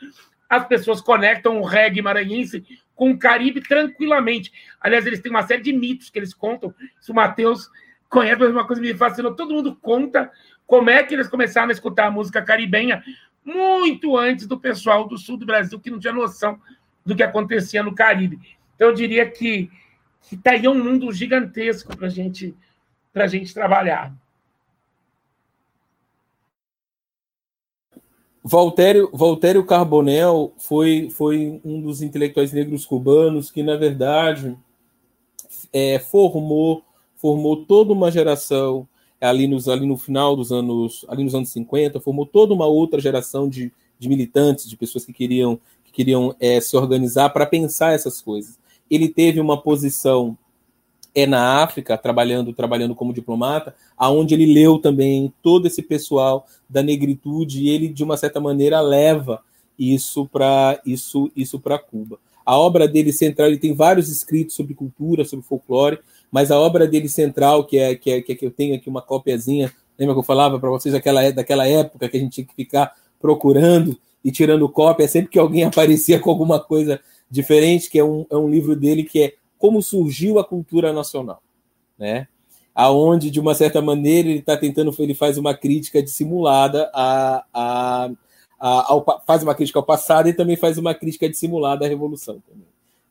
As pessoas conectam o reggae maranhense com o Caribe tranquilamente. Aliás, eles têm uma série de mitos que eles contam. Isso o Matheus conhece, mas uma coisa me fascinou. Todo mundo conta como é que eles começaram a escutar a música caribenha muito antes do pessoal do sul do Brasil, que não tinha noção do que acontecia no Caribe. Então, eu diria que está aí um mundo gigantesco para gente, a gente trabalhar. Voltério, Voltério Carbonel foi, foi um dos intelectuais negros cubanos que, na verdade, é, formou, formou toda uma geração ali, nos, ali no final dos anos, ali nos anos 50, formou toda uma outra geração de, de militantes, de pessoas que queriam, que queriam é, se organizar para pensar essas coisas. Ele teve uma posição é na África, trabalhando trabalhando como diplomata, aonde ele leu também todo esse pessoal da negritude e ele de uma certa maneira leva isso para isso isso para Cuba. A obra dele central, ele tem vários escritos sobre cultura, sobre folclore, mas a obra dele central, que é que, é, que, é, eu tenho aqui uma cópiazinha, lembra que eu falava para vocês daquela, daquela época que a gente tinha que ficar procurando e tirando cópia sempre que alguém aparecia com alguma coisa diferente, que é um, é um livro dele que é Como Surgiu a Cultura Nacional, né? Aonde, de uma certa maneira, ele está tentando, ele faz uma crítica dissimulada a, a, a, ao, faz uma crítica ao passado e também faz uma crítica dissimulada à Revolução também.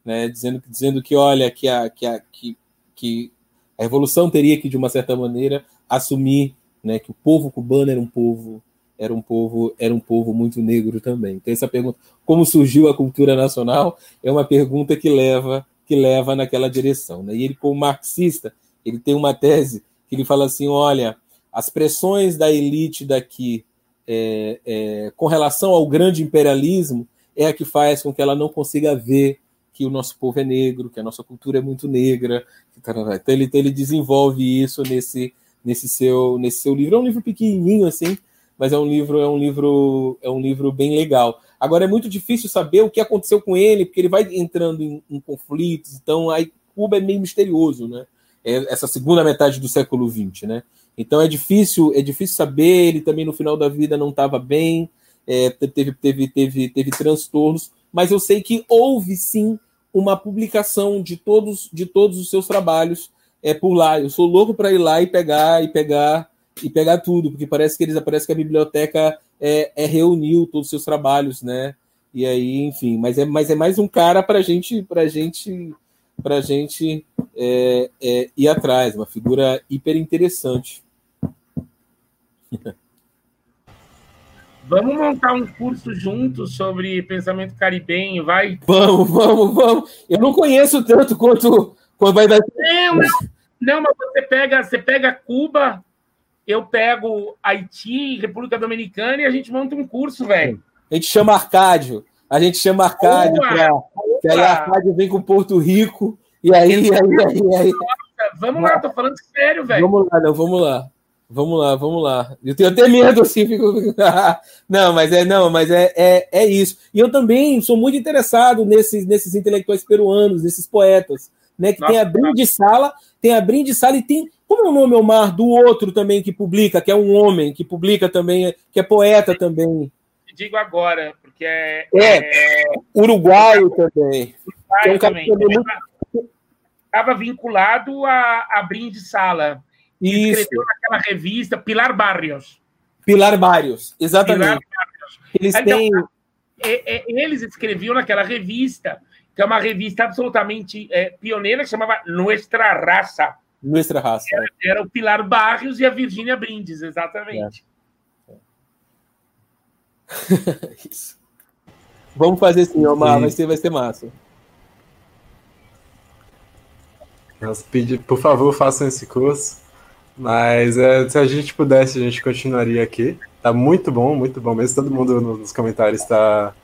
Né? Dizendo, dizendo que, olha, que, a, que, a, que que a revolução teria que de uma certa maneira assumir, né, que o povo cubano era um povo era um povo era um povo muito negro também. Então essa pergunta, como surgiu a cultura nacional, é uma pergunta que leva que leva naquela direção. Né? E ele como marxista, ele tem uma tese que ele fala assim, olha, as pressões da elite daqui é, é, com relação ao grande imperialismo é a que faz com que ela não consiga ver que o nosso povo é negro, que a nossa cultura é muito negra. Então ele, ele desenvolve isso nesse, nesse, seu, nesse seu livro. É um livro pequenininho assim, mas é um livro é um livro é um livro bem legal. Agora é muito difícil saber o que aconteceu com ele, porque ele vai entrando em, em conflitos. Então aí Cuba é meio misterioso, né? É essa segunda metade do século XX, né? Então é difícil é difícil saber. Ele também no final da vida não estava bem, é, teve, teve, teve, teve transtornos mas eu sei que houve sim uma publicação de todos de todos os seus trabalhos é por lá. Eu sou louco para ir lá e pegar e pegar e pegar tudo, porque parece que eles parece que a biblioteca é, é reuniu todos os seus trabalhos, né? E aí, enfim, mas é, mas é mais um cara para gente para gente para gente é, é, ir atrás, uma figura hiper interessante. Vamos montar um curso juntos sobre pensamento caribenho, vai? Vamos, vamos, vamos. Eu não conheço tanto quanto, quanto vai dar. Não, não, não, mas você pega, você pega Cuba, eu pego Haiti, República Dominicana e a gente monta um curso, velho. A gente chama Arcádio. A gente chama Arcádio para. Que aí Arcádio vem com Porto Rico. E aí, aí, aí, aí. Nossa, vamos lá, tô falando sério, velho. Vamos lá, não, vamos lá. Vamos lá, vamos lá. Eu tenho até medo assim, fico... não, mas é não, mas é, é, é isso. E eu também sou muito interessado nesses, nesses intelectuais peruanos, nesses poetas, né? Que Nossa, tem a Brinde Sala, tem a Brinde Sala e tem como é o nome Omar do outro também que publica, que é um homem que publica também, que é poeta também. Digo agora, porque é, é, é... uruguaio também. Uruguaio é um também. Estava vinculado a, a Brinde Sala isso. escreveu naquela revista Pilar Barrios. Pilar Barrios, exatamente. Pilar Barrios. Eles então, têm. É, é, eles escreviam naquela revista, que é uma revista absolutamente é, pioneira, que chamava Nuestra Raça. Nuestra Raça. Era, era, o Pilar Barrios e a Virgínia Brindes, exatamente. É. Isso. Vamos fazer assim, Omar, vai ser, vai ser massa. Por favor, façam esse curso. Mas é, se a gente pudesse, a gente continuaria aqui. Tá muito bom, muito bom mesmo. Todo mundo nos comentários tá,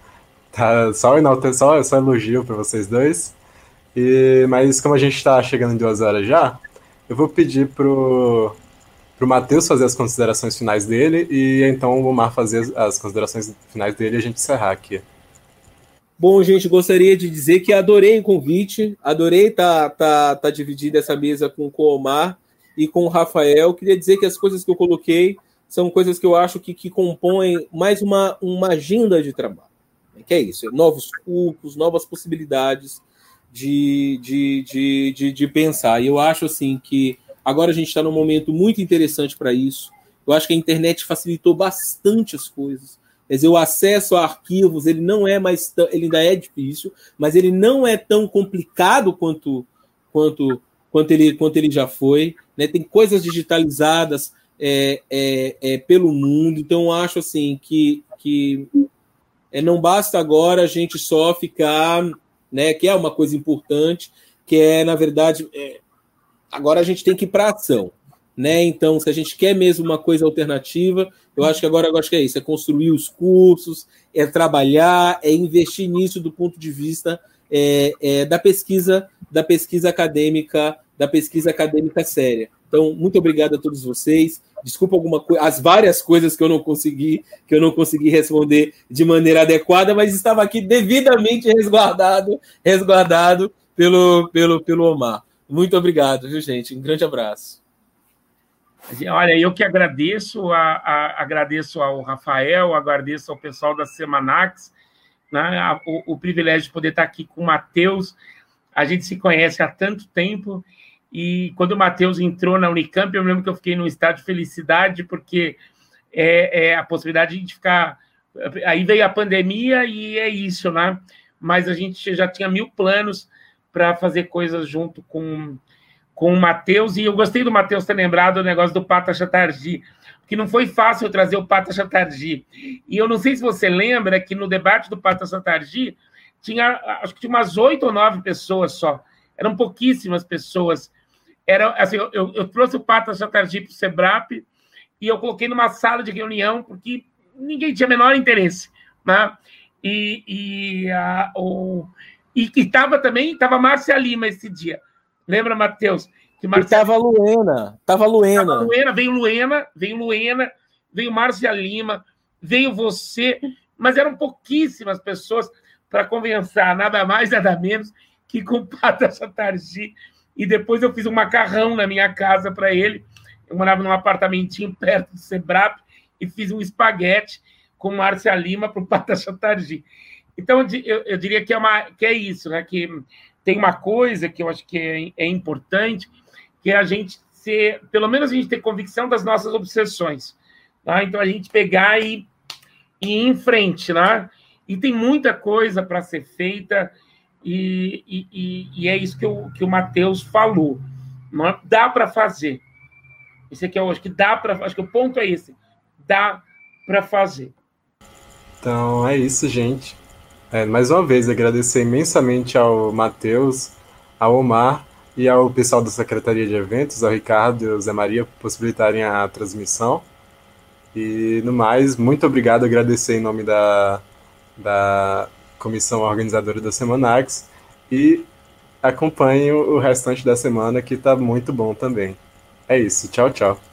tá só, só, só elogio para vocês dois. E, mas como a gente está chegando em duas horas já, eu vou pedir pro, pro Matheus fazer as considerações finais dele e então o Omar fazer as considerações finais dele e a gente encerrar aqui. Bom, gente, gostaria de dizer que adorei o convite, adorei estar tá, tá, tá dividindo essa mesa com, com o Omar e com o Rafael. Queria dizer que as coisas que eu coloquei são coisas que eu acho que, que compõem mais uma, uma agenda de trabalho. Que é isso, é novos cursos, novas possibilidades de, de, de, de, de pensar. E eu acho assim que agora a gente está num momento muito interessante para isso. Eu acho que a internet facilitou bastante as coisas. Quer dizer, o acesso a arquivos ele não é mais tão, ele ainda é difícil, mas ele não é tão complicado quanto quanto quanto ele quanto ele já foi. Né? Tem coisas digitalizadas é, é, é, pelo mundo, então acho assim que que é, não basta agora a gente só ficar, né? Que é uma coisa importante, que é na verdade é, agora a gente tem que ir para ação né? Então, se a gente quer mesmo uma coisa alternativa, eu acho que agora eu acho que é isso: é construir os cursos, é trabalhar, é investir nisso do ponto de vista é, é, da pesquisa, da pesquisa acadêmica, da pesquisa acadêmica séria. Então, muito obrigado a todos vocês. Desculpa alguma coisa, as várias coisas que eu não consegui, que eu não consegui responder de maneira adequada, mas estava aqui devidamente resguardado, resguardado pelo, pelo, pelo Omar. Muito obrigado, viu, gente? Um grande abraço. Olha, eu que agradeço, a, a, agradeço ao Rafael, agradeço ao pessoal da Semanax, né, a, o, o, privilégio de poder estar aqui com o Matheus. A gente se conhece há tanto tempo e quando o Matheus entrou na Unicamp, eu lembro que eu fiquei num estado de felicidade, porque é, é a possibilidade de ficar. Aí veio a pandemia e é isso, né? Mas a gente já tinha mil planos para fazer coisas junto com com o Matheus, e eu gostei do Matheus ter lembrado o negócio do Pata Chatardi, porque não foi fácil trazer o Pata Chatardi. E eu não sei se você lembra que no debate do Pata Chatardi tinha, acho que tinha umas oito ou nove pessoas só, eram pouquíssimas pessoas. Era, assim, eu, eu trouxe o Pata Chatardi para o SEBRAP e eu coloquei numa sala de reunião, porque ninguém tinha menor interesse. Né? E, e, a, o, e, estava também, estava Márcia Lima esse dia. Lembra, Matheus? Que Marcia... tava Luena, tava Luena. Tava Luena, veio Luena, veio Luena, veio Márcia Lima, veio você, mas eram pouquíssimas pessoas para conversar, nada mais, nada menos que com Pata Chatargi. E depois eu fiz um macarrão na minha casa para ele. Eu morava num apartamentinho perto do Sebrap e fiz um espaguete com Márcia Lima para o Pata Chatargi. Então, eu, eu, diria que é, uma, que é isso, né? Que tem uma coisa que eu acho que é, é importante, que é a gente ser, pelo menos a gente ter convicção das nossas obsessões. Tá? Então, a gente pegar e, e ir em frente, né? E tem muita coisa para ser feita, e, e, e, é isso que, eu, que o Matheus falou. Não é? Dá para fazer. Esse aqui eu acho que dá para. Acho que o ponto é esse. Dá para fazer. Então é isso, gente. É, mais uma vez, agradecer imensamente ao Matheus, ao Omar e ao pessoal da Secretaria de Eventos, ao Ricardo e ao Zé Maria, por possibilitarem a transmissão. E, no mais, muito obrigado, agradecer em nome da, da comissão organizadora da Semanax e acompanhe o restante da semana, que está muito bom também. É isso, tchau, tchau.